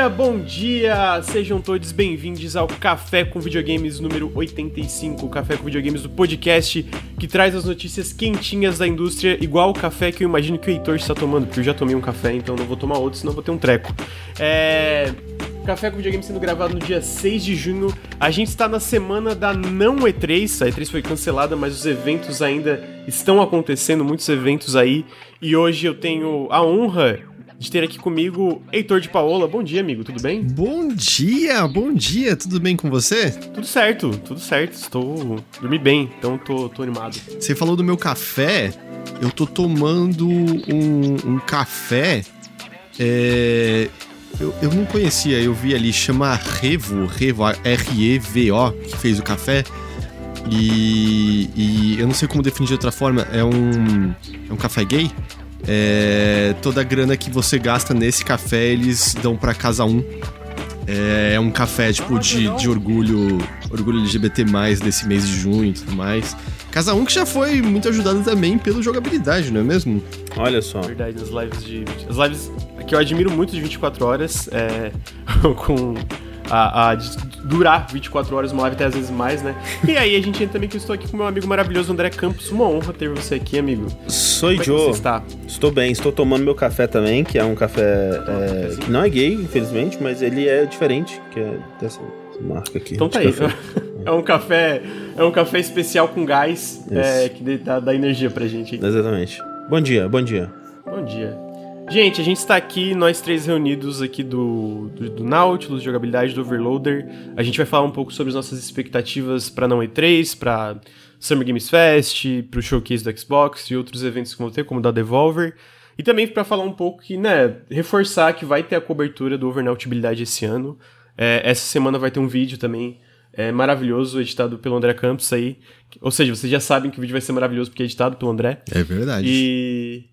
dia, bom dia! Sejam todos bem-vindos ao Café com Videogames número 85, o Café com Videogames do podcast que traz as notícias quentinhas da indústria, igual o café que eu imagino que o Heitor está tomando, porque eu já tomei um café, então não vou tomar outro, senão vou ter um treco. É. Café com Videogame sendo gravado no dia 6 de junho. A gente está na semana da não E3. A E3 foi cancelada, mas os eventos ainda estão acontecendo, muitos eventos aí. E hoje eu tenho a honra de ter aqui comigo Heitor de Paola. Bom dia, amigo, tudo bem? Bom dia, bom dia, tudo bem com você? Tudo certo, tudo certo. Estou. dormi bem, então tô, tô animado. Você falou do meu café, eu tô tomando um, um café. É, eu, eu não conhecia, eu vi ali, chama Revo, Revo, R-E-V-O, que fez o café. E, e eu não sei como definir de outra forma, é um, é um café gay? É, toda a grana que você gasta nesse café, eles dão para casa um. É, é um café, tipo, de, de orgulho, orgulho LGBT+, desse mês de junho e tudo mais. Casa 1 que já foi muito ajudado também pela jogabilidade, não é mesmo? Olha só. Verdade, as lives de... As lives que eu admiro muito de 24 horas, é, com a, a durar 24 horas, uma live até às vezes mais, né? E aí a gente entra também que eu estou aqui com meu amigo maravilhoso André Campos. Uma honra ter você aqui, amigo. Sou Como Joe. É está? Estou bem, estou tomando meu café também, que é um café é, que não é gay, infelizmente, mas ele é diferente, que é dessa marca aqui. Então tá aí. É um café, é um café especial com gás é, que dá, dá energia pra gente. Exatamente. Bom dia, bom dia. Bom dia. Gente, a gente está aqui, nós três reunidos aqui do, do, do Nautilus, jogabilidade do Overloader. A gente vai falar um pouco sobre as nossas expectativas para não E3, para Summer Games Fest, para o showcase do Xbox e outros eventos que vão ter, como da Devolver. E também para falar um pouco que, né, reforçar que vai ter a cobertura do Overnautibilidade esse ano. É, essa semana vai ter um vídeo também é, maravilhoso, editado pelo André Campos aí. Ou seja, vocês já sabem que o vídeo vai ser maravilhoso porque é editado pelo André. É verdade. E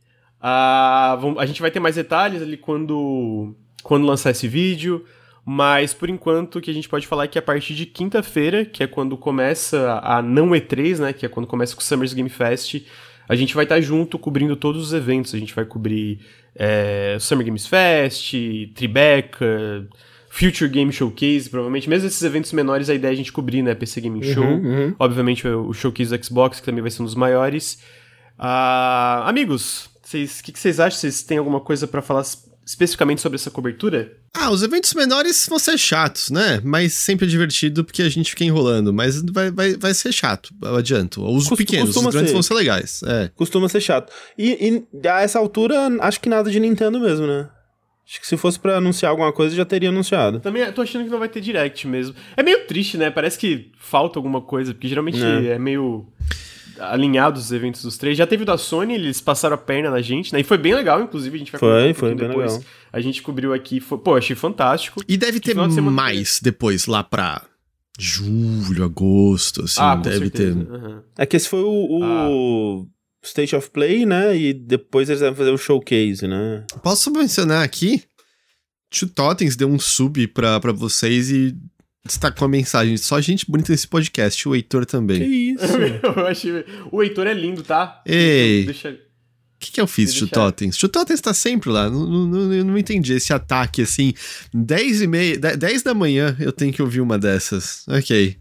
a, a gente vai ter mais detalhes ali quando, quando lançar esse vídeo. Mas por enquanto o que a gente pode falar é que a partir de quinta-feira, que é quando começa a não E3, né? Que é quando começa com o Summers Game Fest, a gente vai estar junto cobrindo todos os eventos. A gente vai cobrir é, Summer Games Fest, Tribeca, Future Game Showcase, provavelmente. Mesmo esses eventos menores, a ideia é a gente cobrir, né? PC Gaming uhum, Show. Uhum. Obviamente o Showcase do Xbox, que também vai ser um dos maiores. Uh, amigos, o que, que vocês acham? Vocês têm alguma coisa para falar especificamente sobre essa cobertura? Ah, os eventos menores vão ser chatos, né? Mas sempre é divertido porque a gente fica enrolando. Mas vai, vai, vai ser chato, eu adianto. Os Cost pequenos, os grandes ser. vão ser legais. É. Costuma ser chato. E, e a essa altura, acho que nada de Nintendo mesmo, né? Acho que se fosse para anunciar alguma coisa, já teria anunciado. Também tô achando que não vai ter direct mesmo. É meio triste, né? Parece que falta alguma coisa, porque geralmente é, é meio alinhados os eventos dos três. Já teve o da Sony, eles passaram a perna na gente, né? E foi bem legal, inclusive, a gente vai Foi, um foi bem depois. legal. A gente cobriu aqui, foi, pô, achei fantástico. E deve ter mais depois, lá pra julho, agosto, assim, ah, deve certeza. ter. Uhum. É que esse foi o, o ah. State of Play, né? E depois eles devem fazer o showcase, né? Posso mencionar aqui? Totens deu um sub pra, pra vocês e destacou a mensagem. Só gente bonita nesse podcast, o Heitor também. Que isso? eu achei... O Heitor é lindo, tá? Ei. Deixa... O que, que eu fiz, Tio Totens? Tio Totens tá sempre lá. Não, não, não, eu não entendi esse ataque assim. 10 e meia, 10 da manhã eu tenho que ouvir uma dessas. Ok.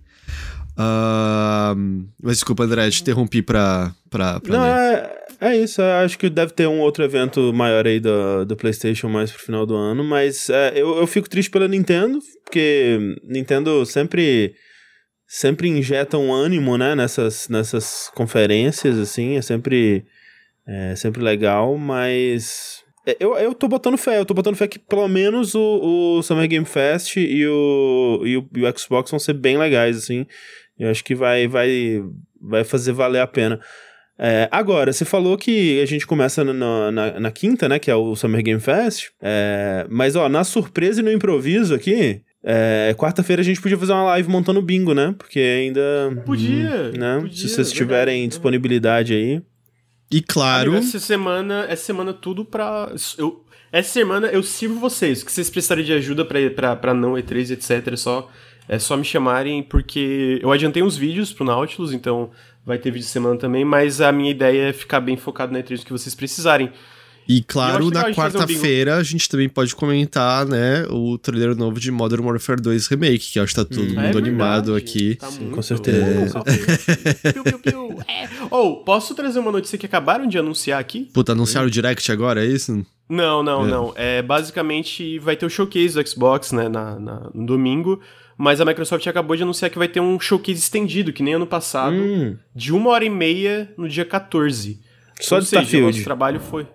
Uh, mas desculpa, André, te interrompi pra. pra, pra não, é, é, isso. Acho que deve ter um outro evento maior aí do, do PlayStation mais pro final do ano. Mas é, eu, eu fico triste pela Nintendo, porque Nintendo sempre. Sempre injeta um ânimo, né, nessas, nessas conferências, assim, é sempre, é sempre legal, mas é, eu, eu tô botando fé, eu tô botando fé que pelo menos o, o Summer Game Fest e o, e o, e o Xbox vão ser bem legais, assim. Eu acho que vai, vai, vai fazer valer a pena. É, agora, você falou que a gente começa na, na, na, quinta, né? Que é o Summer Game Fest. É, mas, ó, na surpresa e no improviso aqui, é, quarta-feira a gente podia fazer uma live montando bingo, né? Porque ainda. Podia! Né? podia Se vocês tiverem disponibilidade aí. E claro. Amigo, essa semana, essa semana tudo pra. Eu, essa semana eu sirvo vocês. que vocês precisarem de ajuda pra, pra, pra não E3, etc. É só é só me chamarem, porque eu adiantei uns vídeos pro Nautilus, então vai ter vídeo semana também, mas a minha ideia é ficar bem focado na E3 que vocês precisarem. E claro, na quarta-feira um a gente também pode comentar, né, o trailer novo de Modern Warfare 2 Remake, que acho que tá todo hum, mundo é animado aqui. Tá Sim, com certeza. É... piu, piu, piu. É. Oh, posso trazer uma notícia que acabaram de anunciar aqui? Puta, anunciaram o Direct agora, é isso? Não, não, é. não. É, basicamente vai ter o showcase do Xbox, né, na, na, no domingo. Mas a Microsoft acabou de anunciar que vai ter um showcase estendido, que nem ano passado, hum. de uma hora e meia no dia 14. Só Ou de seja, Starfield. O nosso trabalho foi.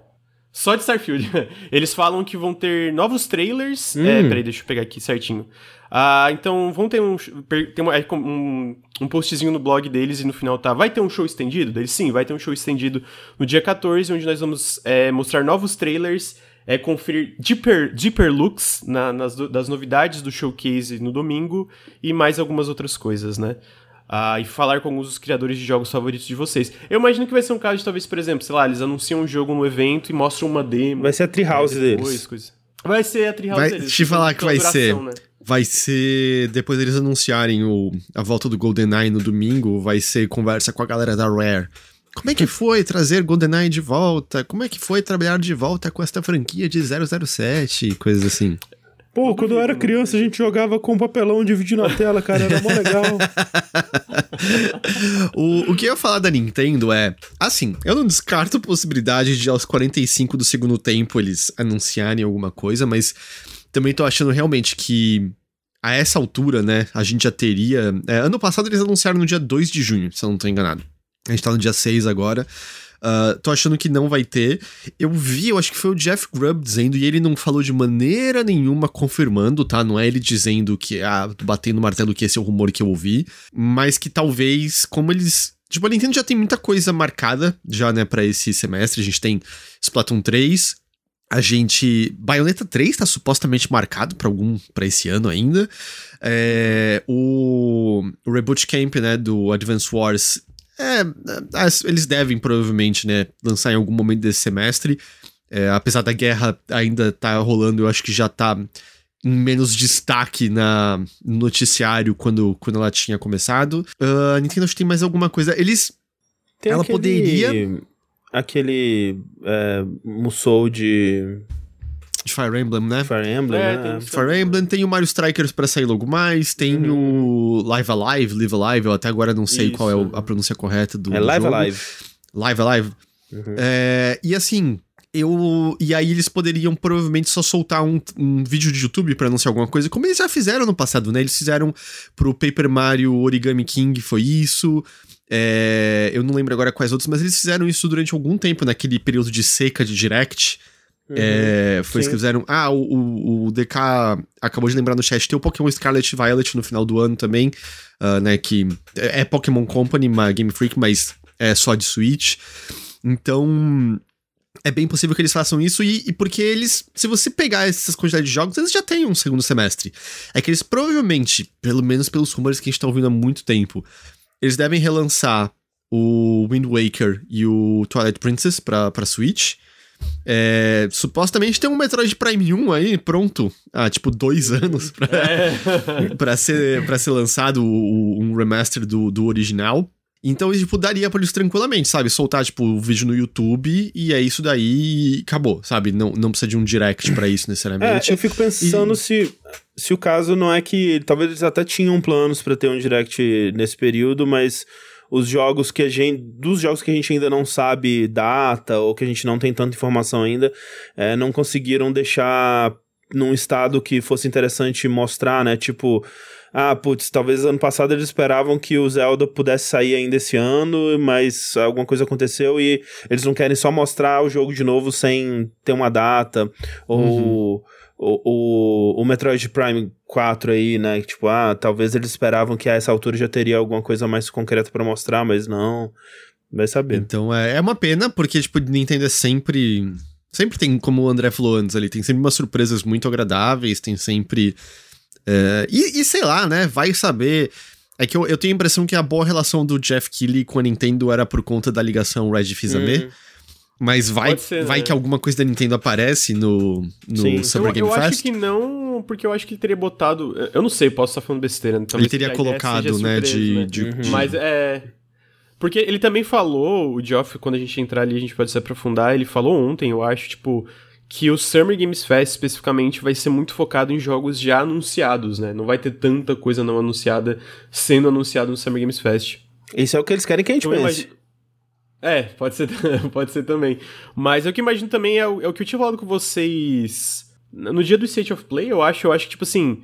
Só de Starfield. Eles falam que vão ter novos trailers. Hum. É, peraí, deixa eu pegar aqui certinho. Ah, então vão ter um, tem uma, é um, um postzinho no blog deles e no final tá. Vai ter um show estendido? Deles sim, vai ter um show estendido no dia 14, onde nós vamos é, mostrar novos trailers, é, conferir deeper, deeper looks na, nas, das novidades do showcase no domingo e mais algumas outras coisas, né? uh, e falar com alguns dos criadores de jogos favoritos de vocês. Eu imagino que vai ser um caso de, talvez, por exemplo, sei lá, eles anunciam um jogo no evento e mostram uma demo. Vai ser a Treehouse deles. Coisa. Vai ser a Treehouse vai, deles. Deixa eu falar que vai ser. Né? Vai ser. Depois deles anunciarem o, a volta do GoldenEye no domingo, vai ser conversa com a galera da Rare. Como é que foi trazer GoldenEye de volta? Como é que foi trabalhar de volta com esta franquia de 007? Coisas assim. Pô, quando eu era criança a gente jogava com papelão dividindo a tela, cara, era mó legal. o, o que eu ia falar da Nintendo é, assim, eu não descarto a possibilidade de aos 45 do segundo tempo eles anunciarem alguma coisa, mas também tô achando realmente que a essa altura, né, a gente já teria. É, ano passado eles anunciaram no dia 2 de junho, se eu não tô enganado. A gente tá no dia 6 agora. Uh, tô achando que não vai ter. Eu vi, eu acho que foi o Jeff Grubb dizendo, e ele não falou de maneira nenhuma confirmando, tá? Não é ele dizendo que, ah, batendo no martelo que esse é o rumor que eu ouvi, mas que talvez, como eles Tipo, a Nintendo já tem muita coisa marcada já, né, para esse semestre. A gente tem Splatoon 3, a gente. Bayonetta 3 tá supostamente marcado para algum. para esse ano ainda. É, o, o Reboot Camp, né, do Advance Wars é, eles devem provavelmente, né, lançar em algum momento desse semestre. É, apesar da guerra ainda estar tá rolando, eu acho que já tá em menos destaque na, no noticiário quando, quando ela tinha começado. Uh, a Nintendo acho que tem mais alguma coisa. Eles. Tem ela aquele, poderia. Aquele. É, Musou de de Fire Emblem, né? Fire Emblem, é, né? Fire Emblem tem o Mario Strikers para sair logo mais, tem uhum. o Live Alive, Live Alive, eu até agora não sei Isso. qual é a pronúncia correta do É do Live jogo. Alive. Live Alive. Uhum. É, e assim, eu. E aí eles poderiam provavelmente só soltar um, um vídeo de YouTube para anunciar alguma coisa, como eles já fizeram no passado, né? Eles fizeram pro Paper Mario Origami King, foi isso. É, eu não lembro agora quais outros, mas eles fizeram isso durante algum tempo, naquele período de seca de Direct. Uhum, é, foi sim. isso que fizeram. Ah, o, o, o, DK acabou de lembrar no chat, tem o Pokémon Scarlet Violet no final do ano também, uh, né? Que é, é Pokémon Company, uma Game Freak, mas é só de Switch. Então, é bem possível que eles façam isso, e, e, porque eles, se você pegar essas quantidades de jogos, eles já têm um segundo semestre. É que eles provavelmente, pelo menos pelos rumores que a gente tá ouvindo há muito tempo, eles devem relançar o Wind Waker e o Twilight Princess pra, pra Switch. É, supostamente tem um Metroid Prime 1 aí pronto há tipo dois anos pra, é. pra, ser, pra ser lançado o, um remaster do, do original. Então, tipo, daria pra eles tranquilamente, sabe? Soltar, tipo, o vídeo no YouTube e é isso daí e acabou, sabe? Não, não precisa de um direct para isso necessariamente. É, eu fico pensando e... se, se o caso não é que. Talvez eles até tinham planos para ter um direct nesse período, mas os jogos que a gente. Dos jogos que a gente ainda não sabe data, ou que a gente não tem tanta informação ainda, é, não conseguiram deixar num estado que fosse interessante mostrar, né? Tipo. Ah, putz, talvez ano passado eles esperavam que o Zelda pudesse sair ainda esse ano, mas alguma coisa aconteceu e eles não querem só mostrar o jogo de novo sem ter uma data. Ou. Uhum o, o, o Metroid Prime 4 aí, né? Tipo, ah, talvez eles esperavam que a essa altura já teria alguma coisa mais concreta para mostrar, mas não. Vai saber. Então é, é uma pena, porque, tipo, Nintendo é sempre. Sempre tem, como o André falou antes ali, tem sempre umas surpresas muito agradáveis, tem sempre. É, e, e, sei lá, né? Vai saber. É que eu, eu tenho a impressão que a boa relação do Jeff Keighley com a Nintendo era por conta da ligação Red Fizame. Hum. Mas vai, ser, vai né? que alguma coisa da Nintendo aparece no, no Sim. Summer eu, Game eu Fest? Eu acho que não, porque eu acho que ele teria botado. Eu não sei, posso estar falando besteira. Ele teria colocado, né, de, né? de, uhum. Mas é. Porque ele também falou, o Geoff, quando a gente entrar ali, a gente pode se aprofundar, ele falou ontem, eu acho, tipo, que o Summer Games Fest especificamente vai ser muito focado em jogos já anunciados, né? Não vai ter tanta coisa não anunciada sendo anunciado no Summer Games Fest. Isso é o que eles querem que a gente então, pense. É, pode ser, pode ser também. Mas o que eu imagino também é o, é o que eu tinha falado com vocês no dia do State of Play, eu acho, eu acho que, tipo assim,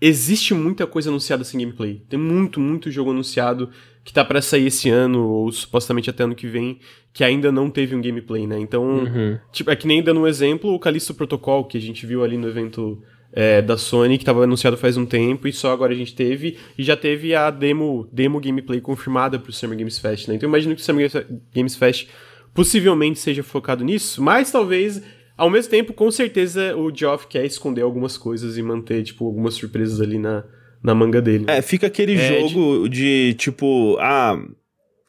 existe muita coisa anunciada sem gameplay. Tem muito, muito jogo anunciado que tá para sair esse ano, ou supostamente até ano que vem, que ainda não teve um gameplay, né? Então, uhum. tipo, é que nem dando um exemplo, o Callisto Protocol, que a gente viu ali no evento é, da Sony, que estava anunciado faz um tempo, e só agora a gente teve, e já teve a demo, demo gameplay confirmada pro Summer Games Fest, né? Então eu imagino que o Summer Games Fest possivelmente seja focado nisso, mas talvez ao mesmo tempo, com certeza, o Geoff quer esconder algumas coisas e manter, tipo, algumas surpresas ali na, na manga dele. É, fica aquele é, jogo de... de, tipo, ah,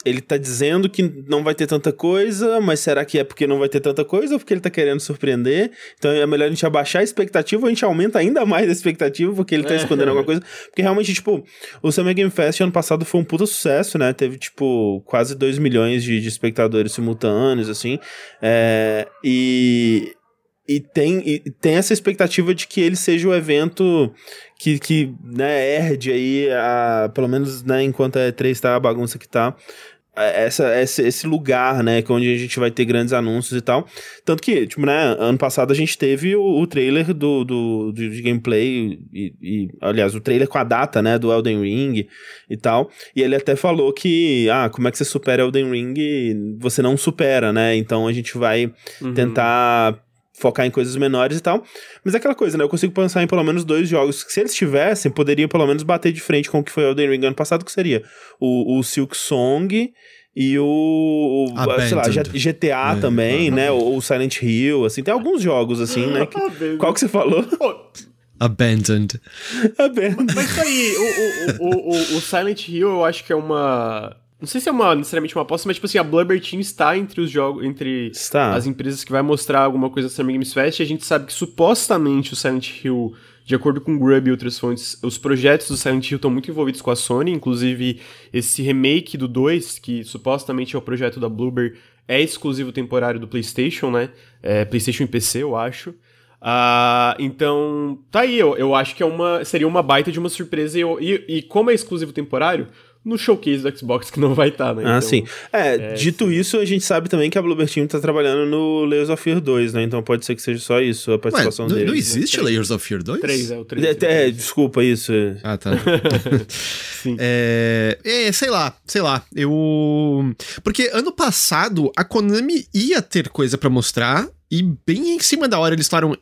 ele tá dizendo que não vai ter tanta coisa, mas será que é porque não vai ter tanta coisa ou porque ele tá querendo surpreender? Então é melhor a gente abaixar a expectativa ou a gente aumenta ainda mais a expectativa porque ele tá é. escondendo alguma coisa. Porque realmente, tipo, o Summer Game Fest ano passado foi um puta sucesso, né? Teve, tipo, quase 2 milhões de, de espectadores simultâneos, assim. É, e e tem, e tem essa expectativa de que ele seja o evento que, que né, herde aí, a, pelo menos né, enquanto a E3 tá a bagunça que tá, essa, esse, esse lugar, né, que é onde a gente vai ter grandes anúncios e tal. Tanto que, tipo, né, ano passado a gente teve o, o trailer do, do, de gameplay e, e, aliás, o trailer com a data, né, do Elden Ring e tal. E ele até falou que, ah, como é que você supera Elden Ring? Você não supera, né? Então a gente vai uhum. tentar focar em coisas menores e tal. Mas é aquela coisa, né? Eu consigo pensar em pelo menos dois jogos que, se eles tivessem, poderiam pelo menos bater de frente com o que foi o Elden Ring ano passado, que seria o, o Silk Song e o, o sei lá, GTA é, também, né? Ou o Silent Hill, assim, tem alguns jogos assim, né? Que, qual que você falou? Abandoned. Abandoned. Mas isso aí, o, o, o, o Silent Hill eu acho que é uma não sei se é uma, necessariamente uma aposta, mas tipo assim, a Blubber Team está entre os jogos, entre está. as empresas que vai mostrar alguma coisa do Summer Games Fest, e a gente sabe que supostamente o Silent Hill, de acordo com o Grub e outras fontes, os projetos do Silent Hill estão muito envolvidos com a Sony, inclusive esse remake do 2, que supostamente é o projeto da Blubber, é exclusivo temporário do PlayStation, né? É, PlayStation e PC, eu acho. Uh, então, tá aí, eu, eu acho que é uma, seria uma baita de uma surpresa, e, e, e como é exclusivo temporário, no showcase do Xbox que não vai estar, tá, né? Ah, então, sim. É, é, dito sim. isso, a gente sabe também que a Bluebird Team tá trabalhando no Layers of Fear 2, né? Então pode ser que seja só isso, a participação Ué, deles. Não né? existe né? Layers of Fear 2? 3, é o 3. É, é, desculpa isso. Ah, tá. sim. É, é, sei lá, sei lá. Eu. Porque ano passado a Konami ia ter coisa para mostrar e bem em cima da hora eles falaram.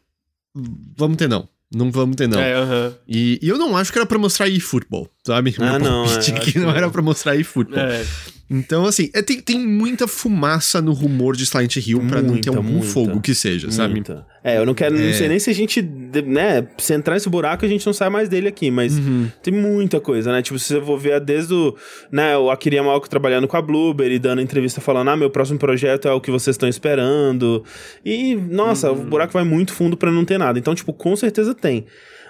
Vamos ter não. Não vamos ter, não. É, uh -huh. e, e, eu não acho que era pra mostrar eFootball, sabe? Ah, não. É, que não era pra mostrar eFootball. É. Então, assim, é, tem, tem muita fumaça no rumor de Silent Hill pra muita, não ter algum muita, fogo que seja, sabe? Muita. É, eu não quero, é... não sei nem se a gente, né, se entrar nesse buraco, a gente não sai mais dele aqui, mas uhum. tem muita coisa, né? Tipo, se eu vou ver desde o, né, o Akira Yamaoka trabalhando com a Blueberry, dando entrevista falando, ah, meu próximo projeto é o que vocês estão esperando. E, nossa, uhum. o buraco vai muito fundo para não ter nada. Então, tipo, com certeza tem.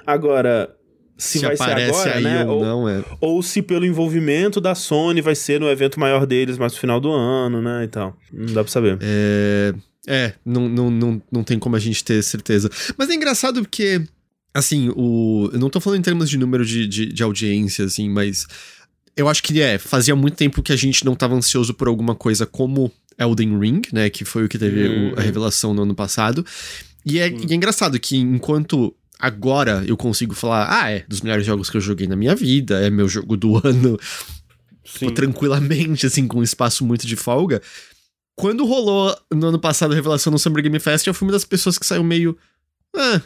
Agora, se, se vai ser agora, né? Ou, não, é. ou se pelo envolvimento da Sony vai ser no evento maior deles mais no final do ano, né? E tal. Não dá pra saber. É. É, não, não, não, não tem como a gente ter certeza. Mas é engraçado porque, assim, o. Eu não tô falando em termos de número de, de, de audiência, assim, mas. Eu acho que é, fazia muito tempo que a gente não tava ansioso por alguma coisa como Elden Ring, né? Que foi o que teve uhum. o, a revelação no ano passado. E é, e é engraçado que enquanto agora eu consigo falar, ah, é dos melhores jogos que eu joguei na minha vida, é meu jogo do ano, tipo, tranquilamente, assim, com um espaço muito de folga. Quando rolou no ano passado a revelação no Summer Game Fest, eu fui uma das pessoas que saiu meio. Ah.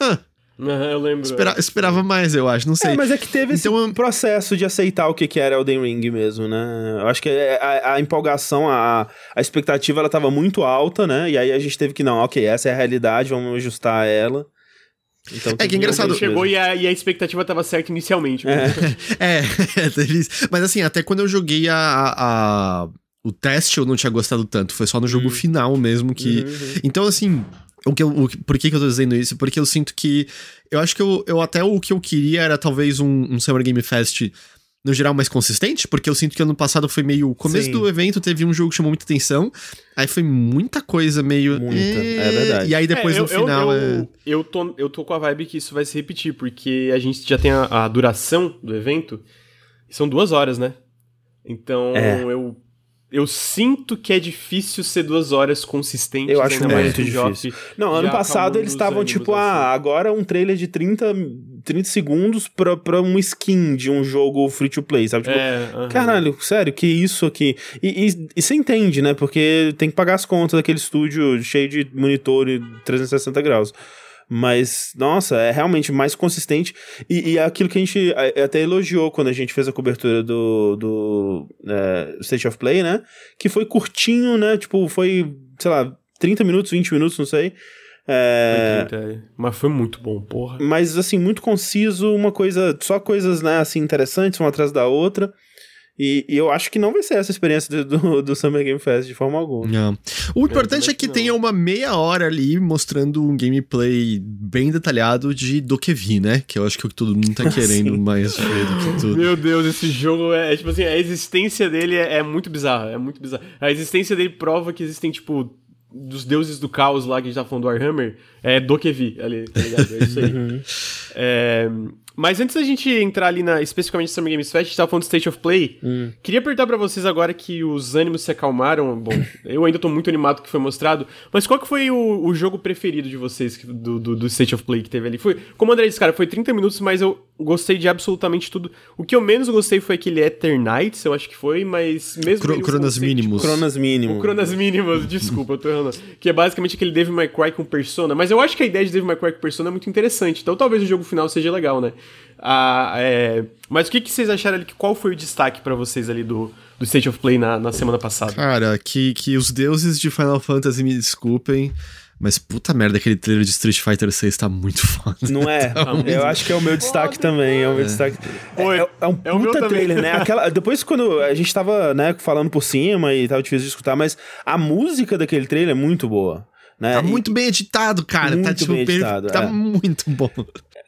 Huh. Uhum, eu lembro. Espera, esperava mais, eu acho, não sei. É, mas é que teve então, esse processo de aceitar o que, que era Elden Ring mesmo, né? Eu acho que é, a, a empolgação, a, a expectativa, ela tava muito alta, né? E aí a gente teve que, não, ok, essa é a realidade, vamos ajustar ela. Então, é que é engraçado. Chegou e a, e a, expectativa tava certa inicialmente. É, é, é, mas assim, até quando eu joguei a, a, o teste, eu não tinha gostado tanto. Foi só no jogo uhum. final mesmo que. Uhum. Então, assim. O que eu, o, por que, que eu tô dizendo isso? Porque eu sinto que. Eu acho que eu, eu até o que eu queria era talvez um, um Summer Game Fest no geral, mais consistente? Porque eu sinto que ano passado foi meio. O começo Sim. do evento teve um jogo que chamou muita atenção, aí foi muita coisa meio. Muita, é, é verdade. E aí depois é, eu, no final. Eu, eu, é... eu, tô, eu tô com a vibe que isso vai se repetir, porque a gente já tem a, a duração do evento, são duas horas, né? Então é. eu eu sinto que é difícil ser duas horas consistentes. Eu acho muito difícil. Não, ano passado eles estavam tipo, ah, assim. ah, agora um trailer de 30, 30 segundos pra, pra um skin de um jogo free to play, sabe? Tipo, é, caralho, sério, que isso aqui? E, e, e, você entende, né? Porque tem que pagar as contas daquele estúdio cheio de monitor e 360 graus. Mas, nossa, é realmente mais consistente. E, e é aquilo que a gente até elogiou quando a gente fez a cobertura do, do é, State of Play, né? Que foi curtinho, né? Tipo, foi, sei lá, 30 minutos, 20 minutos, não sei. É... Mas foi muito bom, porra. Mas, assim, muito conciso, uma coisa. Só coisas, né, assim, interessantes, uma atrás da outra. E, e, eu acho que não vai ser essa experiência do, do, do Summer Game Fest de forma alguma. Não. O importante é que, que tenha uma meia hora ali mostrando um gameplay bem detalhado de Dokevi, né? Que eu acho que é o que todo mundo tá querendo mais ver do que tudo. Meu Deus, esse jogo é, tipo assim, a existência dele é, é muito bizarra, é muito bizarra. A existência dele prova que existem, tipo, dos deuses do caos lá que a gente tá falando do Warhammer, é Dokevi ali, tá ligado? É isso aí. Uhum. é, mas antes da gente entrar ali na, especificamente no Summer Games Fest, a gente tava falando do State of Play. Hum. Queria perguntar para vocês agora que os ânimos se acalmaram. Bom, eu ainda tô muito animado com o que foi mostrado. Mas qual que foi o, o jogo preferido de vocês do, do, do, State of Play que teve ali? Foi, como o André disse, cara, foi 30 minutos, mas eu gostei de absolutamente tudo. O que eu menos gostei foi aquele Eternites, eu acho que foi, mas mesmo. Cro Cronas Mínimos. Cronas Mínimos. Cronas Mínimos, desculpa, eu tô errando. Que é basicamente aquele Devil May Cry com Persona. Mas eu acho que a ideia de Devil May Cry Persona é muito interessante. Então talvez o jogo final seja legal, né? Ah, é... Mas o que, que vocês acharam ali? Qual foi o destaque para vocês ali do, do State of Play na, na semana passada? Cara, que, que os deuses de Final Fantasy me desculpem. Mas puta merda, aquele trailer de Street Fighter 6 tá muito foda. Não é? tá eu muito... acho que é o meu destaque também. É o meu é. destaque. É, é, é, um é puta trailer, né? Aquela, depois, quando a gente tava né, falando por cima e tava difícil de escutar, mas a música daquele trailer é muito boa. Né? Tá muito bem editado, cara. Tá, muito tá, tipo, bem editado. Tá é. muito bom.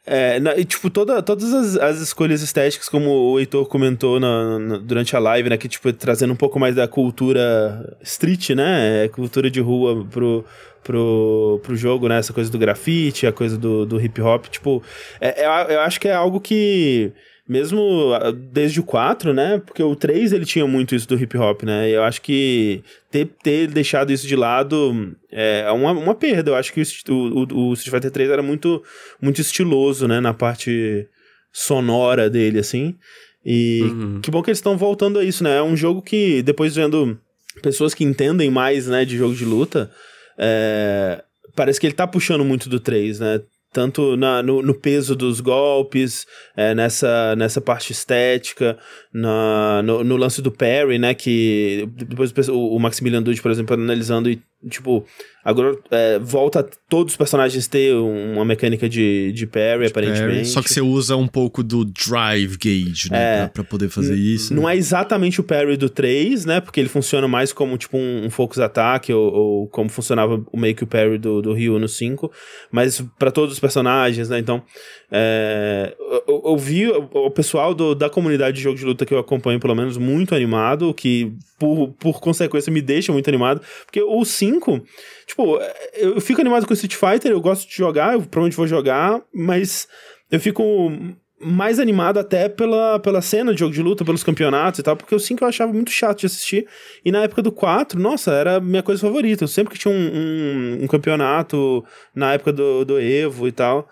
É, na, e, tipo, toda, todas as, as, escolhas estéticas, como o Heitor comentou na, na, durante a live, né? Que, tipo, trazendo um pouco mais da cultura street, né? É, cultura de rua pro, pro, pro jogo, né? Essa coisa do grafite, a coisa do, do hip hop. Tipo, é, é, eu acho que é algo que mesmo ah, desde o 4, né? Porque o 3 ele tinha muito isso do hip hop, né? E eu acho que ter, ter deixado isso de lado é, é uma, uma perda. Eu acho que o, o, o Street Fighter 3 era muito, muito estiloso, né? Na parte sonora dele, assim. E uhum. que bom que eles estão voltando a isso, né? É um jogo que, depois vendo pessoas que entendem mais, né, de jogo de luta, é, parece que ele tá puxando muito do 3, né? Tanto na, no, no, peso dos golpes, é, nessa, nessa parte estética, na, no, no, lance do parry, né, que depois o, o Maximilian Dude, por exemplo, analisando e, tipo, agora é, volta todos os personagens ter uma mecânica de, de parry, de aparentemente. Parry, só que você usa um pouco do drive gauge, né, é, pra, pra, poder fazer isso. Não é exatamente o parry do 3, né, porque ele funciona mais como, tipo, um, um focus attack, ou, ou, como funcionava o make o parry do, do Ryu no 5, mas para todos os personagens, né, então é, eu, eu, vi o pessoal do, da comunidade de jogo de luta que eu acompanho, pelo menos, muito animado, que por, por consequência me deixa muito animado, porque o 5, tipo, eu fico animado com Street Fighter, eu gosto de jogar, eu provavelmente vou jogar, mas eu fico mais animado até pela, pela cena de jogo de luta, pelos campeonatos e tal, porque o 5 eu achava muito chato de assistir. E na época do 4, nossa, era minha coisa favorita. Eu sempre que tinha um, um, um campeonato, na época do, do Evo e tal,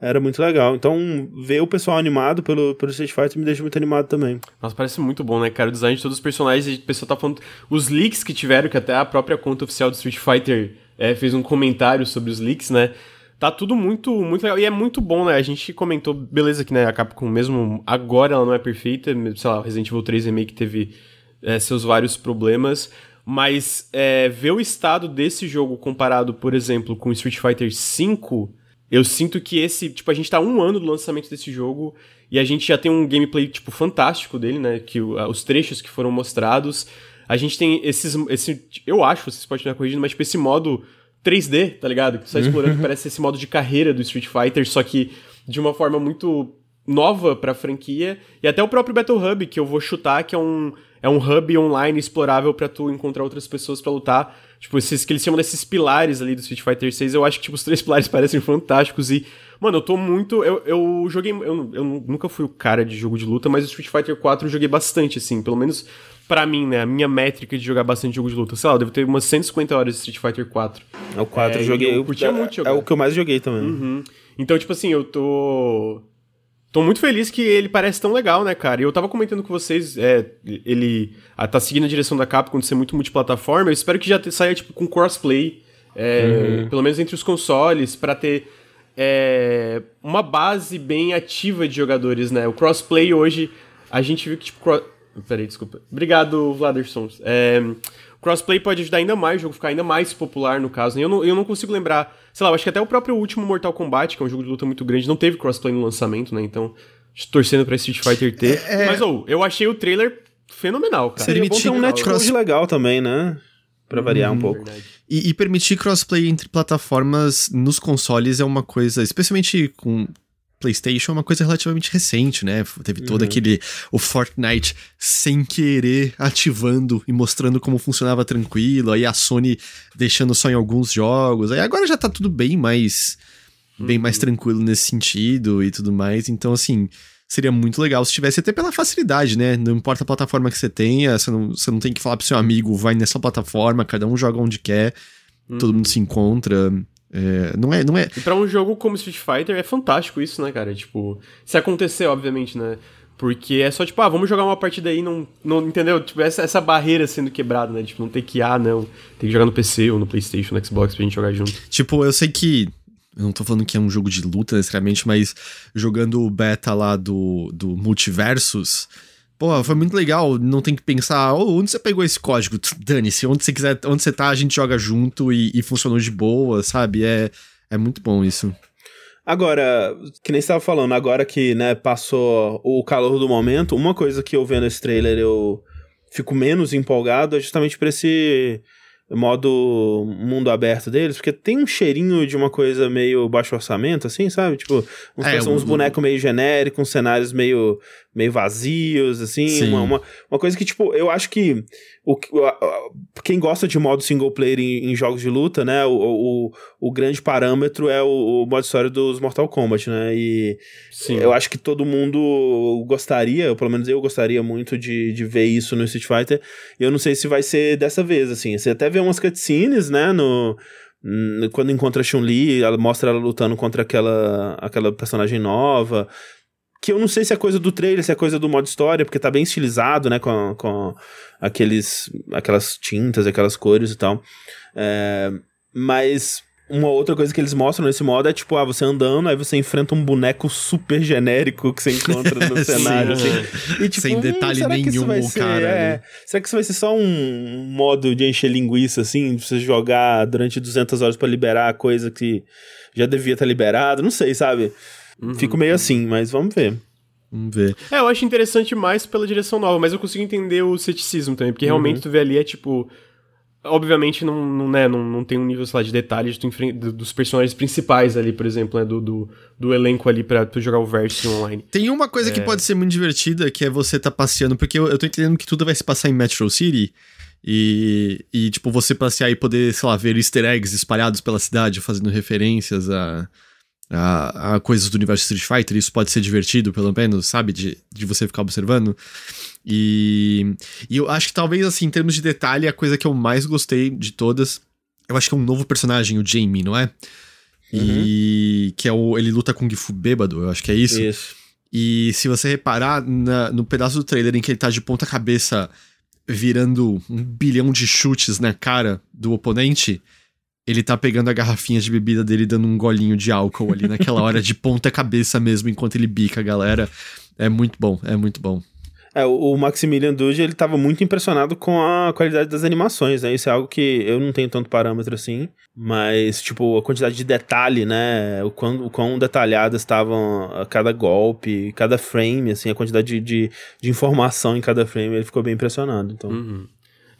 era muito legal. Então, ver o pessoal animado pelo, pelo Street Fighter me deixa muito animado também. Nossa, parece muito bom, né, cara? O design de todos os personagens, o pessoal tá falando. Os leaks que tiveram, que até a própria conta oficial do Street Fighter é, fez um comentário sobre os leaks, né? Tá tudo muito, muito legal. E é muito bom, né? A gente comentou, beleza, que né, a Capcom, mesmo agora, ela não é perfeita. Sei lá, Resident Evil 3 Remake teve é, seus vários problemas. Mas é, ver o estado desse jogo comparado, por exemplo, com Street Fighter V eu sinto que esse, tipo, a gente tá um ano do lançamento desse jogo e a gente já tem um gameplay, tipo, fantástico dele, né? Que os trechos que foram mostrados. A gente tem esses. Esse, eu acho, vocês podem estar corrigindo, mas tipo, esse modo 3D, tá ligado? Que só explorando, que parece esse modo de carreira do Street Fighter, só que de uma forma muito nova pra franquia, e até o próprio Battle Hub, que eu vou chutar, que é um, é um hub online explorável para tu encontrar outras pessoas para lutar. Tipo, esses que eles chamam desses pilares ali do Street Fighter 6, eu acho que tipo, os três pilares parecem fantásticos e Mano, eu tô muito. Eu, eu joguei. Eu, eu nunca fui o cara de jogo de luta, mas o Street Fighter 4 eu joguei bastante, assim. Pelo menos para mim, né? A minha métrica de jogar bastante jogo de luta. Sei lá, eu devo ter umas 150 horas de Street Fighter 4. É o 4 é, eu joguei. Eu curtia é, muito jogar. É o que eu mais joguei também. Uhum. Então, tipo assim, eu tô. Tô muito feliz que ele parece tão legal, né, cara? E eu tava comentando com vocês, é, ele ah, tá seguindo a direção da Capcom de ser muito multiplataforma. Eu espero que já saia, tipo, com crossplay, é, uhum. pelo menos entre os consoles, para ter é, uma base bem ativa de jogadores, né? O crossplay hoje, a gente viu que, tipo. Peraí, desculpa. Obrigado, Vladerson. É, crossplay pode ajudar ainda mais o jogo ficar ainda mais popular, no caso. Eu não, eu não consigo lembrar. Sei lá, eu acho que até o próprio último Mortal Kombat, que é um jogo de luta muito grande, não teve crossplay no lançamento, né? Então, torcendo pra Street Fighter ter. É, é... Mas, ou, oh, eu achei o trailer fenomenal, cara. Seria bom ter um netcode legal também, né? Pra variar hum, um pouco. E, e, permitir crossplay entre plataformas nos consoles é uma coisa, especialmente com PlayStation, é uma coisa relativamente recente, né? Teve todo uhum. aquele. O Fortnite sem querer ativando e mostrando como funcionava tranquilo, aí a Sony deixando só em alguns jogos. Aí agora já tá tudo bem mais. Uhum. Bem mais uhum. tranquilo nesse sentido e tudo mais. Então, assim seria muito legal se tivesse, até pela facilidade, né? Não importa a plataforma que você tenha, você não, você não tem que falar pro seu amigo, vai nessa plataforma, cada um joga onde quer, uhum. todo mundo se encontra. É, não é, não é. E pra um jogo como Street Fighter é fantástico isso, né, cara? Tipo, se acontecer, obviamente, né? Porque é só tipo, ah, vamos jogar uma partida aí, não, não entendeu? Tipo, essa, essa barreira sendo quebrada, né? Tipo, não tem que, ah, não, tem que jogar no PC ou no PlayStation, no Xbox pra gente jogar junto. Tipo, eu sei que eu não tô falando que é um jogo de luta necessariamente, mas jogando o beta lá do, do Multiversus. Pô, foi muito legal. Não tem que pensar, oh, onde você pegou esse código? Dane-se, onde você quiser, onde você tá, a gente joga junto e, e funcionou de boa, sabe? É, é muito bom isso. Agora, que nem você tava falando, agora que, né, passou o calor do momento, uma coisa que eu vendo esse trailer eu fico menos empolgado é justamente pra esse modo mundo aberto deles, porque tem um cheirinho de uma coisa meio baixo orçamento, assim, sabe? Tipo, uns, é, uns bonecos meio genéricos, uns cenários meio, meio vazios, assim, uma, uma, uma, coisa que, tipo, eu acho que o, quem gosta de modo single player em, em jogos de luta, né, o, o, o grande parâmetro é o, o, modo história dos Mortal Kombat, né, e Sim. eu acho que todo mundo gostaria, ou pelo menos eu gostaria muito de, de ver isso no Street Fighter, e eu não sei se vai ser dessa vez, assim, você até vê umas cutscenes, né, no quando encontra a Chun-Li, ela mostra ela lutando contra aquela, aquela personagem nova que eu não sei se é coisa do trailer, se é coisa do modo história, porque tá bem estilizado, né, com, com aqueles, aquelas tintas, aquelas cores e tal. É, mas uma outra coisa que eles mostram nesse modo é tipo, ah, você andando, aí você enfrenta um boneco super genérico que você encontra no cenário, assim. E, tipo, Sem detalhe hum, nenhum, ser, cara. É, será que isso vai ser só um modo de encher linguiça, assim, de você jogar durante 200 horas para liberar a coisa que já devia estar liberado? Não sei, sabe? Uhum. Fico meio assim, mas vamos ver. Vamos ver. É, eu acho interessante mais pela direção nova, mas eu consigo entender o ceticismo também, porque realmente uhum. tu vê ali é tipo. Obviamente não, não, né, não, não tem um nível, sei lá, de detalhes dos personagens principais ali, por exemplo, né, do, do, do elenco ali pra tu jogar o Versus online. Tem uma coisa é... que pode ser muito divertida, que é você tá passeando, porque eu, eu tô entendendo que tudo vai se passar em Metro City, e, e tipo, você passear e poder, sei lá, ver easter eggs espalhados pela cidade, fazendo referências a a, a, coisas do universo Street Fighter, isso pode ser divertido, pelo menos, sabe? De, de você ficar observando. E, e eu acho que talvez, assim, em termos de detalhe, a coisa que eu mais gostei de todas, eu acho que é um novo personagem, o Jamie, não é? E uhum. que é o. Ele luta com o Gifu bêbado, eu acho que é isso. Isso. E se você reparar na, no pedaço do trailer em que ele tá de ponta cabeça virando um bilhão de chutes na cara do oponente, ele tá pegando a garrafinha de bebida dele dando um golinho de álcool ali naquela hora de ponta cabeça mesmo, enquanto ele bica a galera. É muito bom, é muito bom. É, o Maximilian Dude, ele tava muito impressionado com a qualidade das animações, né? Isso é algo que eu não tenho tanto parâmetro assim, mas, tipo, a quantidade de detalhe, né? O quão, o quão detalhadas estavam cada golpe, cada frame, assim, a quantidade de, de, de, informação em cada frame, ele ficou bem impressionado, então... Uhum.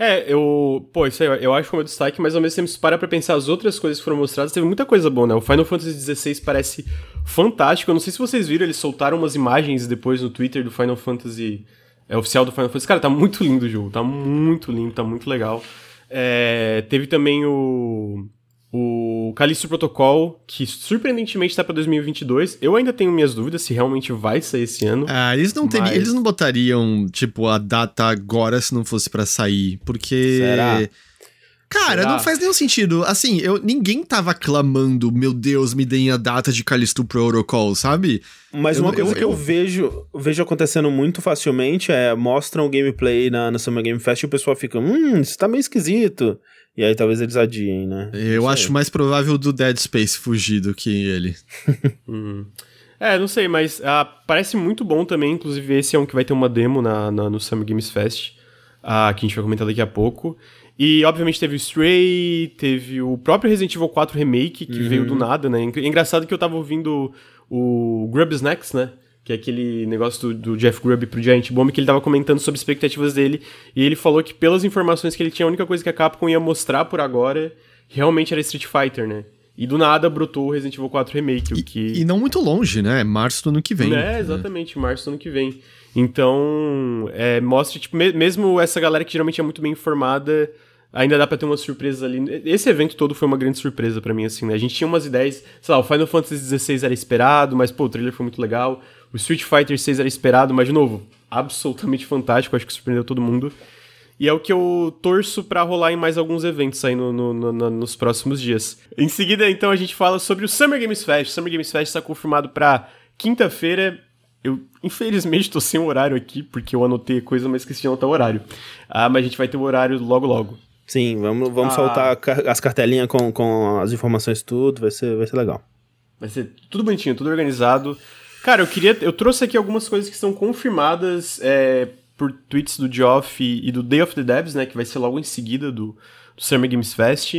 É, eu. Pô, isso aí eu acho como destaque, mas ao mesmo tempo, se para pra pensar as outras coisas que foram mostradas, teve muita coisa boa, né? O Final Fantasy XVI parece fantástico. Eu não sei se vocês viram, eles soltaram umas imagens depois no Twitter do Final Fantasy. É oficial do Final Fantasy. Cara, tá muito lindo o jogo. Tá muito lindo, tá muito legal. É, teve também o o Calixto Protocol, que surpreendentemente está para 2022. Eu ainda tenho minhas dúvidas se realmente vai sair esse ano. Ah, eles não, teriam, eles não botariam, tipo, a data agora se não fosse para sair, porque... Será? Cara, Será? não faz nenhum sentido. Assim, eu, ninguém tava clamando, meu Deus, me deem a data de Callisto Protocol, sabe? Mas eu, uma coisa eu, que eu, eu, vejo, vejo acontecendo muito facilmente é mostram o gameplay na, na Summer Game Fest e o pessoal fica, hum, isso tá meio esquisito. E aí talvez eles adiem, né? Eu acho mais provável do Dead Space fugir do que ele. uhum. É, não sei, mas uh, parece muito bom também. Inclusive, esse é um que vai ter uma demo na, na no Summer Games Fest, uh, que a gente vai comentar daqui a pouco. E, obviamente, teve o Stray, teve o próprio Resident Evil 4 Remake, que uhum. veio do nada, né? É engraçado que eu tava ouvindo o Grub Snacks, né? Que é aquele negócio do, do, Jeff Grubb pro Giant Bomb, que ele tava comentando sobre expectativas dele, e ele falou que pelas informações que ele tinha, a única coisa que a Capcom ia mostrar por agora realmente era Street Fighter, né? E do nada brotou o Resident Evil 4 Remake, e, que... E não muito longe, né? Março do ano que vem. É, exatamente, né? março do ano que vem. Então, é, mostra, tipo, me mesmo essa galera que geralmente é muito bem informada, ainda dá pra ter umas surpresas ali. Esse evento todo foi uma grande surpresa para mim, assim, né? A gente tinha umas ideias, sei lá, o Final Fantasy XVI era esperado, mas, pô, o trailer foi muito legal. O Street Fighter 6 era esperado, mas de novo, absolutamente fantástico, acho que surpreendeu todo mundo. E é o que eu torço para rolar em mais alguns eventos aí no, no, no, nos próximos dias. Em seguida, então, a gente fala sobre o Summer Games Fest. O Summer Games Fest está confirmado para quinta-feira. Eu, infelizmente, tô sem horário aqui, porque eu anotei coisa, mas esqueci de anotar o horário. Ah, mas a gente vai ter o horário logo, logo. Sim, vamos, vamos ah. soltar as cartelinhas com, com as informações tudo, vai ser, vai ser legal. Vai ser tudo bonitinho, tudo organizado. Cara, eu queria. Eu trouxe aqui algumas coisas que estão confirmadas é, por tweets do Geoff e, e, do Day of the Devs, né? Que vai ser logo em seguida do, do Summer Games Fest.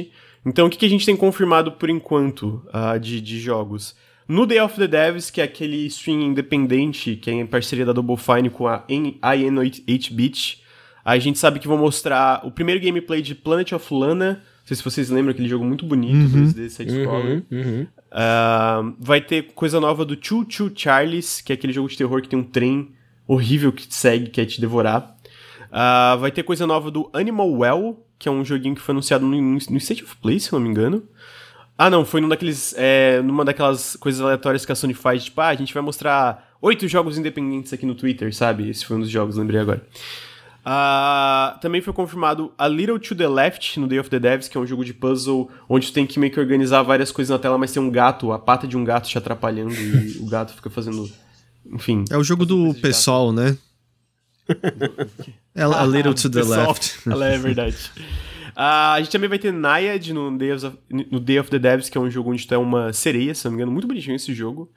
Então, o que, que a gente tem confirmado por enquanto uh, de, de jogos? No Day of the Devs, que é aquele stream independente, que é em parceria da Double Fine com a IN8-bit, a gente sabe que vão mostrar o primeiro gameplay de Planet of Lana. Não sei se vocês lembram aquele jogo muito bonito uhum. 2D side-scroller. Uhum, uhum. Uh, vai ter coisa nova do Choo Choo Charles, que é aquele jogo de terror que tem um trem horrível que te segue, quer te devorar. Uh, vai ter coisa nova do Animal Well, que é um joguinho que foi anunciado no, no State of Play, se não me engano. Ah, não, foi num daqueles, é, numa daquelas coisas aleatórias que a Sony faz, tipo, ah, a gente vai mostrar oito jogos independentes aqui no Twitter, sabe? Esse foi um dos jogos, lembrei agora. Uh, também foi confirmado A Little to the Left no Day of the Devs, que é um jogo de puzzle onde tu tem que meio que organizar várias coisas na tela, mas tem um gato, a pata de um gato te atrapalhando e o gato fica fazendo. Enfim. É o jogo do pessoal, né? é A Little to the PSOL. Left. Ela é verdade. Uh, a gente também vai ter Naiad no Day, of, no Day of the Devs, que é um jogo onde tu é uma sereia, se não me engano. Muito bonitinho esse jogo.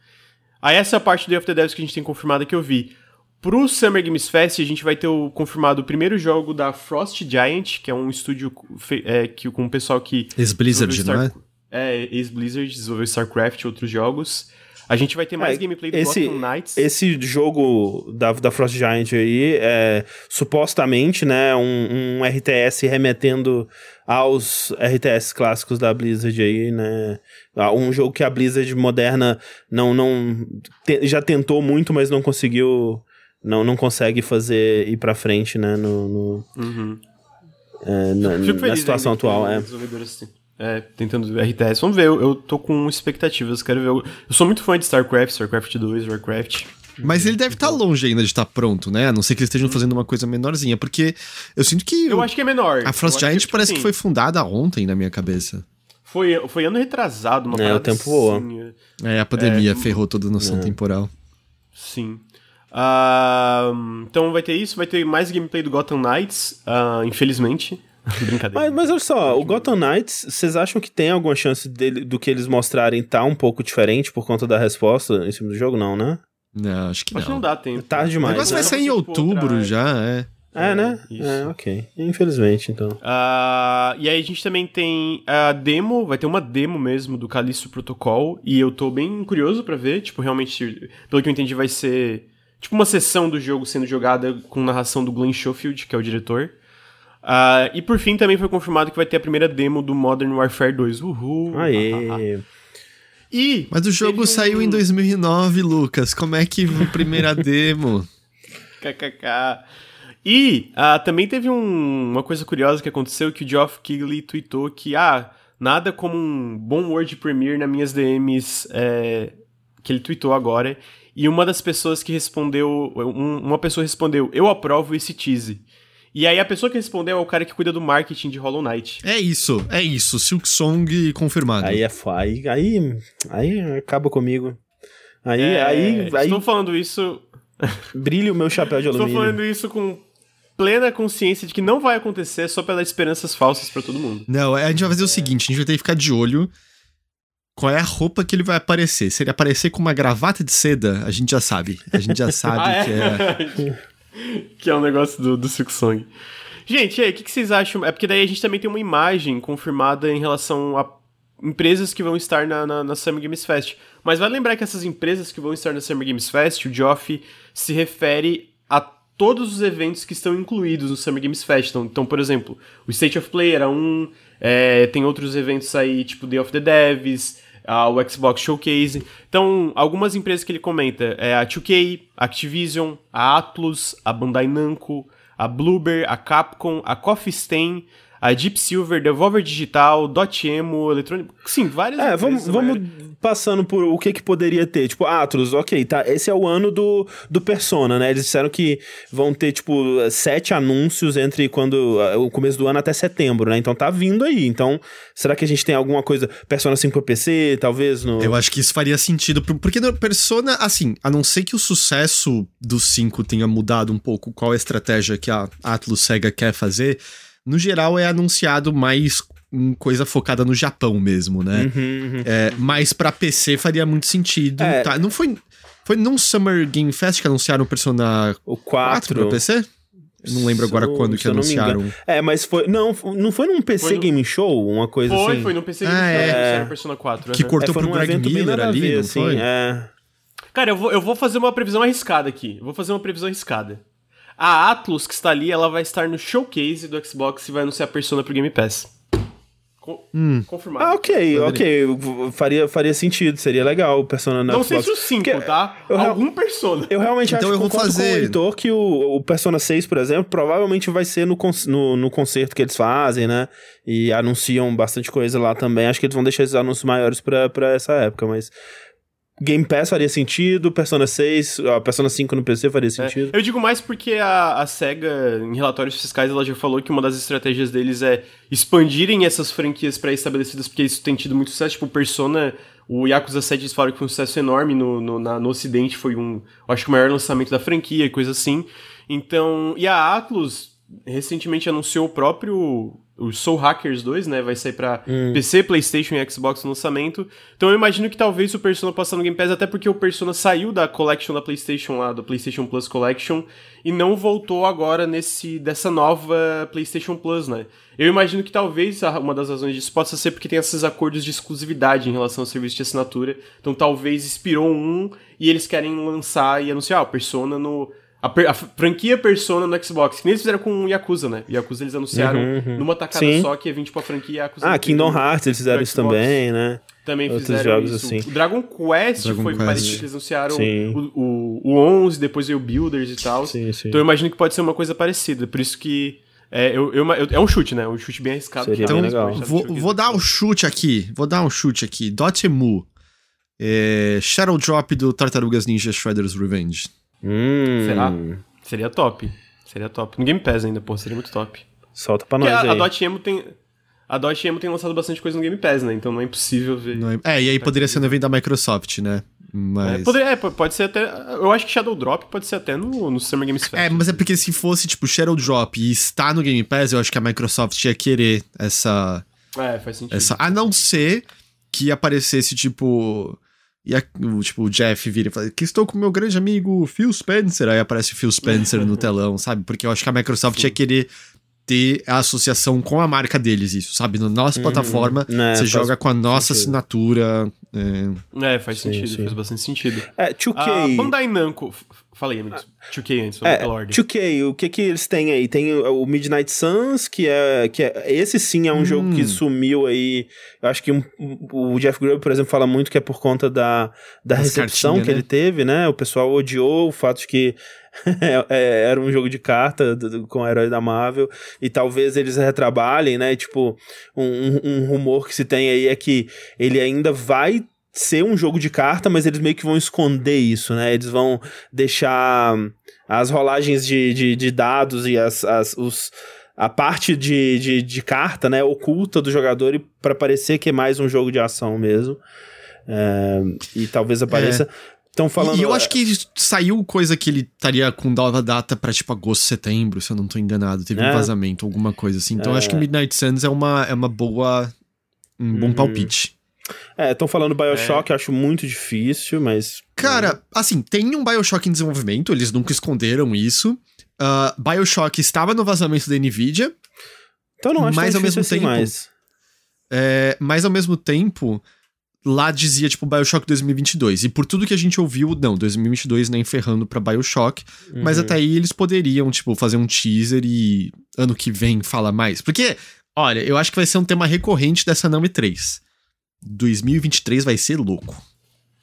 Aí essa é a parte do Day of the Devs que a gente tem confirmada que eu vi. Pro Summer Games Fest, a gente vai ter o, confirmado o primeiro jogo da Frost Giant, que é um estúdio é, que, com o pessoal que. Ex-Blizzard, Star... não é? É, ex-Blizzard, desenvolveu StarCraft e outros jogos. A gente vai ter mais é, gameplay do esse, Gotham Knights. Esse jogo da, da Frost Giant aí é supostamente, né, um, um RTS remetendo aos RTS clássicos da Blizzard aí, né? Ah, um jogo que a Blizzard moderna não, não te, já tentou muito, mas não conseguiu não, não consegue fazer ir pra frente, né? No, no uhum. é, na, na situação atual, é. Assim. É, tentando RTS. Vamos ver, eu, eu tô com expectativas, quero ver. Eu, eu sou muito fã de StarCraft, StarCraft 2, Warcraft. Mas ele deve estar tá longe ainda de estar tá pronto, né? A não ser que eles estejam fazendo uma coisa menorzinha, porque eu sinto que. Eu acho que é menor. A Frost Giant que, tipo, parece assim, que foi fundada ontem na minha cabeça. Foi, foi ano retrasado, uma É, o tempo voou. Assim, é, a pandemia é, ferrou toda a noção é. temporal. Sim. Uh, então vai ter isso, vai ter mais gameplay do Gotham Knights, uh, infelizmente. Brincadeira. Mas, mas olha só, o Gotham Knights, vocês acham que tem alguma chance dele, do que eles mostrarem tá um pouco diferente por conta da resposta em cima do jogo? Não, né? Não, acho que não. Acho que não dá tempo. Tarde demais. Mas vai sair em outubro já, é. É, né? Isso. É, ok. Infelizmente, então. Uh, e aí a gente também tem a demo, vai ter uma demo mesmo do Callisto Protocol, e eu tô bem curioso para ver, tipo, realmente, pelo que eu entendi, vai ser tipo uma sessão do jogo sendo jogada com narração do Glenn Schofield, que é o diretor. Uh, e por fim também foi confirmado que vai ter a primeira demo do Modern Warfare 2. Uhul! Aê! E Mas o jogo um... saiu em 2009, Lucas. Como é que a primeira demo? KKK. E uh, também teve um, uma coisa curiosa que aconteceu que o Geoff Keighley tweetou que ah, nada como um bom word premiere nas minhas DMs é, que ele tweetou agora. E uma das pessoas que respondeu, um, uma pessoa respondeu, eu aprovo esse tease. E aí a pessoa que respondeu é o cara que cuida do marketing de Hollow Knight. É isso, é isso. Silk Song confirmado. Aí é aí, aí, aí acaba comigo. Aí, é, aí, aí. Estou falando isso. Brilha o meu chapéu de alumínio. Estou falando isso com plena consciência de que não vai acontecer só dar esperanças falsas para todo mundo. Não, a gente vai fazer o seguinte: a gente vai ter que ficar de olho. Qual é a roupa que ele vai aparecer? Se ele aparecer com uma gravata de seda, a gente já sabe. A gente já sabe ah, é? que é. que é um negócio do, do Silk Song. Gente, e aí, o que, que, vocês acham? É porque daí a gente também tem uma imagem confirmada em relação a empresas que vão estar na, na, na Summer Games Fest. Mas vale lembrar que essas empresas que vão estar na Summer Games Fest, o Geoff se refere a todos os eventos que estão incluídos no Summer Games Fest. Então, então por exemplo, o State of Play era um, é, tem outros eventos aí, tipo Day of the Devs, o Xbox Showcase. Então, algumas empresas que ele comenta é a 2K, a Activision, a Atlus, a Bandai Namco, a Bloober, a Capcom, a Coffee Stain, a Deep Silver, Devolver Digital, Dotemu, Electronic. Sim, várias É, vamos, vamos passando por o que que poderia ter. Tipo, Atlas, ok, tá. Esse é o ano do, do Persona, né? Eles disseram que vão ter, tipo, sete anúncios entre quando. o começo do ano até setembro, né? Então tá vindo aí. Então, será que a gente tem alguma coisa. Persona 5 pra PC, talvez? No... Eu acho que isso faria sentido. Porque no Persona, assim, a não ser que o sucesso do 5 tenha mudado um pouco qual a estratégia que a Atlus Sega quer fazer no geral é anunciado mais coisa focada no Japão mesmo, né? Uhum, uhum. É, mas pra PC faria muito sentido. É. Tá? Não foi. Foi num Summer Game Fest que anunciaram o Persona o 4, 4 pra PC? Não lembro agora quando que anunciaram. É, mas foi. Não, não foi num PC foi no... Game Show, uma coisa foi, assim. Foi, foi num PC Game ah, Show, é. Persona 4. Que né? cortou é, pro Greg Miller ali, ver, não assim, foi? É. Cara, eu vou, eu vou fazer uma previsão arriscada aqui. Eu vou fazer uma previsão arriscada. A Atlus, que está ali, ela vai estar no showcase do Xbox e vai anunciar a Persona pro Game Pass. hum. Confirmado. Ah, ok, ok. Faria, faria sentido, seria legal o Persona na Não Xbox. sei se o 5, tá? Eu, Algum Persona. Eu realmente então acho eu vou fazer... com o editor que o, o Persona 6, por exemplo, provavelmente vai ser no, no, no concerto que eles fazem, né? E anunciam bastante coisa lá também. Acho que eles vão deixar esses anúncios maiores pra, pra essa época, mas... Game Pass faria sentido, Persona 6, a Persona 5 no PC faria é, sentido. É, eu digo mais porque a, a SEGA, em relatórios fiscais, ela já falou que uma das estratégias deles é expandirem essas franquias pré-estabelecidas, porque isso tem tido muito sucesso. Tipo, Persona, o Yakuza 7 eles falaram que foi um sucesso enorme no, no, na, no ocidente, foi um, acho que o maior lançamento da franquia e coisa assim. Então, e a Atlus recentemente anunciou o próprio o Soul Hackers 2, né? Vai sair pra hum. PC, PlayStation e Xbox no lançamento. Então eu imagino que talvez o Persona possa no Game Pass, até porque o Persona saiu da Collection da PlayStation lá, do PlayStation Plus Collection, e não voltou agora nesse dessa nova PlayStation Plus, né? Eu imagino que talvez uma das razões disso possa ser porque tem esses acordos de exclusividade em relação ao serviço de assinatura. Então talvez expirou um e eles querem lançar e anunciar, o Persona no a, a, franquia Persona no Xbox, que nem eles fizeram com o Yakuza, né? O Yakuza eles anunciaram uhum, uhum. numa tacada Sim. só que ia vir tipo a franquia Yakuza. Ah, Kingdom Hearts eles fizeram isso também, né? Também Outros fizeram jogos isso. Assim. O Dragon Quest Dragon foi Quest. parecido, eles anunciaram o, o, o 11, depois veio o Builders e tal. Sim, sim. Então eu imagino que pode ser uma coisa parecida, por isso que... É, eu, eu, eu, é um chute, né? Um chute bem arriscado. Seria então, legal. Vou, vou dar um chute aqui. Vou dar um chute aqui. Dotemu. É, Shadow Drop do Tartarugas Ninja Shredder's Revenge. Hum. Será? Seria top. Seria top. No Game Pass ainda, pô, seria muito top. Solta pra nós a, aí. A Dotemu tem... A Dotemu tem lançado bastante coisa no Game Pass, né? Então não é impossível ver. É, é, e aí poderia ser no evento da Microsoft, né? Mas... É, poderia, é, pode ser até. Eu acho que Shadow Drop pode ser até no, no Summer Games Fest. É, mas é porque se fosse, tipo, Shadow Drop e está no Game Pass, eu acho que a Microsoft ia querer essa. É, faz sentido. Essa, a não ser que aparecesse, tipo. E a, o, tipo, o Jeff vira e fala: que estou com meu grande amigo Phil Spencer. Aí aparece o Phil Spencer no telão, sabe? Porque eu acho que a Microsoft ia querer ter a associação com a marca deles, isso, sabe? Na nossa uhum. plataforma, é, você joga com a nossa sentido. assinatura. É, é faz sim, sentido, sim. faz bastante sentido. É, 2K. A Bandai Namco. Falei, amigo. 2K antes, é, ordem. 2K, o que que eles têm aí? Tem o Midnight Suns, que é... Que é esse sim é um hum. jogo que sumiu aí. Eu acho que um, o Jeff Grubb, por exemplo, fala muito que é por conta da, da recepção que né? ele teve, né? O pessoal odiou o fato de que é, é, era um jogo de carta do, com o herói da Marvel e talvez eles retrabalhem, né? Tipo, um, um rumor que se tem aí é que ele ainda vai ser um jogo de carta, mas eles meio que vão esconder isso, né? Eles vão deixar as rolagens de, de, de dados e as, as, os, a parte de, de, de carta, né, oculta do jogador para parecer que é mais um jogo de ação mesmo. É, e talvez apareça. É. Estão falando. E eu acho que saiu coisa que ele estaria com nova data pra tipo agosto, setembro, se eu não tô enganado. Teve é. um vazamento, alguma coisa assim. Então é. acho que Midnight Suns é uma, é uma boa. Um bom uhum. palpite. É, estão falando Bioshock, é. acho muito difícil, mas. Cara, assim, tem um Bioshock em desenvolvimento, eles nunca esconderam isso. Uh, Bioshock estava no vazamento da Nvidia. Então não acho mas ao mesmo assim tempo. Mais. É, mas ao mesmo tempo, lá dizia, tipo, Bioshock 2022. E por tudo que a gente ouviu, não, 2022 nem ferrando pra Bioshock. Uhum. Mas até aí eles poderiam, tipo, fazer um teaser e ano que vem fala mais. Porque, olha, eu acho que vai ser um tema recorrente dessa Nami 3. 2023 vai ser louco.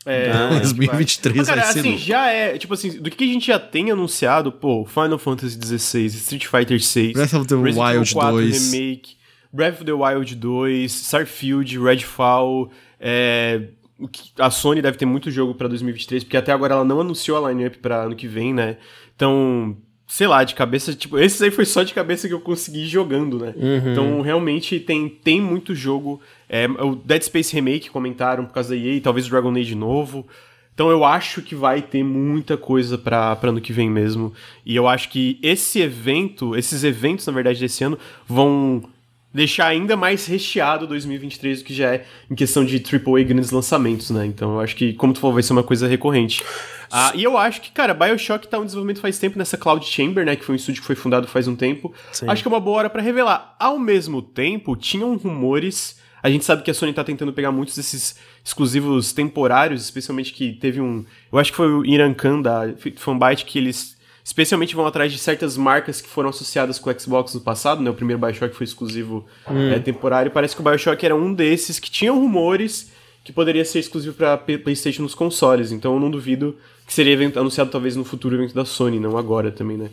É, não, 2023 vai, cara, vai ser assim, louco. já é, tipo assim, do que a gente já tem anunciado, pô, Final Fantasy XVI, Street Fighter VI, Breath of the Wild 2, Remake, Breath of the Wild 2, Starfield, Redfall, é, a Sony deve ter muito jogo para 2023, porque até agora ela não anunciou a lineup para ano que vem, né? Então, sei lá, de cabeça, tipo, esses aí foi só de cabeça que eu consegui jogando, né? Uhum. Então, realmente tem, tem muito jogo. É, o Dead Space Remake comentaram por causa da EA, talvez o Dragon Age novo. Então eu acho que vai ter muita coisa para ano que vem mesmo. E eu acho que esse evento, esses eventos, na verdade, desse ano, vão deixar ainda mais recheado 2023 do que já é em questão de AAA grandes lançamentos, né? Então eu acho que, como tu falou, vai ser uma coisa recorrente. Ah, e eu acho que, cara, Bioshock tá em desenvolvimento faz tempo nessa Cloud Chamber, né? Que foi um estúdio que foi fundado faz um tempo. Sim. Acho que é uma boa hora para revelar. Ao mesmo tempo, tinham rumores. A gente sabe que a Sony tá tentando pegar muitos desses exclusivos temporários, especialmente que teve um. Eu acho que foi o Iran Khan da Fanbyte que eles especialmente vão atrás de certas marcas que foram associadas com o Xbox no passado, né? O primeiro Bioshock foi exclusivo hum. é, temporário. Parece que o Bioshock era um desses que tinham rumores que poderia ser exclusivo para PlayStation nos consoles. Então eu não duvido que seria anunciado talvez no futuro evento da Sony, não agora também, né?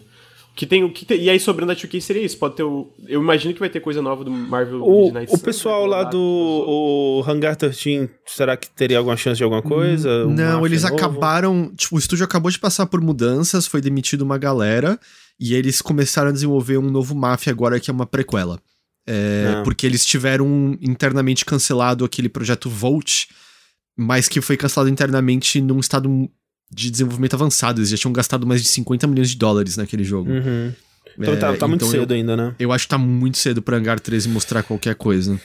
Que tem o que tem, e aí sobrando a 2K seria isso, pode ter o eu imagino que vai ter coisa nova do Marvel o, Midnight O pessoal lá do o Hangar 13, será que teria alguma chance de alguma coisa? Não, eles novo? acabaram, tipo, o estúdio acabou de passar por mudanças, foi demitido uma galera e eles começaram a desenvolver um novo Mafia agora que é uma prequela. É, ah. porque eles tiveram internamente cancelado aquele projeto Volt, mas que foi cancelado internamente num estado de desenvolvimento avançado. Eles já tinham gastado mais de 50 milhões de dólares naquele jogo. Uhum. Então tá, é, tá, tá muito então cedo eu, ainda, né? Eu acho que tá muito cedo pra Hangar 13 mostrar qualquer coisa.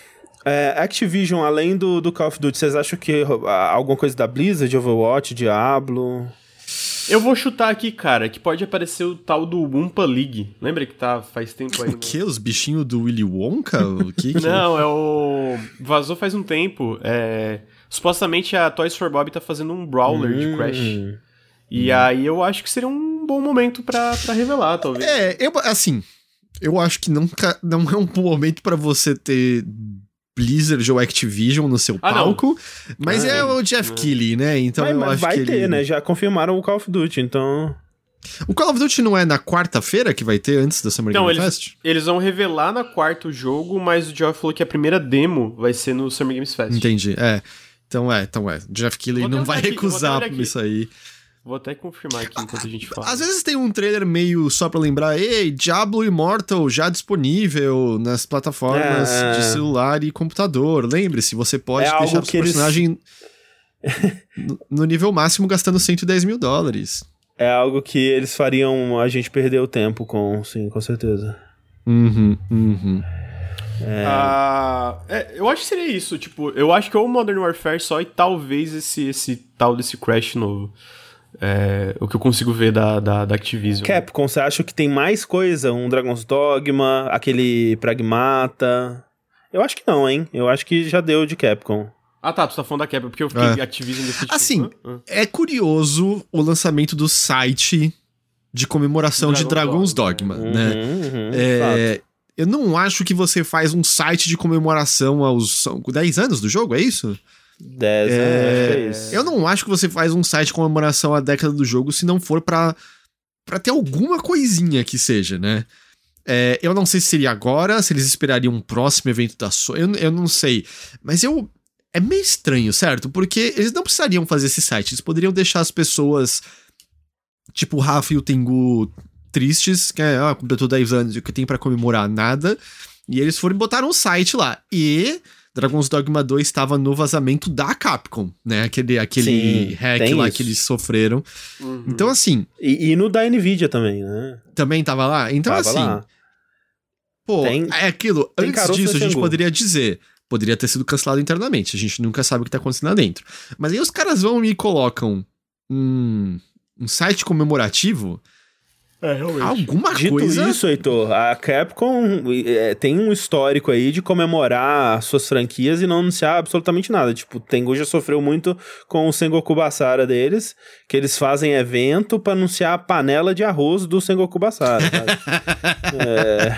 É, Activision, além do, do Call of Duty, vocês acham que alguma coisa da Blizzard, Overwatch, Diablo? Eu vou chutar aqui, cara, que pode aparecer o tal do Wumpa League. Lembra que tá faz tempo aí? O que? Os bichinhos do Willy Wonka? O que, que... Não, é o. Vazou faz um tempo. É... Supostamente a Toys for Bob tá fazendo um brawler hum. de Crash. E hum. aí eu acho que seria um bom momento para revelar, talvez. É, eu, assim, eu acho que nunca, não é um bom momento para você ter Blizzard ou Activision no seu ah, palco, não. mas ah, é o Jeff é. Keighley, né? Então mas, eu mas acho vai que ter, ele... né? Já confirmaram o Call of Duty, então... O Call of Duty não é na quarta-feira que vai ter antes da Summer Game eles, Fest? Eles vão revelar na quarta o jogo, mas o Geoff falou que a primeira demo vai ser no Summer Games Fest. Entendi, é. Então é, então é. Jeff Keighley não vai aqui, recusar por isso aí. Vou até confirmar aqui enquanto a gente fala. Às vezes tem um trailer meio só pra lembrar, ei, Diablo Immortal já disponível nas plataformas é... de celular e computador. Lembre-se, você pode é deixar o personagem eles... no nível máximo gastando 110 mil dólares. É algo que eles fariam a gente perder o tempo com, sim, com certeza. Uhum, uhum. É... Ah, é, eu acho que seria isso, tipo, eu acho que ou Modern Warfare só e talvez esse, esse tal desse Crash novo. É, o que eu consigo ver da, da, da, Activision. Capcom, você acha que tem mais coisa? Um Dragon's Dogma, aquele Pragmata? Eu acho que não, hein? Eu acho que já deu de Capcom. Ah, tá, tu tá falando da Capcom, porque eu fiquei É. Activision desse tipo. Assim, ah, ah. É curioso o lançamento do site de comemoração de Dragon's Dogma, Uhum, né? uhum, fato. É, eu não acho que você faz um site de comemoração aos são 10 anos do jogo, é isso? 10, É, que é isso. Eu não acho que você faz um site de comemoração à década do jogo se não for pra, pra ter alguma coisinha que seja, né? É, eu não sei se seria agora, se eles esperariam um próximo evento da Sony, eu, eu não sei. Mas eu. É meio estranho, certo? Porque eles não precisariam fazer esse site, eles poderiam deixar as pessoas, tipo o Rafa e o Tengu, tristes, que é, ah, completou 10 anos e o que tem pra comemorar nada. E eles foram e botaram um site lá. E Dragon's Dogma 2 estava no vazamento da Capcom, né? Aquele, aquele Sim, hack lá isso. que eles sofreram. Uhum. Então, assim, E, e no da Nvidia também, né? também tava lá. Então, Tava assim, lá. pô, Tem- é aquilo. tem Antes disso, a gente poderia dizer. Poderia ter sido cancelado internamente. A gente nunca sabe o que tá acontecendo lá dentro. Mas aí os caras vão e colocam um, um site comemorativo. É, realmente. Alguma Dito coisa. isso, Heitor, a Capcom é, tem um histórico aí de comemorar suas franquias e não anunciar absolutamente nada. Tipo, o Tengu já sofreu muito com o Sengoku Basara deles, que eles fazem evento pra anunciar a panela de arroz do Sengoku Basara. É,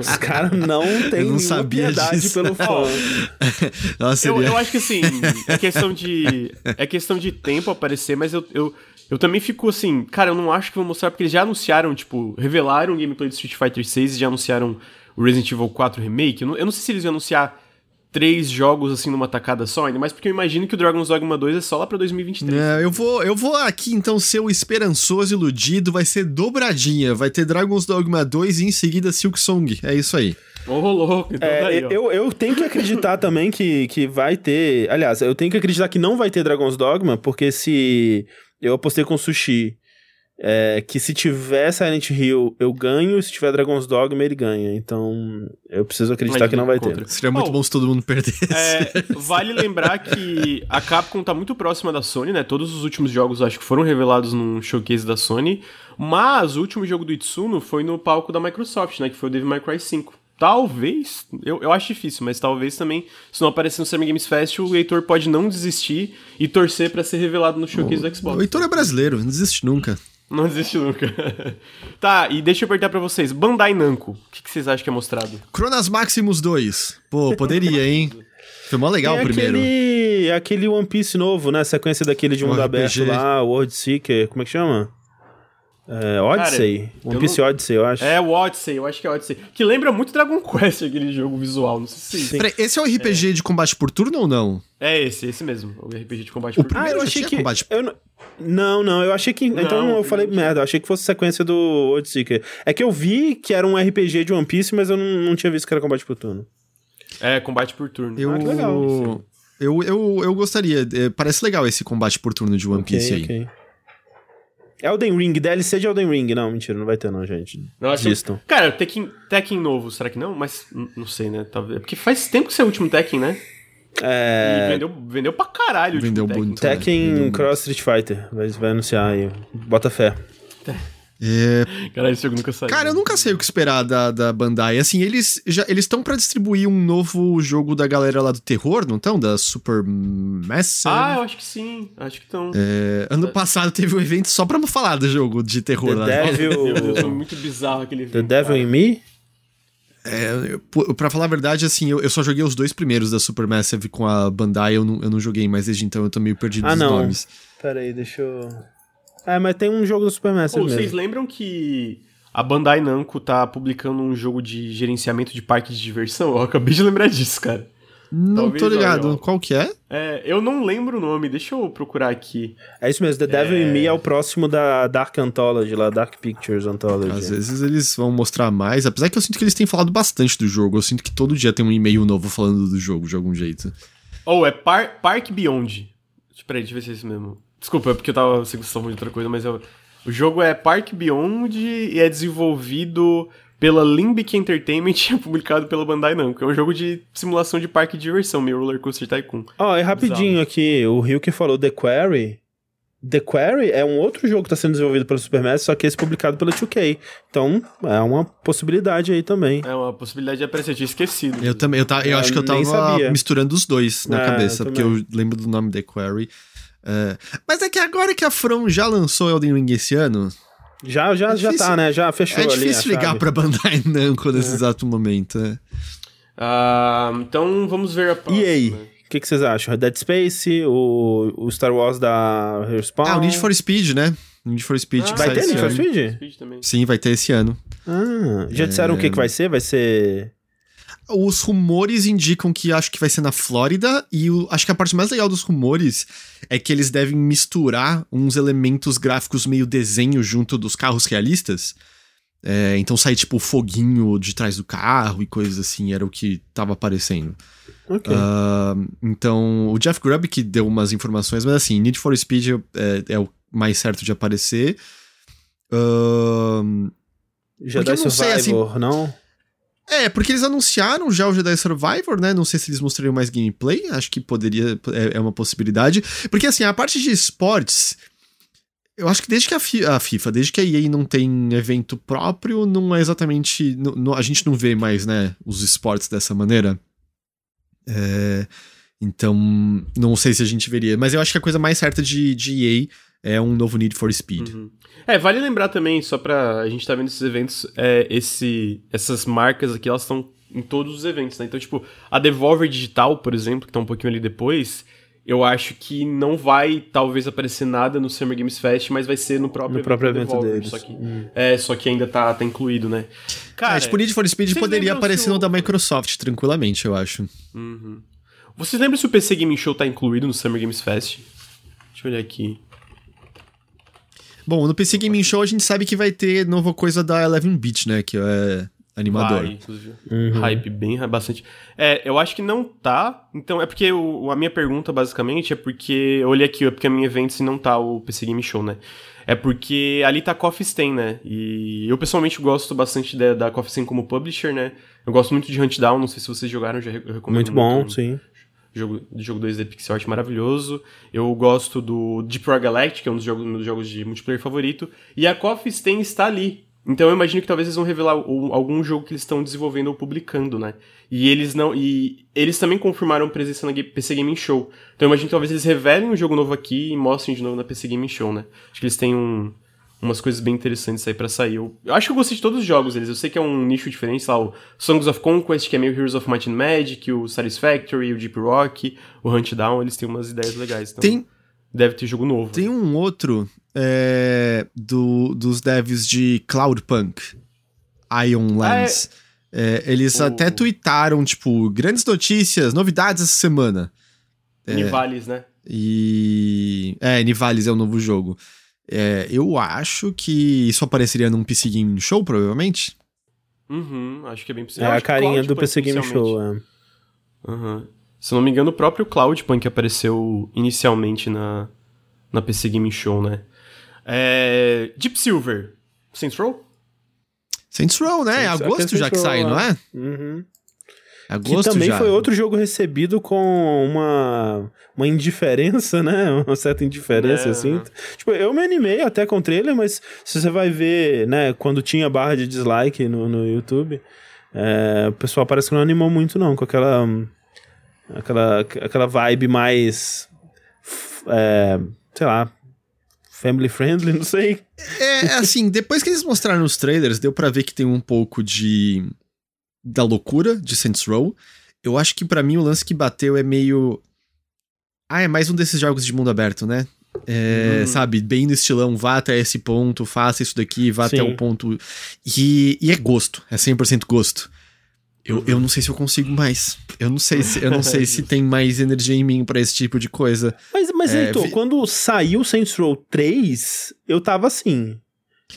os caras não têm não sabia piedade disso. pelo fã. Nossa, Eu, seria- eu acho que assim, é questão de. É questão de tempo aparecer, mas eu, eu, eu também fico assim, cara, eu não acho que vão mostrar, porque eles já anunciaram, tipo, revelaram o gameplay do Street Fighter 6 e já anunciaram o Resident Evil 4 Remake. Eu não, eu não sei se eles iam anunciar três jogos assim numa tacada só, ainda mais porque eu imagino que o Dragon's Dogma 2 é só lá pra 2023. É, eu vou, eu vou aqui então ser o esperançoso iludido, vai ser dobradinha, vai ter Dragon's Dogma 2 e em seguida Silk Song. É isso aí. Ô, louco, então É, daí, ó. eu, eu tenho que acreditar também que, que vai ter. Aliás, eu tenho que acreditar que não vai ter Dragon's Dogma, porque se. Eu apostei com o Sushi. é, que se tiver Silent Hill, eu ganho, se tiver Dragon's Dogma, ele ganha. Então, eu preciso acreditar Mas que não vai contra. ter. Seria muito Oh, bom se todo mundo perdesse. É, vale lembrar que a Capcom tá muito próxima da Sony, né? Todos os últimos jogos acho que foram revelados num showcase da Sony, mas o último jogo do Itsuno foi no palco da Microsoft, né? Que foi o Devil May Cry 5. Talvez, eu, eu acho difícil, mas talvez também, se não aparecer no Summer Games Fest, o Heitor pode não desistir e torcer pra ser revelado no showcase do Xbox. O Heitor é brasileiro, não desiste nunca. Não desiste nunca. tá, e deixa eu perguntar pra vocês, Bandai Namco, o que, que vocês acham que é mostrado? Chronas Maximus 2. Pô, poderia, hein? Foi mó legal o primeiro. aquele, aquele One Piece novo, né? Sequência daquele de Um mundo RPG. aberto lá, World Seeker, como é que chama? É, Odyssey. eu One Piece não- Odyssey, eu acho. É o Odyssey, eu acho que é Odyssey. Que lembra muito Dragon Quest, aquele jogo visual, não sei se... Sim. Peraí, esse é o RPG de combate por turno ou não? É esse, esse mesmo. O RPG de combate O por primeiro- Ah, eu achei que. combate. Eu não... não, não, eu achei que. então Não, eu falei merda, eu achei que fosse sequência do Seeker. É que eu vi que era um RPG de One Piece, mas eu não, não tinha visto que era combate por turno. É, combate por turno. Eu, Ah, que legal. eu, eu, eu gostaria. é, parece legal esse combate por turno de One Piece aí. ok. Elden Ring, DLC de Elden Ring. Não, mentira, não vai ter não, gente. Não, Desistam. Cara, Tekken, Tekken novo, será que não? Mas não sei, né? Talvez. Porque faz tempo que saiu o último Tekken, né? E É... vendeu, vendeu pra caralho o Vendeu último muito. Tekken. Tekken Vendeu Cross Street Fighter. Vai, vai anunciar aí. Bota fé. É, Caralho, esse jogo nunca saiu. Cara, eu nunca sei o que esperar da, da Bandai. Assim, eles já eles estão pra distribuir um novo jogo da galera lá do terror, não estão? Da Super Massive. Ah, eu acho que sim. Acho que estão. É, ano passado teve um evento só pra falar do jogo de terror The lá. Devil- Meu Deus, foi muito bizarro aquele The filme. Devil in Me? É, pra falar a verdade, assim, eu, eu só joguei os dois primeiros da Supermassive com a Bandai, eu não, eu não joguei mais desde então, eu tô meio perdido Ah, nos não. nomes. Pera aí, deixa eu... É, mas tem um jogo do Supermassive Pô, vocês mesmo. lembram que a Bandai Namco tá publicando um jogo de gerenciamento de parque de diversão? Eu acabei de lembrar disso, cara. Não Talvez tô ligado. olha. Qual que é? É, eu não lembro o nome, deixa eu procurar aqui. É isso mesmo, The Devil in Me é o próximo da Dark Anthology, lá, Dark Pictures Anthology. Às vezes eles vão mostrar mais, apesar que eu sinto que eles têm falado bastante do jogo. Eu sinto que todo dia tem um e-mail novo falando do jogo de algum jeito. Ou é Par Park Beyond. Peraí, deixa eu ver se é isso mesmo. Desculpa, é porque eu tava sei que vocês estavam de outra coisa, mas eu- o jogo é Park Beyond e é desenvolvido pela Limbic Entertainment e é publicado pela Bandai Namco. É um jogo de simulação de parque de diversão, meio Roller Coaster Tycoon. Ó, e rapidinho aqui, o Rio que falou The Quarry. The Quarry é um outro jogo que está sendo desenvolvido pela Supermassive, só que esse é publicado pela 2K. Então, é uma possibilidade aí também. É uma possibilidade de aparecer, eu tinha esquecido. Eu também, eu, ta, eu, Eu acho que eu tava misturando os dois na É, cabeça, eu porque eu lembro do nome The Quarry. É, mas é que agora que a From já lançou Elden Ring esse ano, Já, já, É já tá, né? Já fechou é difícil ligar chave. pra Bandai Namco nesse É. exato momento. é. Ah, então vamos ver a próxima. E aí? O que, que vocês acham? Dead Space, o, o Star Wars da Respawn? Ah, o Need for Speed, né? Need for Speed Ah, que Vai ter Need for. Speed? Speed também. Sim, vai ter esse ano. Ah, já disseram o que, que vai ser? Vai ser... Os rumores indicam que acho que vai ser na Flórida, e o- acho que a parte mais legal dos rumores é que eles devem misturar uns elementos gráficos meio desenho junto dos carros realistas. É, então sai tipo o foguinho de trás do carro e coisas assim, era o que tava aparecendo. Ok. Ah, então, o Jeff Grubb que deu umas informações, mas assim, Need for Speed é, é o mais certo de aparecer. Jedi porque eu não sei, assim, Survivor, não? É, porque eles anunciaram já o Jedi Survivor, né? Não sei se eles mostrariam mais gameplay. Acho que poderia. É, é uma possibilidade. Porque, assim, a parte de esportes. Eu acho que desde que a, Fi- a FIFA, desde que a EA não tem evento próprio, não é exatamente. a gente não vê mais, né? Os esportes dessa maneira. É, então, não sei se a gente veria. Mas eu acho que a coisa mais certa de, de EA é um novo Need for Speed. Uhum. É, vale lembrar também, só pra a gente tá vendo esses eventos, é, esse, essas marcas aqui, elas estão em todos os eventos, né? Então, tipo, a Devolver Digital, por exemplo, que tá um pouquinho ali depois, eu acho que não vai, talvez, aparecer nada no Summer Games Fest, mas vai ser no próprio, No próprio evento Devolver, deles. Só que, Hum. É, só que ainda tá, tá incluído, né? Cara, é, tipo, Need for Speed poderia aparecer o- no da Microsoft tranquilamente, eu acho. Uhum. Vocês lembram se o PC Gaming Show tá incluído no Summer Games Fest? Deixa eu olhar aqui. Bom, no PC Gaming Show a gente sabe que vai ter nova coisa da Eleven Beat, né? Que é animador. Vai, inclusive. Uhum. Hype bem, bastante. É, eu acho que não tá. Então, é porque o, a minha pergunta, basicamente, é porque. Eu olhei aqui, é porque a minha evento se não tá o PC Game Show, né? É porque ali tá Coffee Stain, né? E eu pessoalmente gosto bastante da, da Coffee Stain como publisher, né? Eu gosto muito de Hunt Down, não sei se vocês jogaram, já recomendo Muito bom, muito. sim. Jogo, jogo 2D Pixel Art maravilhoso. Eu gosto do Deep Rock Galactic, que é um dos jogos, dos jogos de multiplayer favorito. E a Coffee Stain está ali. Então eu imagino que talvez eles vão revelar algum jogo que eles estão desenvolvendo ou publicando, né? E eles não. E eles também confirmaram presença na PC Gaming Show. Então eu imagino que talvez eles revelem um jogo novo aqui e mostrem de novo na PC Gaming Show, né? Acho que eles têm um- umas coisas bem interessantes aí pra sair. Eu, eu acho que eu gostei de todos os jogos eles. Eu sei que é um nicho diferente, lá, o Songs of Conquest, que é meio Heroes of Might and Magic, o Satisfactory, o Deep Rock, o Hunt Down, eles têm umas ideias legais. Então Tem, deve ter jogo novo. tem um outro é, do, dos devs de Cloudpunk, Ion Lands. É, eles O- até tweetaram, tipo, grandes notícias, novidades essa semana. Nivales, né? E. É, Nivales é o novo jogo. É, eu acho que isso apareceria num PC Game Show, provavelmente. Uhum, acho que é bem É possível. Eu a carinha do PC Game. Show, é. Aham. Se eu não me engano, o próprio Cloudpunk apareceu inicialmente na, na PC Gaming Show, né? É, Deep Silver. Saints Row? Saints Row, né? É Saints- agosto aquele já que sai, não é? Uhum. Que Agosto também já. foi outro jogo recebido com uma, uma indiferença, né? Uma certa indiferença, É. assim. Tipo, eu me animei até com o trailer, mas se você vai ver, né, quando tinha barra de dislike no, no YouTube, é, o pessoal parece que não animou muito, não, com aquela. aquela, aquela vibe mais. é, sei lá. Family friendly, não sei. É, assim, depois que eles mostraram os trailers, deu pra ver que tem um pouco de. Da loucura de Saints Row. Eu acho que pra mim o lance que bateu é meio. Ah, é mais um desses jogos de mundo aberto, né? É, Hum. Sabe, bem no estilão, vá até esse ponto, faça isso daqui, vá até Sim. o ponto. E, e é gosto, é 100% gosto. Eu, eu não sei se eu consigo mais. Eu não sei se, eu não sei se tem mais energia em mim pra esse tipo de coisa. Mas, mas É, Heitor, vi- quando saiu Saints Row 3, eu tava assim.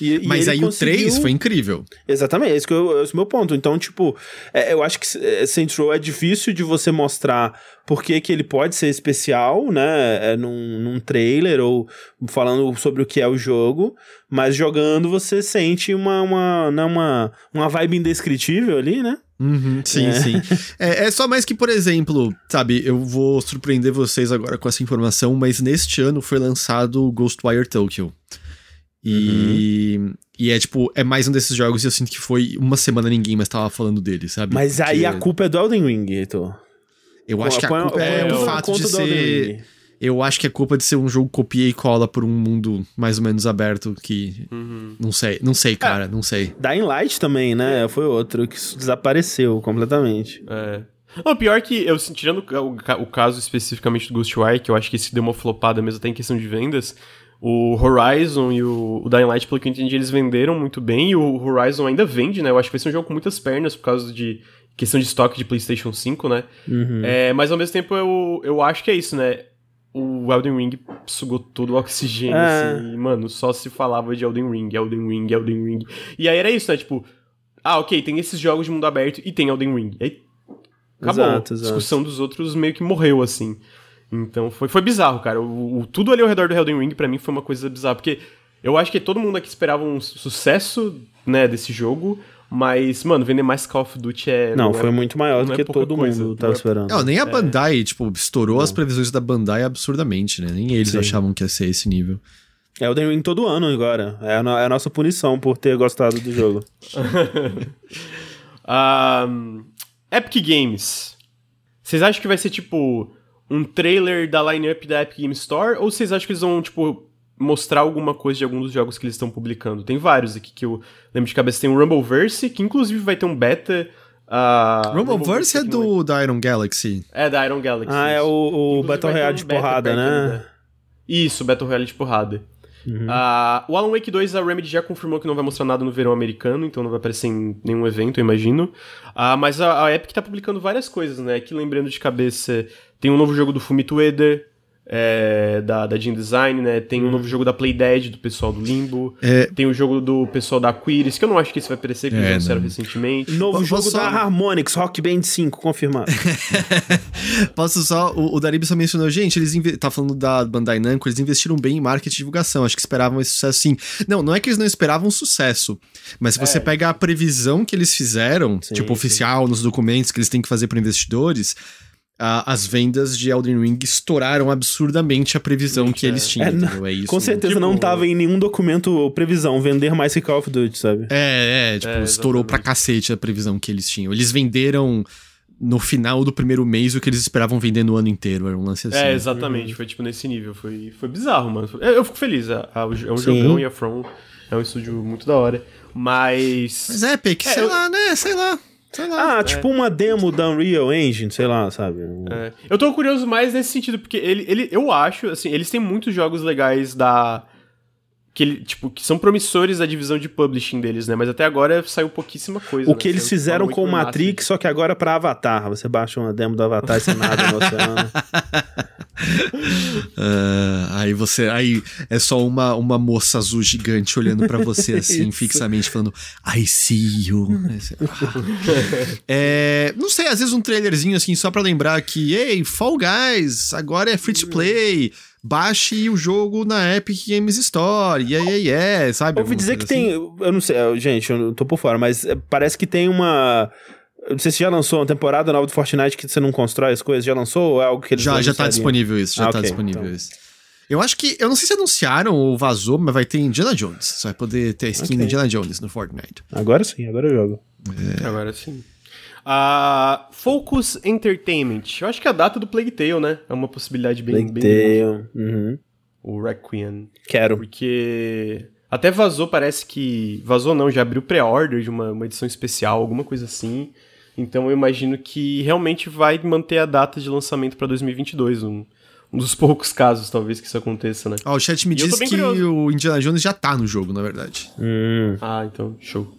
E, e Mas ele aí conseguiu... o 3 foi incrível. Exatamente, esse, que eu, esse é o meu ponto. Então, tipo, é, eu acho que é, Saints Row é difícil de você mostrar por que ele pode ser especial, né, é, num, num trailer ou falando sobre o que é o jogo, mas jogando você sente uma, uma, né, uma, uma vibe indescritível ali, né? Uhum, sim, É. sim. É, é só mais que, por exemplo, sabe, eu vou surpreender vocês agora com essa informação, mas neste ano foi lançado o Ghostwire Tokyo. E, e é tipo, é mais um desses jogos e eu sinto que foi uma semana ninguém mais tava falando dele, sabe? Mas aí Porque a culpa é do Elden Ring, Heitor. Eu acho que a culpa é o fato de ser. Eu acho que é culpa de ser um jogo copia e cola por um mundo mais ou menos aberto que. Uhum. Não sei, não sei, cara, não sei. Dying Light também, né? Foi outro que desapareceu completamente. É. Não, pior que eu, tirando o, o caso especificamente do Ghostwire, que eu acho que esse deu uma flopada mesmo até em questão de vendas, o Horizon e o, Dying Light, pelo que eu entendi, eles venderam muito bem, e o Horizon ainda vende, né? Eu acho que vai ser um jogo com muitas pernas por causa de questão de estoque de PlayStation 5, né? Uhum. É, mas ao mesmo tempo eu, eu acho que é isso, né? O Elden Ring sugou todo o oxigênio, É. assim, e, mano, só se falava de Elden Ring, Elden Ring, Elden Ring. E aí era isso, né? Tipo, ah, ok, tem esses jogos de mundo aberto e tem Elden Ring. E aí acabou. Exato, a exato. discussão dos outros meio que morreu, assim. Então foi, foi bizarro, cara. O, o- tudo ali ao redor do Elden Ring pra mim foi uma coisa bizarra, porque eu acho que todo mundo aqui esperava um su- sucesso, né, desse jogo, mas, mano, vender mais Call of Duty é. Não, é- foi muito maior não do é que pouca todo coisa, mundo tava não é- esperando. Não, nem a Bandai, tipo, estourou as previsões da Bandai absurdamente, né? Nem eles Sim. achavam que ia ser esse nível. É o The Ring todo ano agora. É a, no- é a nossa punição por ter gostado do jogo. Ahn, Epic Games. Vocês acham que vai ser tipo um trailer da lineup da Epic Games Store? Ou vocês acham que eles vão, tipo, mostrar alguma coisa de algum dos jogos que eles estão publicando? Tem vários aqui que eu lembro de cabeça. Tem o Rumbleverse, que inclusive vai ter um beta. Uh, Rumbleverse é do da Iron Galaxy. É da Iron Galaxy. Ah, é isso. o, o Inclusive Battle Royale um de porrada, né? Isso, Battle Royale de porrada. Uhum. Ah, o Alan Wake 2, a Remedy já confirmou que não vai mostrar nada no verão americano, então não vai aparecer em nenhum evento, eu imagino. Ah, mas a, a Epic tá publicando várias coisas, né? Aqui lembrando de cabeça, tem um novo jogo do Fumito Ueda, é, da, da Gene Design, né? Tem um novo jogo da Playdead, do pessoal do Limbo. É. Tem o jogo do pessoal da Aquiris, que eu não acho que esse vai aparecer, porque É, eles anunciaram recentemente. Novo Posso jogo só- da Harmonix, Rock Band 5, confirmado. Posso só. O, o Darib só mencionou, gente, eles inve- tá falando da Bandai Namco, eles investiram bem em marketing e divulgação. Acho que esperavam esse sucesso sim. Não, não é que eles não esperavam sucesso. Mas se você pega a previsão que eles fizeram, Sim, tipo, sim. oficial, nos documentos que eles têm que fazer para investidores. As vendas de Elden Ring estouraram absurdamente a previsão que eles tinham, É, não-? É isso. Com certeza Tipo- não tava em nenhum documento previsão vender mais que Call of Duty, sabe? É, é, tipo, É, estourou pra exatamente. cacete a previsão que eles tinham. Eles venderam no final do primeiro mês o que eles esperavam vender no ano inteiro. Era um lance assim. É, exatamente, foi tipo nesse nível, foi, foi bizarro, mano. Eu, eu fico feliz, é, é um Sim. jogão e a From é um estúdio muito da hora, mas... Mas é, Epic, sei eu- lá, né? Sei lá. Sei lá. Ah, tipo uma demo da Unreal Engine, sei lá, sabe? É. Eu tô curioso mais nesse sentido, porque ele, ele, eu acho, assim, eles têm muitos jogos legais da. Que, ele, tipo, que são promissores da divisão de publishing deles, né? Mas até agora saiu pouquíssima coisa. O né? que eles Saiu fizeram com o Matrix, só que agora pra Avatar. Você baixa uma demo do Avatar e você nada no oceano. Ah, aí você. Aí é só uma, uma moça azul gigante olhando pra você assim, fixamente, falando I see you. É, não sei, às vezes um trailerzinho assim, só pra lembrar que, ei, Fall Guys, agora é free to play. Baixe o jogo na Epic Games Store. Yeah, yeah, yeah, sabe? Ouvi dizer que assim. tem. Eu não sei, gente, eu não tô por fora, mas é, parece que tem uma. Eu não sei se já lançou uma temporada nova do Fortnite que você não constrói as coisas. Já lançou ou é algo que eles Já, já tá disponível isso, já Ah, tá ok, disponível então. isso. Eu acho que. Eu não sei se anunciaram ou vazou, mas vai ter Indiana Jones. Você vai poder ter a skin Ok. de Indiana Jones no Fortnite. Agora sim, agora eu jogo. Agora sim. Ah, Focus Entertainment. Eu acho que é a data do Plague Tale, né? É uma possibilidade bem. Plague bem Tale. Uhum. o Requiem. Quero. Porque até vazou, parece que. Vazou não, já abriu pré-order de uma, uma edição especial, alguma coisa assim. Então eu imagino que realmente vai manter a data de lançamento pra 2022. Um, um dos poucos casos, talvez, que isso aconteça, né? Ó, o chat me E diz que curioso. o Indiana Jones já tá no jogo, na verdade. Hum. Ah, então, show.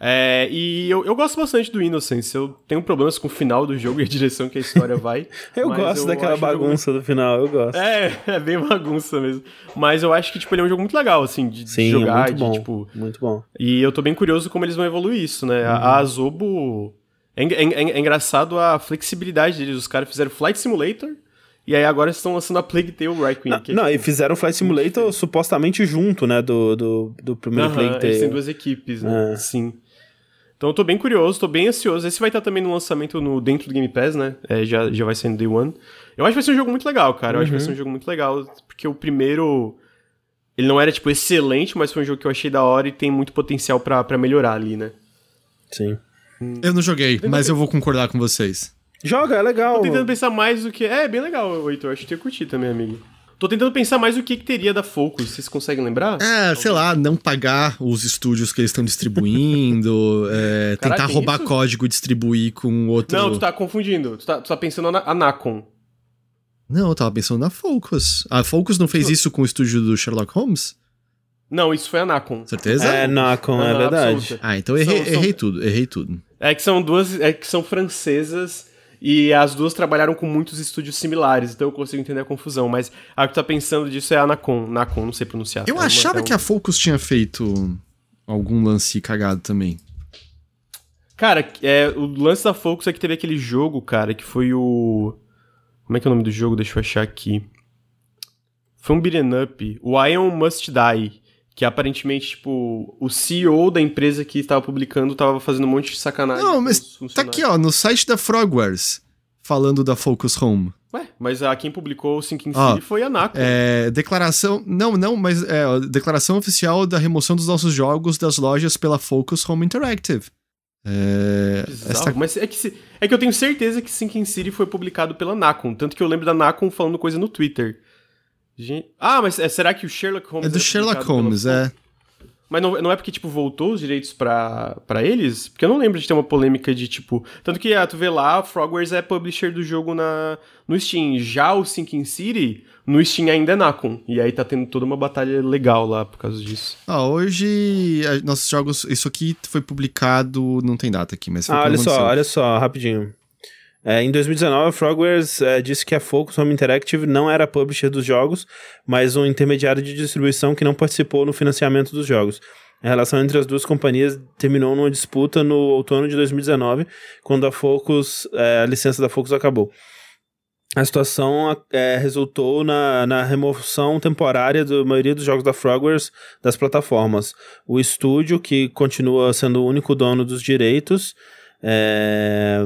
É, e eu, eu gosto bastante do Innocence. Eu tenho problemas com o final do jogo e a direção que a história vai. eu gosto eu daquela bagunça jogo... do final, eu gosto. É, é bem bagunça mesmo. Mas eu acho que, tipo, ele é um jogo muito legal, assim, de, Sim, de jogar. Muito bom, de, tipo... muito bom. E eu tô bem curioso como eles vão evoluir isso, né? Uhum. A Azobo... É, é, é, é, engraçado a flexibilidade deles. Os caras fizeram Flight Simulator e aí agora estão lançando a Plague Tale Right Não, não e fizeram o Flight Simulator supostamente junto, né, do, do, do primeiro uh -huh, Plague Tale. Eles têm duas equipes, né? É. Sim. Então eu tô bem curioso, tô bem ansioso. Esse vai estar também no lançamento no, dentro do Game Pass, né? É, já, já vai ser no Day One. Eu acho que vai ser um jogo muito legal, cara. Eu uhum. acho que vai ser um jogo muito legal, porque o primeiro... Ele não era, tipo, excelente, mas foi um jogo que eu achei da hora e tem muito potencial para melhorar ali, né? Sim. Eu não joguei, mas eu vou concordar com vocês. Joga, é legal. Tô tentando pensar mais do que. É, bem legal, Heitor. Acho que ia curtir também, amigo. Tô tentando pensar mais o que, que teria da Focus. Vocês conseguem lembrar? É, sei lá, não pagar os estúdios que eles estão distribuindo, é, tentar roubar isso? código e distribuir com outro. Não, tu tá confundindo. Tu tá, tu tá pensando na Anacon. Não, eu tava pensando na Focus. A Focus não fez isso com o estúdio do Sherlock Holmes? Não, isso foi a Nacon. Certeza? É, Nacon, é verdade. Absoluta. Ah, então errei, são, são... errei tudo, errei tudo. É que são duas. É que são francesas e as duas trabalharam com muitos estúdios similares, então eu consigo entender a confusão. Mas a que tá pensando disso é a Nacon. Nacon, não sei pronunciar. Eu é achava é um... que a Focus tinha feito algum lance cagado também. Cara, é, o lance da Focus é que teve aquele jogo, cara, que foi o. Como é que é o nome do jogo? Deixa eu achar aqui. Foi um beat'em up. O Ion Must Die. Que aparentemente, tipo, o CEO da empresa que estava publicando estava fazendo um monte de sacanagem. Não, mas tá aqui, ó, no site da Frogwares, falando da Focus Home. Ué, mas a quem publicou o Sinking City foi a Naco. É, declaração. Não, não, mas é, declaração oficial da remoção dos nossos jogos das lojas pela Focus Home Interactive. É, esta... Mas é que, se, é que eu tenho certeza que Sinking City foi publicado pela Nacon. Tanto que eu lembro da Nacon falando coisa no Twitter. Gente... Ah, mas é, será que o Sherlock Holmes. É do Sherlock Holmes, é. Mas não, não é porque, tipo, voltou os direitos para eles? Porque eu não lembro de ter uma polêmica de, tipo... Tanto que, ah, tu vê lá, a Frogwares é publisher do jogo na, no Steam. Já o Sinking City, no Steam ainda é Nacon. E aí tá tendo toda uma batalha legal lá por causa disso. Ah, hoje, nossos jogos... Isso aqui foi publicado... Não tem data aqui, mas... Ah, olha só, olha só, rapidinho. É, em 2019, a Frogwares é, disse que a Focus Home Interactive não era publisher dos jogos, mas um intermediário de distribuição que não participou no financiamento dos jogos. A relação entre as duas companhias terminou numa disputa no outono de 2019, quando a Focus, é, a licença da Focus acabou. A situação é, resultou na, na remoção temporária da maioria dos jogos da Frogwares das plataformas. O estúdio, que continua sendo o único dono dos direitos, é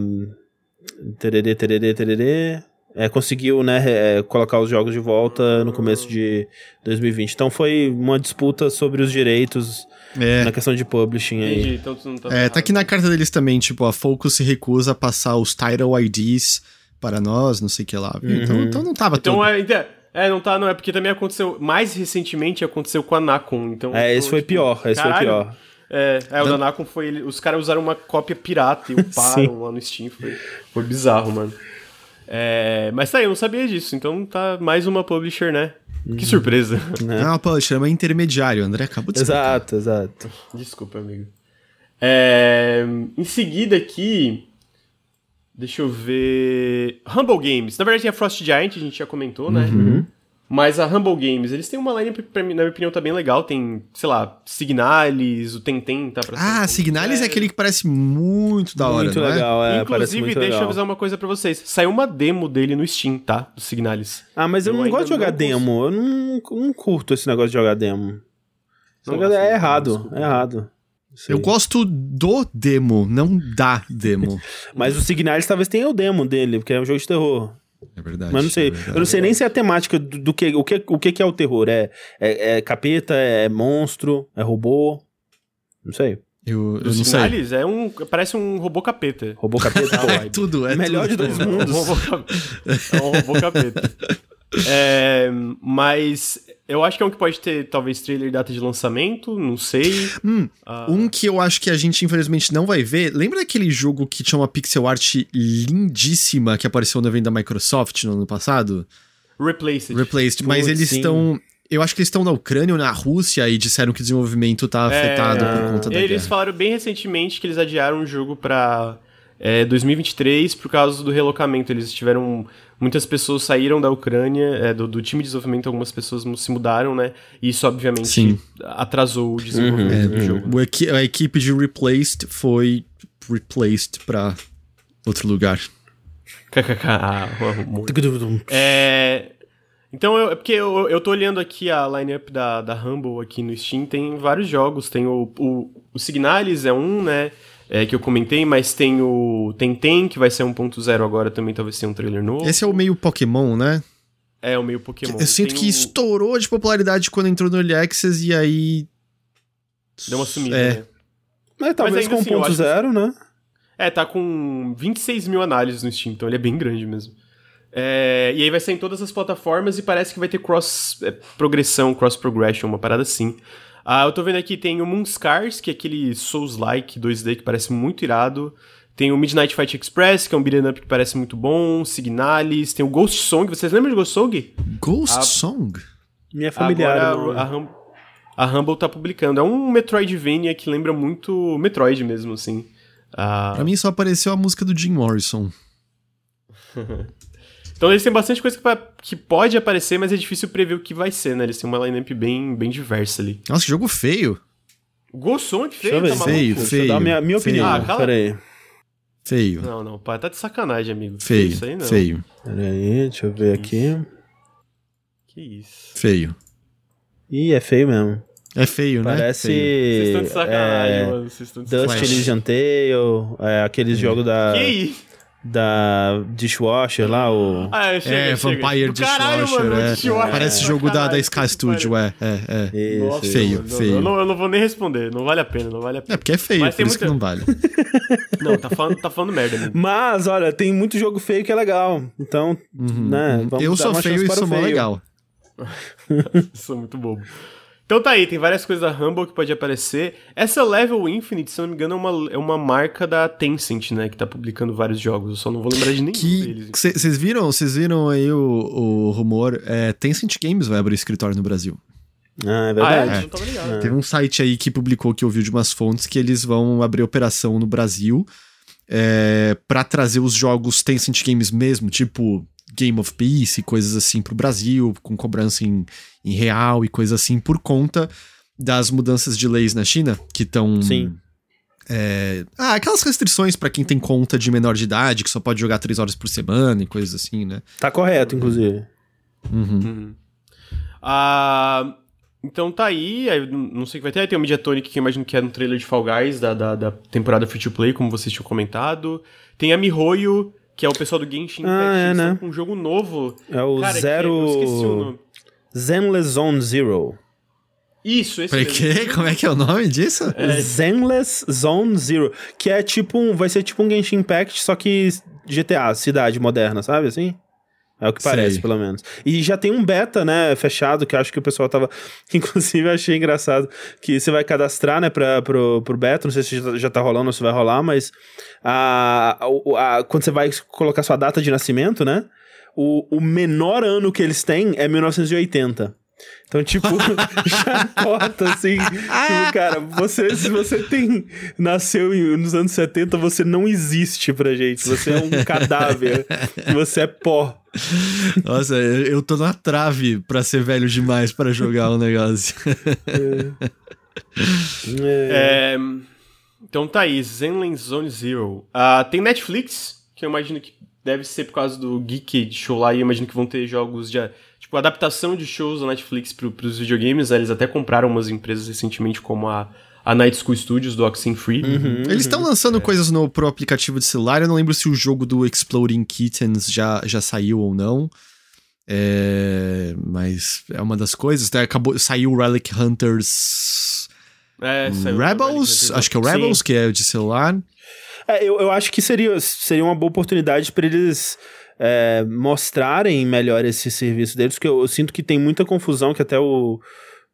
tererê, tererê, tererê, é, conseguiu né, é, colocar os jogos de volta no começo de 2020. Então foi uma disputa sobre os direitos é. na questão de publishing aí. Entendi, então não tá é, tá aqui na carta deles também, tipo, a Focus se recusa a passar os title IDs para nós, não sei o que lá. Uhum. Então, então não tava então, tudo. É, é, não tá, não, é porque também aconteceu, mais recentemente aconteceu com a Nacon, então... É, esse então, foi tipo, pior, esse caralho, foi pior. É, é o da Nacon foi. Os caras usaram uma cópia pirata e uparam lá no Steam. Foi, foi bizarro, mano. É, mas tá aí, eu não sabia disso. Então tá mais uma publisher, né? Que uhum. surpresa. Não é uma publisher, é uma intermediário. André acabou de Exato, exato. Desculpa, amigo. É, em seguida aqui. Deixa eu ver. Humble Games. Na verdade, a Frost Giant, a gente já comentou, né? Uhum. Mas a Humble Games, eles têm uma linha, na minha opinião, tá bem legal. Tem, sei lá, Signalis, o Tentem tá pra Ah, Signalis é aquele que parece muito da hora, Muito é? legal, é? é Inclusive, deixa legal. eu avisar uma coisa pra vocês. Saiu uma demo dele no Steam, tá? Do Signalis. Ah, mas eu, eu não gosto de jogar demo. Eu não, não curto esse negócio de jogar demo. Não, é errado, é errado. Eu gosto do demo, não da demo. mas o Signalis talvez tenha o demo dele, porque é um jogo de terror. É verdade. Mas não sei. É verdade, eu não sei nem se é a temática do, do, que, o que. O que é o terror? É, é, é capeta? É monstro? É robô? Não sei. Eu, eu não sei. é um. Parece um robô capeta. Robô capeta é tudo, é Melhor tudo. de dois mundos. é um robô capeta. É, mas eu acho que é um que pode ter, talvez, trailer e data de lançamento, não sei. Hum, uh... Um que eu acho que a gente, infelizmente, não vai ver. Lembra daquele jogo que tinha uma pixel art lindíssima que apareceu no evento da Microsoft no ano passado? Replaced. Replaced, mas eles estão. Eu acho que eles estão na Ucrânia ou na Rússia e disseram que o desenvolvimento tá afetado É, por conta da Eles guerra. falaram bem recentemente que eles adiaram o jogo pra é, 2023 por causa do relocamento. Eles tiveram. Muitas pessoas saíram da Ucrânia, é, do, do time de desenvolvimento, algumas pessoas se mudaram, né? E isso, obviamente, Sim. atrasou o desenvolvimento do jogo. Equi- a equipe de Replaced foi replaced pra outro lugar. KKK. Ah. É. Então, eu, é porque eu, eu tô olhando aqui a lineup da, da Humble aqui no Steam, tem vários jogos. Tem o, o, o Signalis, é um, né? É, que eu comentei, mas tem o Tenten, que vai ser 1.0 agora também, talvez tenha um trailer novo. Esse é o meio Pokémon, né? É o meio Pokémon. Eu sinto Tem que o- estourou de popularidade quando entrou no Early Access e aí. Deu uma sumida, É. né? Mas talvez ainda com assim, eu acho 1.0, né? É, tá com 26 mil análises no Steam, então ele é bem grande mesmo. É, e aí vai ser em todas as plataformas e parece que vai ter cross é, progressão, cross progression, uma parada assim. Ah, eu tô vendo aqui, tem o Moonscars, que é aquele Souls-like 2D que parece muito irado. Tem o Midnight Fight Express, que é um beat'em up que parece muito bom. Signalis, tem o Ghost Song, vocês lembram de Ghost Song? Ghost A- Song? Minha familiar. Agora a, Hum- a Humble tá publicando. É um Metroidvania que lembra muito Metroid mesmo, assim. Ah, Pra mim só apareceu a música do Jim Morrison. Então eles têm bastante coisa que, que pode aparecer, mas é difícil prever o que vai ser, né? Eles têm uma lineup bem, bem diversa ali. Nossa, que jogo feio. Deixa eu feio, ver. tá maluco? Feio, Deixa eu feio, dar minha, minha feio. opinião. Ah, cala- Pera aí. Feio. Não, não, pá, tá de sacanagem, amigo. Feio. Isso aí não. Feio. Pera aí, deixa eu ver aqui. Que isso. Feio. Ih, é feio mesmo. É feio, né? Parece. Vocês estão de sacanagem, é, mano. Vocês estão de Dust sacanagem. Elysian Tale, é, aqueles jogos da, Que isso? Da Dishwasher lá, o... Ah, chega, É, chega. Vampire Do caralho, Dishwasher, mano, é. Dishwasher. Parece jogo da, da Sacanagem, Sky Studio, é, é, é. Nossa, Feio, não, feio. Eu não, eu não vou nem responder, não vale a pena, não vale a É, pena. porque é feio, Mas por tem isso que não vale. Não, tá falando, tá falando merda, amigo. Mas, olha, tem muito jogo feio que é legal. Então, né, vamos Uhum. Eu dar sou uma feio e sou mó legal. Sou muito bobo. Então tá aí, tem várias coisas da Humble que pode aparecer. Essa Level Infinite, se não me engano, é uma, é uma marca da Tencent, né? Que tá publicando vários jogos. Eu só não vou lembrar de nenhum Que deles. vocês viram, vocês viram aí o, o rumor? É, Tencent Games vai abrir escritório no Brasil. Ah, é Ah, verdade. é? Não tava ligado. Teve um site aí que publicou que ouviu de umas fontes que eles vão abrir operação no Brasil é, para trazer os jogos Tencent Games mesmo, tipo Game of Peace e coisas assim pro Brasil, com cobrança em, em real e coisas assim, por conta das mudanças de leis na China, que estão. Sim. ah, aquelas restrições para quem tem conta de menor de idade, que só pode jogar três horas por semana e coisas assim, né? Tá correto, inclusive. Uhum. Uhum. Ah, então tá aí, aí não não sei o que vai ter. Aí tem o Mediatonic, que eu imagino que é no trailer de Fall Guys, da, da, da temporada Free to Play, como vocês tinham comentado. Tem a Mihoyo, que é o pessoal do Genshin Ah, Impact, é, eles né? com um jogo novo. É o Cara, que- Zero... eu esqueci o nome. Zenless Zone Zero. Isso, esse mesmo. que? Como é que é o nome disso? Zenless Zone Zero. Que é tipo um. Vai ser tipo um Genshin Impact, só que GTA, cidade moderna, sabe assim? É o que Sei. parece, pelo menos. E já tem um beta, né, fechado, que eu acho que o pessoal tava. Inclusive, eu achei engraçado que você vai cadastrar, né, pra, pro, pro beta. Não sei se já, já tá rolando ou se vai rolar, mas. A, a, a- quando você vai colocar sua data de nascimento, né? O, o menor ano que eles têm é 1980. Então, tipo, já corta, assim. tipo, cara, você, se você tem. Nasceu nos anos 70, você não existe pra gente. Você é um cadáver. você é pó. Nossa, eu tô na trave pra ser velho demais pra jogar o negócio. É. É, então tá aí, Zenland Zone Zero. Ah, tem Netflix, que eu imagino que deve ser por causa do Geek de show lá, e eu imagino que vão ter jogos de. Tipo, adaptação de shows da Netflix pro, pros videogames. Eles até compraram umas empresas recentemente, como a, a Night School Studios do Oxenfree. Uhum. Eles estão lançando coisas no, pro aplicativo de celular. Eu não lembro se o jogo do Exploding Kittens já, já saiu ou não. É, mas é uma das coisas. Né? Acabou, saiu o Relic Hunters É, saiu Rebels. Acho que é o Rebels, Sim. que é de celular. É, eu, eu acho que seria, seria uma boa oportunidade pra eles é, mostrarem melhor esse serviço deles, porque eu, eu sinto que tem muita confusão, que até o,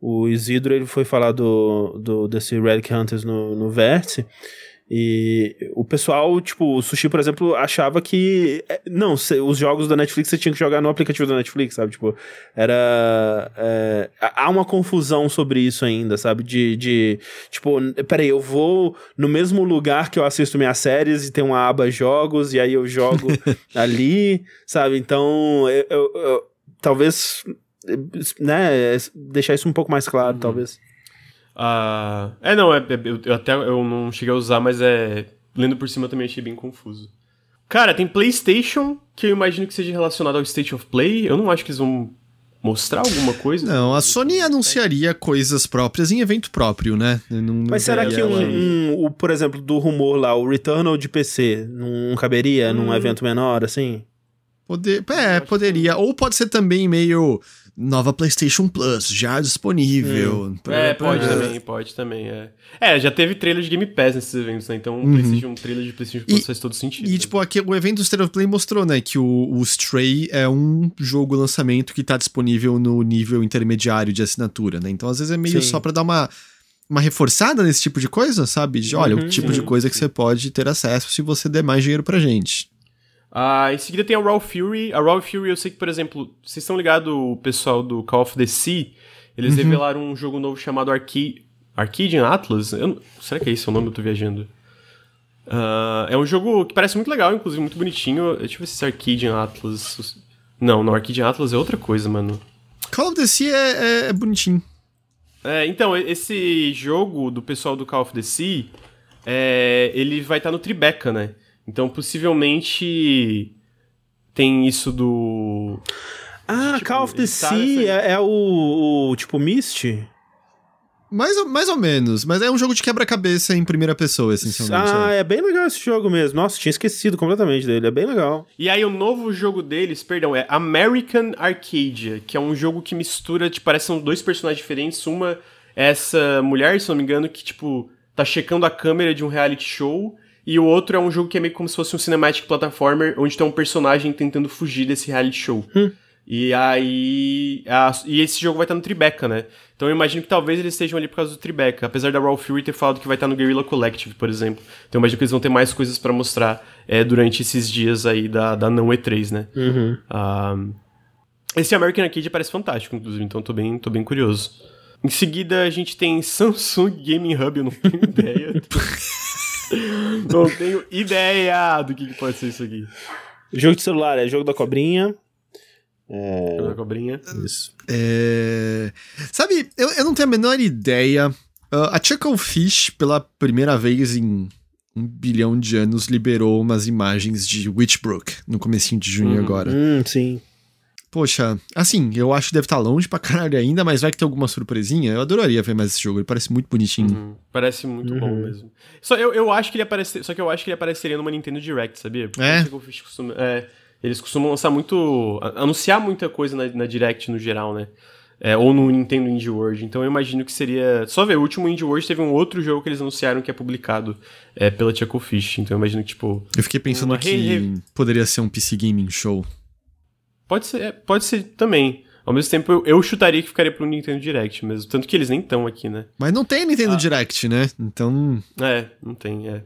o Isidro ele foi falar do, do, desse Relic Hunters no, no Vértice, E o pessoal, tipo, o Sushi, por exemplo, achava que. é, Não, os jogos da Netflix você tinha que jogar no aplicativo da Netflix, sabe? Tipo, era. é, há uma confusão sobre isso ainda, sabe? De, de. Tipo, peraí, eu vou no mesmo lugar que eu assisto minhas séries e tem uma aba jogos, e aí eu jogo ali, sabe? Então, eu, eu- eu- talvez. Né, deixar isso um pouco mais claro, talvez. Ah, é, não, é, é- eu, eu até eu não cheguei a usar, mas é. Lendo por cima eu também achei bem confuso. Cara, tem PlayStation, que eu imagino que seja relacionado ao State of Play. Eu não acho que eles vão mostrar alguma coisa. Não, a Sony anunciaria coisas próprias em evento próprio, né? Não- não Mas será que ela- um, um- o, por exemplo, do rumor lá, o Returnal de PC, não caberia num Hum. evento menor, assim? Poder, é, poderia. Ou pode ser também meio nova PlayStation Plus, já disponível. Pra- É, pode pra- também, pode também, é. É, já teve trailer de Game Pass nesses eventos, né? Então, Uhum. PlayStation, um trailer de PlayStation Plus E- faz todo sentido. E, tipo, aqui, o evento do State of Play mostrou, né, que o, o Stray é um jogo lançamento que tá disponível no nível intermediário de assinatura, né? Então, às vezes, é meio Sim. só pra dar uma, uma reforçada nesse tipo de coisa, sabe? De, olha, Uhum, o tipo sim, de coisa que você pode ter acesso se você der mais dinheiro pra gente. Ah, em seguida tem a Raw Fury. A Raw Fury, eu sei que, por exemplo, vocês estão ligados, o pessoal do Call of the Sea, eles Uhum. revelaram um jogo novo chamado Arcade, Arcadian Atlas? Eu não- será que é esse o nome? Eu tô viajando. Ah, é um jogo que parece muito legal, inclusive muito bonitinho. Deixa eu ver se esse Arcadian Atlas... Não, no Arcadian Atlas é outra coisa, mano. Call of the Sea é, é- é bonitinho. É, então, esse jogo do pessoal do Call of the Sea, é, ele vai estar no Tribeca, né? Então, possivelmente tem isso do... Ah, Tipo, Call of the Sea é, é o, o, tipo, Myst? Mais, ou- mais ou menos, mas é um jogo de quebra-cabeça em primeira pessoa, essencialmente. Ah, é. é bem legal esse jogo mesmo. Nossa, tinha esquecido completamente dele. É bem legal. E aí o novo jogo deles, perdão, é American Arcadia, que é um jogo que mistura, tipo, parece que são dois personagens diferentes. Uma é essa mulher, se não me engano, que, tipo, tá checando a câmera de um reality show. E o outro é um jogo que é meio como se fosse um cinematic platformer, onde tem um personagem tentando fugir desse reality show. E aí. a- e esse jogo vai estar no Tribeca, né? Então eu imagino que talvez eles estejam ali por causa do Tribeca. Apesar da Raw Fury ter falado que vai estar no Guerrilla Collective, por exemplo. Então eu imagino que eles vão ter mais coisas pra mostrar é, durante esses dias aí da, da não E3, né? Uhum. Ah, esse American Arcade parece fantástico, inclusive, então tô bem, tô bem curioso. Em seguida, a gente tem Samsung Gaming Hub, eu não tenho ideia. não tenho ideia do que, que pode ser isso aqui. Jogo de celular, é jogo da cobrinha. Jogo da cobrinha. Isso. É, Sabe, eu, eu não tenho a menor ideia. Ah, a Chucklefish, pela primeira vez em um bilhão de anos, liberou umas imagens de Witchbrook no comecinho de junho Uhum. agora. Hum, sim. Poxa, assim, eu acho que deve estar longe pra caralho ainda, mas vai que tem alguma surpresinha. Eu adoraria ver mais esse jogo, ele parece muito bonitinho. Uhum. Parece muito bom Uhum. mesmo. Só, eu, eu acho que ele aparece, só que eu acho que ele apareceria numa Nintendo Direct, sabia? Porque É? o Chucklefish costuma- é, eles costumam lançar muito. anunciar muita coisa na, na Direct no geral, né? É, ou no Nintendo Indie World. Então eu imagino que seria. Só ver, o último Indie World teve um outro jogo que eles anunciaram que é publicado é, pela Chucklefish. Então eu imagino que, tipo. Eu fiquei pensando Uma que re- poderia ser um PC Gaming Show. Pode ser, é, pode ser também. Ao mesmo tempo, eu, eu chutaria que ficaria pro Nintendo Direct mesmo. Tanto que eles nem estão aqui, né? Mas não tem Ah. Nintendo Direct, né? Então. É, não tem, é.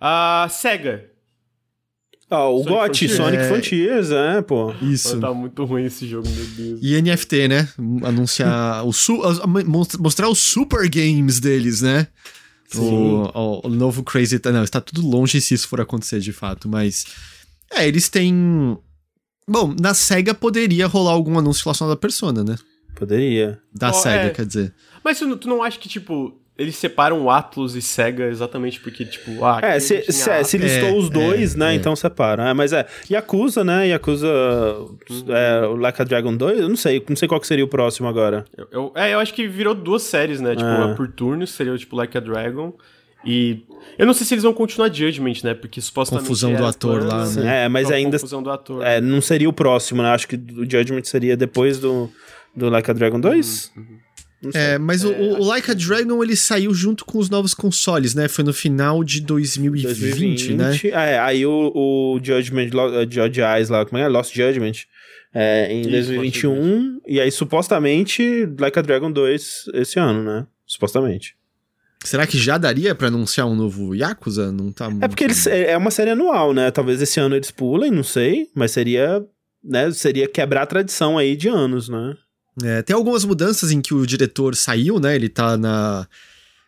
A SEGA. Ah, o Sonic GOT. Sonic É. Frontiers, é, pô. Isso. Tá muito ruim esse jogo, meu Deus. E NFT, né? Anunciar o su mostrar os super games deles, né? O, o- o novo Crazy. Não, está tudo longe se isso for acontecer de fato, mas. É, eles têm. Bom, na SEGA poderia rolar algum anúncio relacionado à persona, né? Poderia. Da Oh, SEGA, é. quer dizer. Mas tu, não- tu não acha que, tipo, eles separam o Atlus e Sega exatamente porque, tipo, ah... É, aqui se, a tem se, a- se listou É, os dois, é, né? é. Então separa. É, mas é. Yakuza, né? Yakuza. É, o Like a Dragon 2, eu não sei. Não sei qual que seria o próximo agora. Eu, eu- é, eu acho que virou duas séries, né? Tipo, É. por turnos seria, tipo, Like a Dragon e... Eu não sei se eles vão continuar Judgment, né? Porque supostamente... Confusão do ator lá, plano, né? É, mas ainda. Confusão do ator. É, não seria o próximo, né? Acho que o Judgment seria depois do, do Like a Dragon 2. Não sei. É, mas o, o- o Like a Dragon ele saiu junto com os novos consoles, né? Foi no final de 2020, né? É, aí o, o Judgment, uh, Judge Eyes lá, como é? Lost Judgment. É, em Isso, 2021. E aí, supostamente, Like a Dragon 2 esse ano, né? Supostamente. Será que já daria pra anunciar um novo Yakuza? Não tá É porque eles, é uma série anual, né? Talvez esse ano eles pulem, não sei, mas seria, né, seria quebrar a tradição aí de anos, né? É, tem algumas mudanças em que o diretor saiu, né? Ele tá na.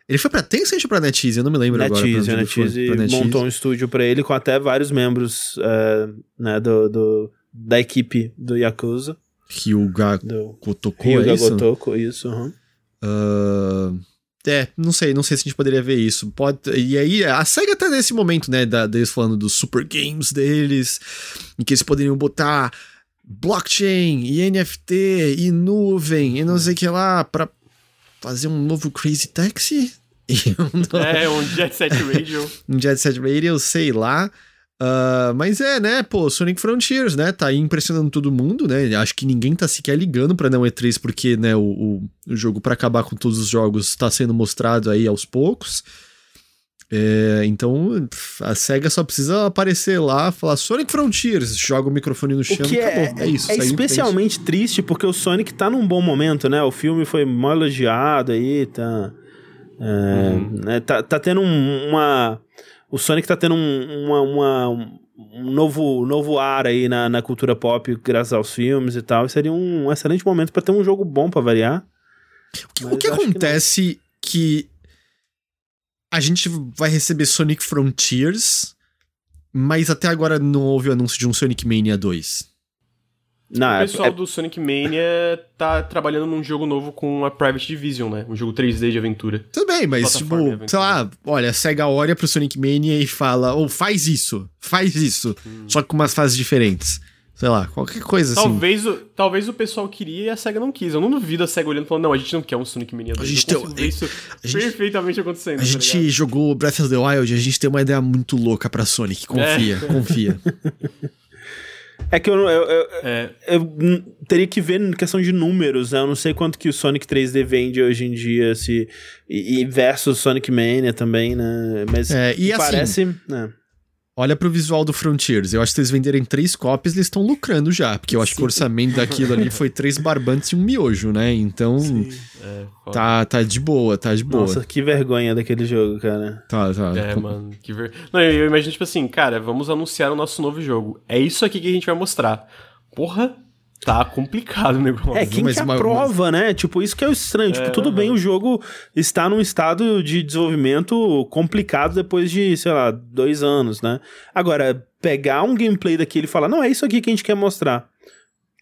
Ele foi pra Tencent ou pra NetEase? Eu não me lembro agora. NetEase. NetEase montou um estúdio pra ele com até vários membros é, né, do, do- da equipe do Yakuza, Ryuga do Kotoko, Ryuga é isso? Gotoku, isso, aham. Ah, é, não sei, não sei se a gente poderia ver isso. Pode, e aí, a SEGA tá nesse momento, né, da, deles falando dos super games deles, em que eles poderiam botar blockchain e NFT e nuvem e não sei o que lá pra fazer um novo Crazy Taxi e um, novo- É, um Jet Set Radio. um Jet Set Radio, sei lá. Ah, mas é, né, pô, Sonic Frontiers, né, tá aí impressionando todo mundo, né, acho que ninguém tá sequer ligando pra não E3 porque, né, o, o, o jogo pra acabar com todos os jogos tá sendo mostrado aí aos poucos. É, então, a SEGA só precisa aparecer lá, falar Sonic Frontiers, joga o microfone no chão O que e é, acabou. É, isso. é especialmente triste porque o Sonic tá num bom momento, né? O filme foi mal elogiado aí, tá. é, né, tá, tá tendo um- uma. O Sonic tá tendo um, uma, uma- um novo, novo ar aí na, na cultura pop, graças aos filmes e tal. E seria um excelente momento pra ter um jogo bom pra variar. O que acho que acontece que, a gente vai receber Sonic Frontiers, mas até agora não houve o anúncio de um Sonic Mania 2. Não, o é- pessoal é- do Sonic Mania tá trabalhando num jogo novo com a Private Division, né? Um jogo 3D de aventura. Tudo bem, mas Plataforma tipo, sei lá, olha, a SEGA olha pro Sonic Mania e fala, ou faz isso, faz isso, Hum. só com umas fases diferentes. Sei lá, qualquer coisa assim. Talvez, o, talvez o pessoal queria e a SEGA não quis. Eu não duvido a SEGA olhando e falando, não, a gente não quer um Sonic Mania 2. A gente Eu tem- isso a gente- perfeitamente acontecendo. A tá gente ligado? jogou Breath of the Wild, a gente tem uma ideia muito louca pra Sonic. Confia, É. confia. é que eu, eu, eu, É, eu teria que ver em questão de números, né? Eu não sei quanto que o Sonic 3D vende hoje em dia, se, e, e versus Sonic Mania também, né? Mas É, e assim, parece. né? Olha pro visual do Frontiers. Eu acho que se eles venderem três cópias, eles estão lucrando já. Porque eu acho que o orçamento daquilo ali foi três barbantes e um miojo, né? Então, é, tá, tá de boa, tá de boa. Nossa, que vergonha daquele jogo, cara. Tá, tá. É, mano, que ver... Não, eu, eu imagino, tipo assim, cara, vamos anunciar o nosso novo jogo. É isso aqui que a gente vai mostrar. Porra, tá complicado o negócio. É, quem mas que uma- aprova, né? Tipo, isso que é o estranho. Tipo, É, tudo bem, o jogo está num estado de desenvolvimento complicado depois de, sei lá, dois anos, né? Agora, pegar um gameplay daquele e falar, não, é isso aqui que a gente quer mostrar.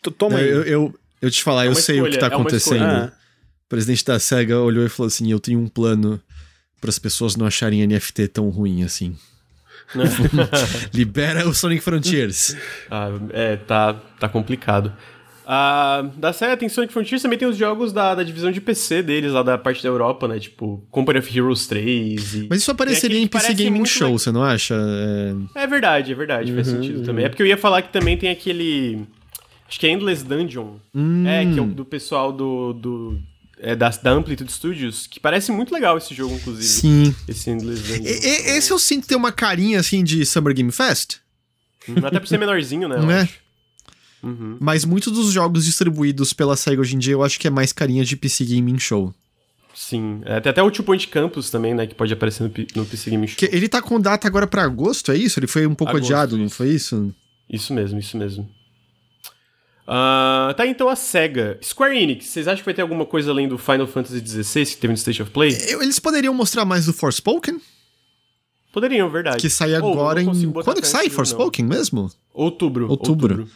T- Toma aí. Eu, eu, eu te falar, É eu sei o que escolha, tá é acontecendo. escolha. Ah, O presidente da SEGA olhou e falou assim: Eu tenho um plano para as pessoas não acharem NFT tão ruim assim. Libera o Sonic Frontiers. Ah, é, tá, tá complicado. Ah, da série tem Sonic Frontiers, também tem os jogos da, da divisão de PC deles, lá da parte da Europa, né? Tipo, Company of Heroes 3 e... Mas isso apareceria em PC Gaming Show, le- você não acha? É... É verdade, é verdade, faz Uhum, sentido também. É porque eu ia falar que também tem aquele... Acho que é Endless Dungeon. Hum. É, que é o do pessoal do... do é, da, da Amplitude Studios, que parece muito legal esse jogo, inclusive. Sim. Esse Endless Dungeon. E- esse eu sinto ter uma carinha assim de Summer Game Fest, Hum, Até por ser menorzinho, né? Né? Uhum. mas muitos dos jogos distribuídos pela SEGA hoje em dia eu acho que é mais carinha de PC Gaming Show. Sim. É, tem até o Two Point Campus também, né? Que pode aparecer no, no PC Game Show. Que ele tá com data agora pra agosto, é isso? Ele foi um pouco Agosto, adiado, não isso. foi isso? Isso mesmo, isso mesmo. Ah, tá, então a SEGA. Square Enix, vocês acham que vai ter alguma coisa além do Final Fantasy XVI que teve no State of Play? Eles poderiam mostrar mais do Forspoken, Poderiam, verdade. que sai agora não em. Quando que sai. Forspoken mesmo? Outubro. Outubro.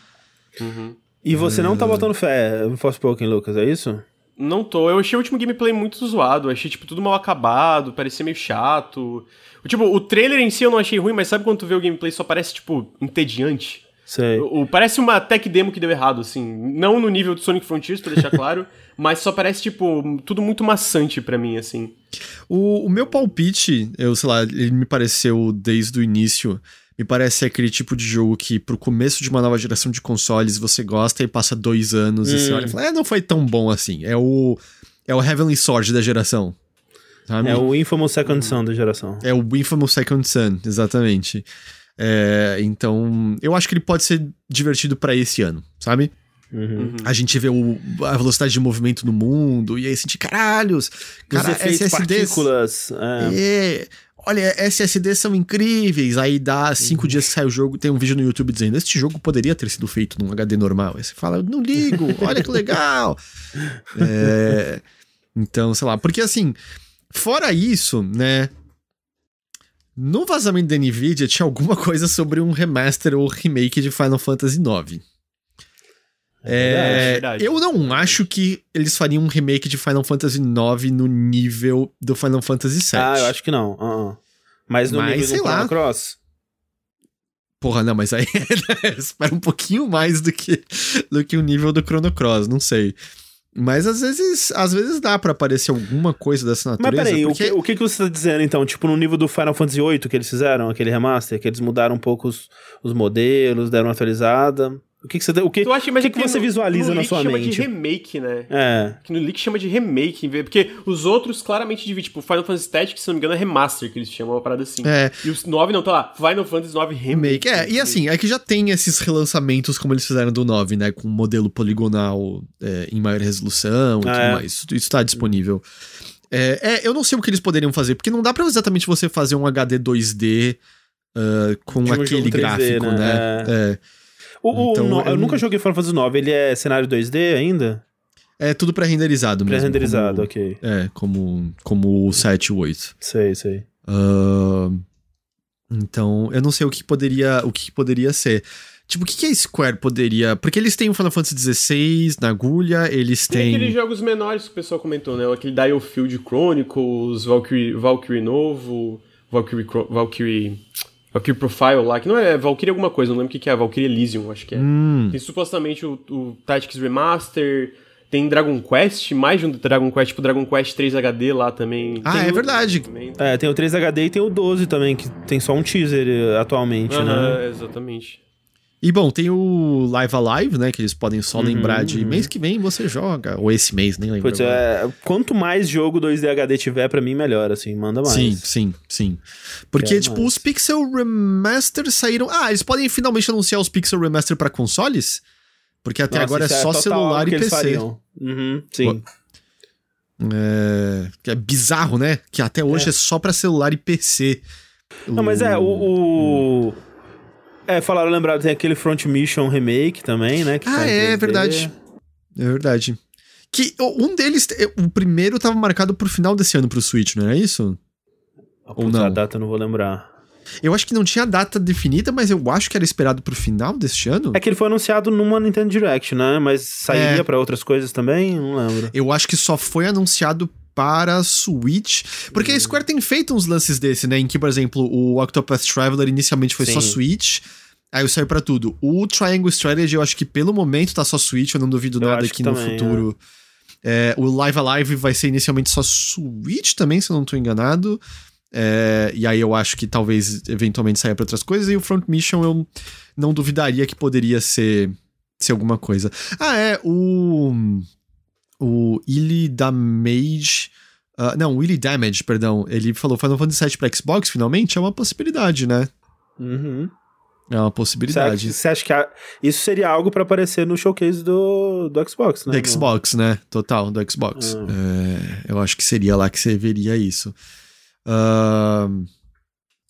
Uhum. E você não tá botando fé no Forspoken, Lucas, é isso? Não tô. Eu achei o último gameplay muito zoado. Eu achei, tipo, tudo mal acabado, parecia meio chato. Tipo, o trailer em si eu não achei ruim, mas sabe quando tu vê o gameplay só parece, tipo, entediante? Sei. O, o- parece uma tech demo que deu errado, assim. Não no nível do Sonic Frontiers, pra deixar claro, mas só parece, tipo, tudo muito maçante pra mim, assim. O, o meu palpite, eu sei lá, ele me pareceu desde o início. Me parece aquele tipo de jogo que, pro começo de uma nova geração de consoles, você gosta e passa dois anos e você Hum. olha e fala, é, não foi tão bom assim. É o. É o Heavenly Sword da geração. Sabe? É o Infamous Second Son da geração. É o Infamous Second Son, exatamente. É, então, eu acho que ele pode ser divertido pra esse ano, sabe? Uhum. A gente vê o, a velocidade de movimento no mundo, e aí sente, caralhos, cara, Os efeitos SSDs. partículas. É. É, olha, SSDs são incríveis. Aí dá cinco Uhum. dias que sai o jogo, tem um vídeo no YouTube dizendo: Este jogo poderia ter sido feito num HD normal. Aí você fala, não ligo, olha que legal. É, então, sei lá, porque assim, fora isso, né? No vazamento da Nvidia tinha alguma coisa sobre um remaster ou remake de Final Fantasy IX. É, verdade. eu não acho que eles fariam um remake de Final Fantasy IX no nível do Final Fantasy VII. Ah, eu acho que não. ah, ah. Mas no Mas, nível sei do lá. Chrono Cross? Porra, não, mas aí espera um pouquinho mais do que, do que o nível do Chrono Cross, não sei. Mas às vezes, às vezes dá pra aparecer alguma coisa dessa Mas natureza. peraí, porque... o, que, o que que você tá dizendo então? Tipo, no nível do Final Fantasy VIII que eles fizeram, aquele remaster, que eles mudaram um pouco os, os modelos, deram uma atualizada. O que, que você. O que, Tu acha, o mas que, é que você no- visualiza no na sua chama mente? de remake, né? É. Que no leak chama de remake, porque os outros claramente dividem. Tipo, Final Fantasy Tactics, se não me engano, é remaster, que eles chamam uma parada assim. É. E os 9 não, tá lá. Final Fantasy 9 remake. Remake. É, e assim, é que já tem esses relançamentos como eles fizeram do 9, né? Com modelo poligonal é, em maior resolução e Ah, tudo é. mais. Isso, isso tá disponível. É, é, eu não sei o que eles poderiam fazer, porque não dá pra exatamente você fazer um HD 2D ah, com um aquele jogo 3D, gráfico, né? né? É. O, o- Então, no- eu eu, não- nunca joguei Final Fantasy IX. Ele é cenário 2D ainda? É tudo pré-renderizado mesmo. Pré-renderizado, ok. É, como, como o 7 e o 8. Sei, sei. Ah, então, eu não sei o que poderia, o que poderia ser. Tipo, o que, que a Square poderia. Porque eles têm o Final Fantasy XVI na agulha, eles Tem têm. aqueles jogos menores que o pessoal comentou, né? Aquele Diofield Chronicles, Valkyrie, Valkyrie Novo, Valkyrie, Valkyrie, Valkyrie Profile lá, que não é Valkyrie alguma coisa, não lembro o que que é, Valkyrie Elysium, acho que é. Hum, Tem supostamente o, o Tactics Remaster, tem Dragon Quest, mais de um Dragon Quest, tipo Dragon Quest 3 HD lá também. Ah, Tem é verdade. também. É, tem o 3HD e tem o 12 também, que tem só um teaser eh, atualmente, né? Aham, exatamente. E bom, tem o Live Alive, né? Que eles podem só lembrar de uhum. mês que vem você joga. Ou esse mês, nem lembro. Putz, é, quanto mais jogo 2D HD tiver, pra mim, melhor, assim, manda mais. Sim, sim, sim. Porque, Quero tipo, mais. os Pixel Remaster saíram. Ah, eles podem finalmente anunciar os Pixel Remaster pra consoles? Porque até Nossa, agora é isso só total celular e PC. Uhum, sim. É, é bizarro, né? Que até hoje é, só pra celular e PC. Não, mas é, o. o- É, falaram, lembraram, tem aquele Front Mission Remake também, né? Ah, tá é 3D. verdade. É verdade. Que um deles, o primeiro tava marcado pro final desse ano pro Switch, não era isso? Ah, Ou não? A data eu não vou lembrar. Eu acho que não tinha data definida, mas eu acho que era esperado pro final deste ano. É que ele foi anunciado numa Nintendo Direct, né? Mas sairia É. pra outras coisas também? Não lembro. Eu acho que só foi anunciado para Switch. Porque Hum. a Square tem feito uns lances desse, né? Em que, por exemplo, o Octopath Traveler inicialmente foi só Sim. Switch. Aí saiu pra tudo. O Triangle Strategy, eu acho que pelo momento tá só Switch, eu não duvido Eu nada que no também, futuro. É, o Live Alive vai ser inicialmente só Switch também, se eu não tô enganado. É, e aí eu acho que talvez eventualmente saia pra outras coisas. E o Front Mission eu não duvidaria que poderia ser, ser alguma coisa. Ah, é, o. O Illy Damage. ah, não, o Illy Damage, perdão. Ele falou Final Fantasy VII pra Xbox, finalmente? É uma possibilidade, né? Uhum. É uma Você acha, possibilidade. você acha que a- isso seria algo pra aparecer no showcase do, do Xbox, né? Do Xbox, né? Total, do Xbox. Ah. É, eu acho que seria lá que você veria isso. Ahn,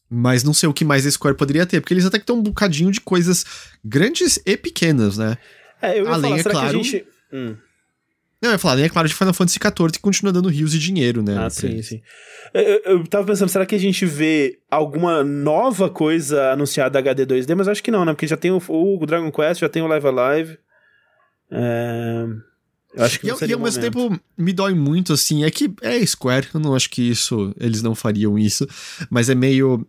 mas não sei o que mais a Square poderia ter, porque eles até que têm um bocadinho de coisas grandes e pequenas, né? É, eu ia Além, falar, é claro, que a gente... Hum. Não, eu ia falar, nem é claro de Final Fantasy XIV que continua dando rios e dinheiro, né? Ah, sim, eles. sim. Eu, eu- tava pensando, será que a gente vê alguma nova coisa anunciada HD 2D? Mas acho que não, né? Porque já tem o, o Dragon Quest, já tem o Live Alive. É... Eu acho que E, e ao mesmo tempo me dói muito, assim, é que é Square, eu não acho que isso, eles não fariam isso, mas é meio...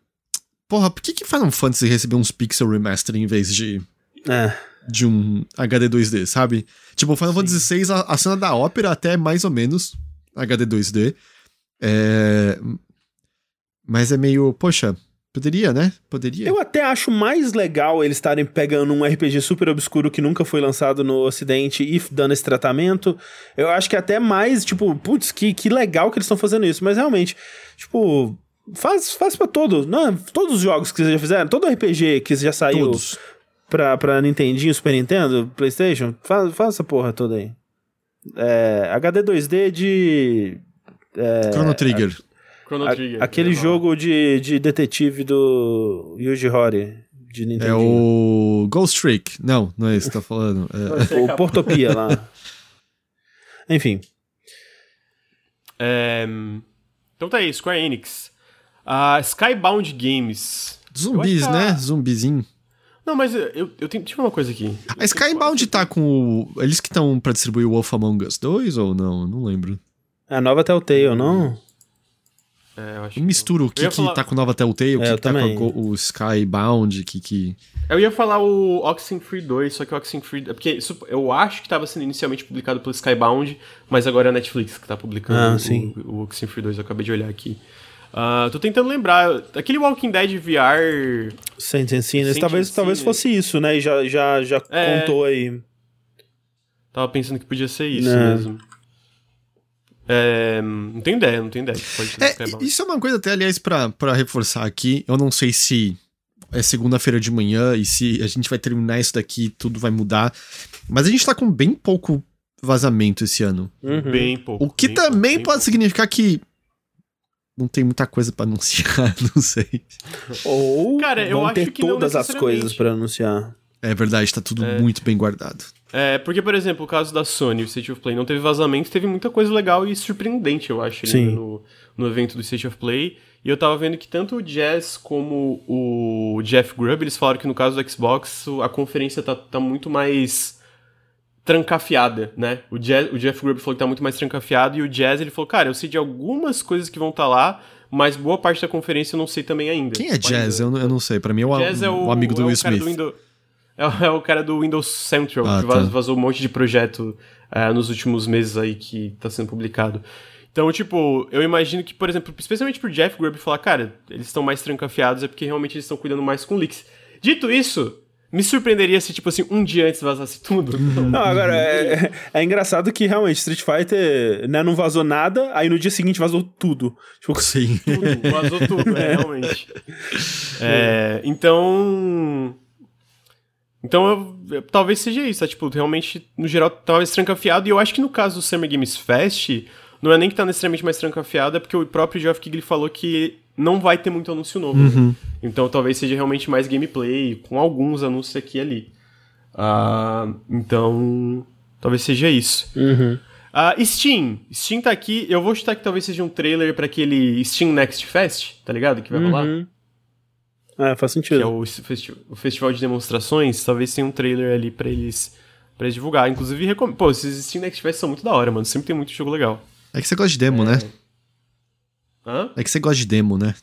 Porra, por que que Final Fantasy recebeu uns pixel remaster em vez de, É. de um HD 2D, sabe? Tipo, Final Sim. Fantasy VI, a, a cena da ópera até é mais ou menos HD 2D, é... Mas é meio, poxa, poderia, né? Poderia. Eu até acho mais legal eles estarem pegando um RPG super obscuro que nunca foi lançado no ocidente e dando esse tratamento. Eu acho que até mais, tipo, putz, que, que legal que eles estão fazendo isso. Mas realmente, tipo, faz, faz pra todo. Não, todos os jogos que vocês já fizeram, todo RPG que já saiu. Todos. Pra, pra Nintendinho, Super Nintendo, Playstation, faz, faz essa porra toda aí. É, HD 2D de... É, Chrono Trigger. Chrono a- Trigger. aquele eu ia jogo de, de detetive do Yuji Horii, de É Nintendinho. o Ghost Trick. Não, não é isso que você tá falando. É-. O Portopia lá. Enfim. É, Então tá aí, Square Enix. A Skybound Games. Zumbis, né? a- Zumbizinho. Não, mas eu, eu, eu tenho. Ver uma coisa aqui. A Skybound tá com o... Eles que estão pra distribuir o Wolf Among Us 2 ou não? Não lembro. É a nova Telltale, não? É, eu acho misturo o que, que falar- tá com Nova Telltale, o É, que, que tá com também. Go- o Skybound, que que... Eu ia falar o Oxenfree 2, só que o Oxenfree. é Porque isso- eu acho que tava sendo inicialmente publicado pelo Skybound, mas agora é a Netflix que tá publicando Ah, o, sim. o Oxenfree 2, eu acabei de olhar aqui. Ah, tô tentando lembrar. Aquele Walking Dead VR. And Sinners. Talvez, and talvez Sinners. fosse isso, né? E já, já, já É. contou aí. Tava pensando que podia ser isso É. mesmo. É, não tenho ideia, não tenho ideia. Pode ser É, Skybound. isso é uma coisa até, aliás, pra, pra reforçar aqui. Eu não sei se é segunda-feira de manhã e se a gente vai terminar isso daqui, tudo vai mudar. Mas a gente tá com bem pouco vazamento esse ano. Uhum. Bem pouco. O que pouco, também bem pode pouco. significar que não tem muita coisa pra anunciar, não sei. Ou Cara, eu vão acho ter que não todas as coisas pra anunciar. É verdade, tá tudo muito bem guardado. É, porque, por exemplo, o caso da Sony, o State of Play, não teve vazamento, teve muita coisa legal e surpreendente, eu acho, Sim. no, no evento do State of Play. E eu tava vendo que tanto o Jazz como o Jeff Grubb, eles falaram que no caso do Xbox, a conferência tá, tá muito mais trancafiada, né? O, Jazz, o Jeff Grubb falou que tá muito mais trancafiado e o Jazz, ele falou, cara, eu sei de algumas coisas que vão estar lá, mas boa parte da conferência eu não sei também ainda. Quem é Tipo, Jazz? Eu, não- eu não sei. Pra mim é o, Jazz é o, o amigo do é Will Smith. do Windows, é, o- é o cara do Windows Central, Ah, que tá. vazou um monte de projeto é, nos últimos meses aí que tá sendo publicado. Então, tipo, eu imagino que, por exemplo, especialmente pro Jeff Grubb falar, cara, eles estão mais trancafiados é porque realmente eles estão cuidando mais com leaks. Dito isso, me surpreenderia se, tipo assim, um dia antes vazasse tudo. Não, agora, é, é engraçado que realmente Street Fighter né, não vazou nada, aí no dia seguinte vazou tudo. Tipo, Sim. tudo, vazou tudo, é, realmente. É, então. Então, eu- eu- talvez seja isso, tá? Tipo, realmente, no geral, tá mais trancafiado. E eu acho que no caso do Summer Games Fest, não é nem que tá necessariamente mais trancafiado, é porque o próprio Geoff Keighley falou que não vai ter muito anúncio novo. né? Então, talvez seja realmente mais gameplay, com alguns anúncios aqui e ali. Ah, então, talvez seja isso. Uhum. Ah, Steam. Steam tá aqui. Eu vou chutar que talvez seja um trailer pra aquele Steam Next Fest, tá ligado? Que vai rolar. Uhum. É, faz Que é sentido. o, festi- o festival de demonstrações. Talvez tenha um trailer ali pra eles, pra eles divulgar. Inclusive, recom... pô, esses Steam Next Fest são muito da hora, mano. Sempre tem muito jogo legal. É que você gosta de demo, né? Hã? É que você gosta de demo, né?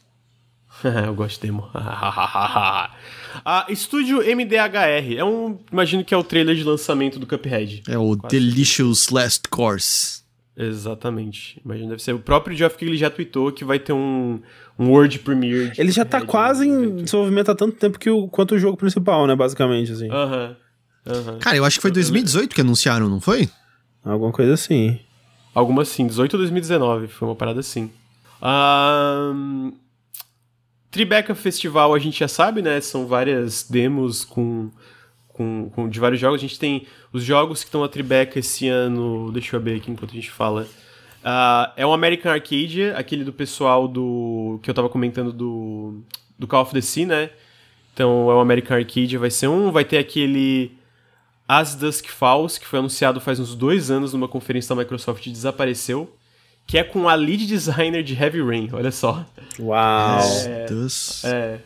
eu gosto de demo. ah, Estúdio MDHR. É um. Imagino que é o trailer de lançamento do Cuphead. É o Quase. Delicious Last Course. Exatamente. Imagino deve ser. O próprio Geoff Keighley já tweetou que vai ter um, um World Premiere. Ele já tá quase no em desenvolvimento há tanto tempo que o, quanto o jogo principal, né? Basicamente, assim. Aham. Aham. Cara, eu acho que foi 2018 que anunciaram, não foi? Alguma coisa assim. Algumas sim, 18 ou 2019, foi uma parada assim. Ahn, Tribeca Festival a gente já sabe, né? São várias demos com, com, com- de vários jogos. A gente tem os jogos que estão na Tribeca esse ano. Deixa eu ver aqui enquanto a gente fala. Ah, é o American Arcadia, aquele do pessoal do. que eu tava comentando do. do Call of the Sea, né? Então é o American Arcadia, vai ser um. Vai ter aquele. As Dusk Falls, que foi anunciado faz uns dois anos numa conferência da Microsoft e desapareceu. Que é com a lead designer de Heavy Rain, olha só. Uau. Das- É.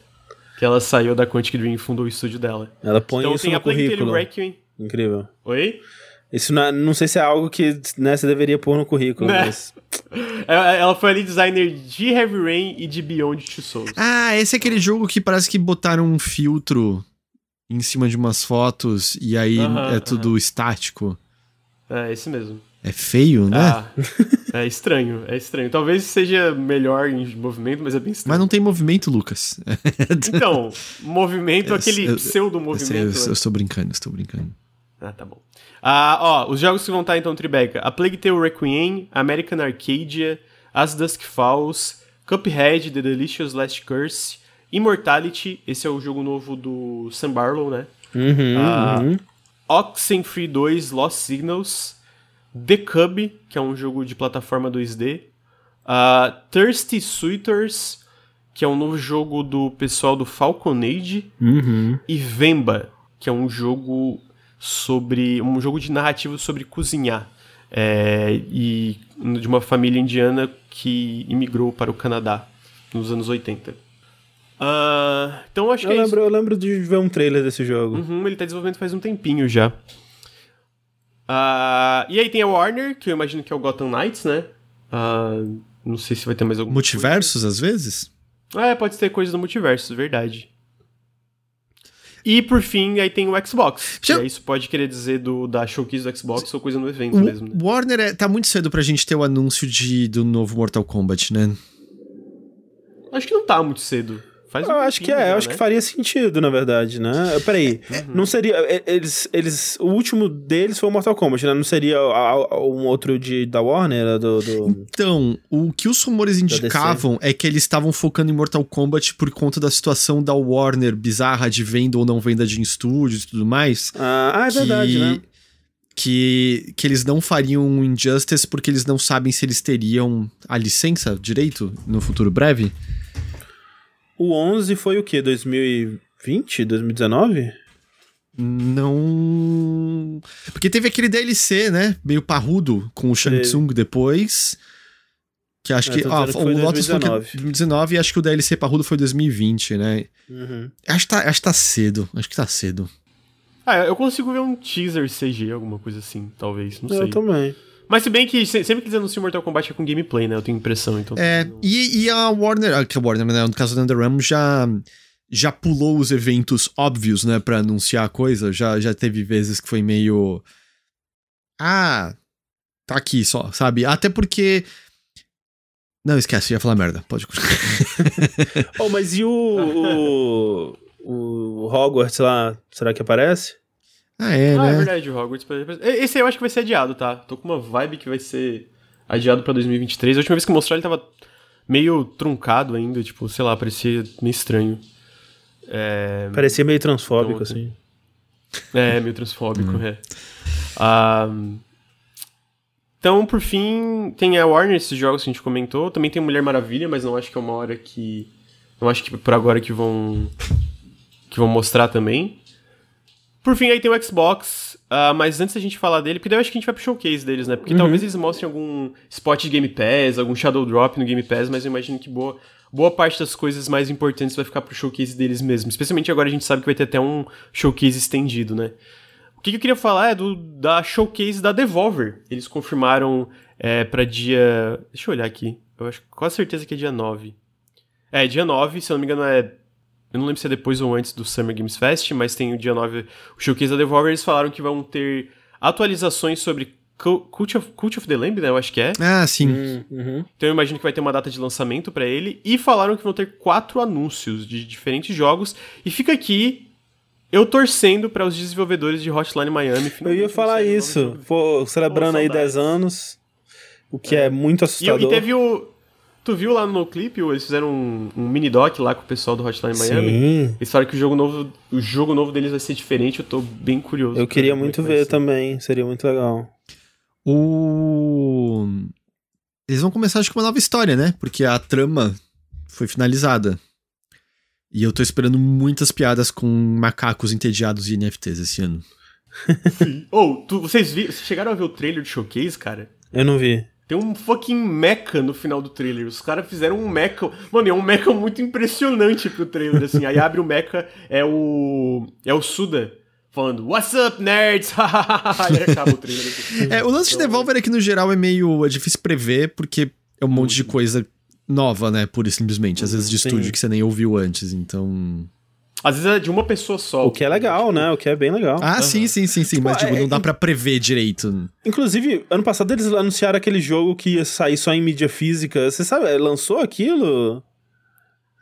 Que ela saiu da Quantic Dream e fundou o estúdio dela. Ela põe então isso tem no a currículo. Requiem. Incrível. Oi? Isso não, não sei se é algo que né, você deveria pôr no currículo, Né? mas. Ela, ela foi a lead designer de Heavy Rain e de Beyond Two Souls. Ah, esse é aquele jogo que parece que botaram um filtro em cima de umas fotos e aí Aham, é tudo estático. É, esse mesmo. É feio, né? Ah, é estranho, é estranho. Talvez seja melhor em movimento, mas é bem Mas estranho. não tem movimento, Lucas. Então, movimento, Eu- aquele eu- pseudo-movimento. Eu, eu, eu estou brincando, estou brincando. Ah, tá bom. Ah, ó, os jogos que vão estar então, Tribeca. A Plague Tale Requiem, American Arcadia, As Dusk Falls, Cuphead, The Delicious Last Curse, Immortality, esse é o jogo novo do Sam Barlow, né? Uhum, Ah, uhum. Oxenfree 2 Lost Signals, The Cub, que é um jogo de plataforma 2D, ah, Thirsty Suitors, que é um novo jogo do pessoal do Falcon Age, Uhum. e Vemba, que é um jogo sobre um jogo de narrativo sobre cozinhar é, e de uma família indiana que imigrou para o Canadá nos anos 80. Ah, então acho que Eu é lembro, eu lembro de ver um trailer desse jogo. Uhum, ele tá em desenvolvimento faz um tempinho já. Ah, e aí tem a Warner, que eu imagino que é o Gotham Knights, né? Ah, não sei se vai ter mais algum. Multiversos, às vezes? É, pode ter coisa do multiverso, verdade. E por fim, aí tem o Xbox. Já- aí isso pode querer dizer do, da showcase do Xbox ou coisa no evento O mesmo, né? Warner é, tá muito cedo pra gente ter o anúncio de, do novo Mortal Kombat, né? Acho que não tá muito cedo. Faz um Eu acho que é, já, eu acho né? que faria sentido, na verdade, né? Peraí, Uhum. não seria. Eles, eles. O último deles foi o Mortal Kombat, né? Não seria a- a- um outro de, da Warner? Do, do... Então, o que os rumores indicavam é que eles estavam focando em Mortal Kombat por conta da situação da Warner bizarra de venda ou não venda de estúdios e tudo mais. Ah, ah, é verdade, que, né? Que, que eles não fariam um Injustice porque eles não sabem se eles teriam a licença direito no futuro breve. O 11 foi o quê? 2020? 2019? Não. Porque teve aquele DLC, né? Meio parrudo com o Shang Tsung depois. Que acho É, que. Ah, que o foi Lotus falou que é 2019. 2019 e acho que o DLC parrudo foi 2020, né? Uhum. Acho que, tá, acho que tá cedo. Acho que tá cedo. Ah, eu consigo ver um teaser CG, alguma coisa assim, talvez. Não sei. Eu também. Mas se bem que se- sempre que eles anunciam Mortal Kombat é com gameplay, né? Eu tenho impressão, então. É, e, e a Warner, ah, que a Warner, né, no caso da NetherRealm, já, já pulou os eventos óbvios, né, pra anunciar a coisa. Já, já teve vezes que foi meio. Ah, tá aqui só, sabe? Até porque. Não, esquece, ia falar merda. Pode continuar. Oh, mas e o, o. o Hogwarts lá? Será que aparece? Ah, é, Ah, é né? verdade, o Hogwarts. Esse aí eu acho que vai ser adiado, tá? Tô com uma vibe que vai ser adiado pra 2023. A última vez que mostrou ele tava meio truncado ainda, tipo, sei lá, parecia meio estranho. É, Parecia meio transfóbico, Então, assim. é meio transfóbico, é. Ah, então, por fim, tem a Warner, esses jogos que a gente comentou. Também tem Mulher Maravilha, mas não acho que é uma hora que. Não acho que por agora que vão. que vão mostrar também. Por fim, aí tem o Xbox. ah, mas antes da gente falar dele, porque daí eu acho que a gente vai pro showcase deles, né? Porque talvez eles mostrem algum spot de Game Pass, algum Shadow Drop no Game Pass, mas eu imagino que boa, boa parte das coisas mais importantes vai ficar pro showcase deles mesmo. Especialmente agora a gente sabe que vai ter até um showcase estendido, né? O que, que eu queria falar é do, da showcase da Devolver. Eles confirmaram é, para dia. Deixa eu olhar aqui. Eu acho quase certeza que é dia 9. É, dia 9, se eu não me engano, é. Eu não lembro se é depois ou antes do Summer Games Fest, mas tem o dia 9, o showcase da Devolver. Eles falaram que vão ter atualizações sobre Cu- Cult of, Cult of the Lamb, né? Eu acho que é. Ah, sim. Hum, uhum. Então eu imagino que vai ter uma data de lançamento pra ele. E falaram que vão ter quatro anúncios de diferentes jogos. E fica aqui eu torcendo para os desenvolvedores de Hotline Miami. Eu ia falar isso. Pô, celebrando Pô, aí saudades. 10 anos. O que é, muito E, assustador. e teve o. Tu viu lá no clipe, eles fizeram um, um mini doc lá com o pessoal do Hotline Miami. Sim. Eles falaram que o jogo novo, o jogo novo deles vai ser diferente, eu tô bem curioso. Eu queria é muito vai ver ser. também. Seria muito legal. O. Eles vão começar, acho que, uma nova história, né? Porque a trama foi finalizada. E eu tô esperando muitas piadas com macacos entediados e NFTs esse ano. Ou, tu- vocês, vi, vocês chegaram a ver o trailer de Showcase, cara? Eu não vi. Tem um fucking mecha no final do trailer. Os caras fizeram um mecha. Mano, é um mecha muito impressionante pro trailer, assim. Aí abre o mecha, é o. É o Suda falando, What's up, nerds? Aí acaba o trailer. É, o lance de Então- Devolver é que, no geral, é meio é difícil prever, porque é um monte de coisa nova, né? Pura e simplesmente. Às vezes de Sim. estúdio que você nem ouviu antes, então. Às vezes é de uma pessoa só. O que é legal, né? O que é bem legal. Ah, sim, sim, sim, sim. Mas, Tipo, tipo, é- não dá pra prever direito. Inclusive, ano passado eles anunciaram aquele jogo que ia sair só em mídia física. Você sabe, lançou aquilo?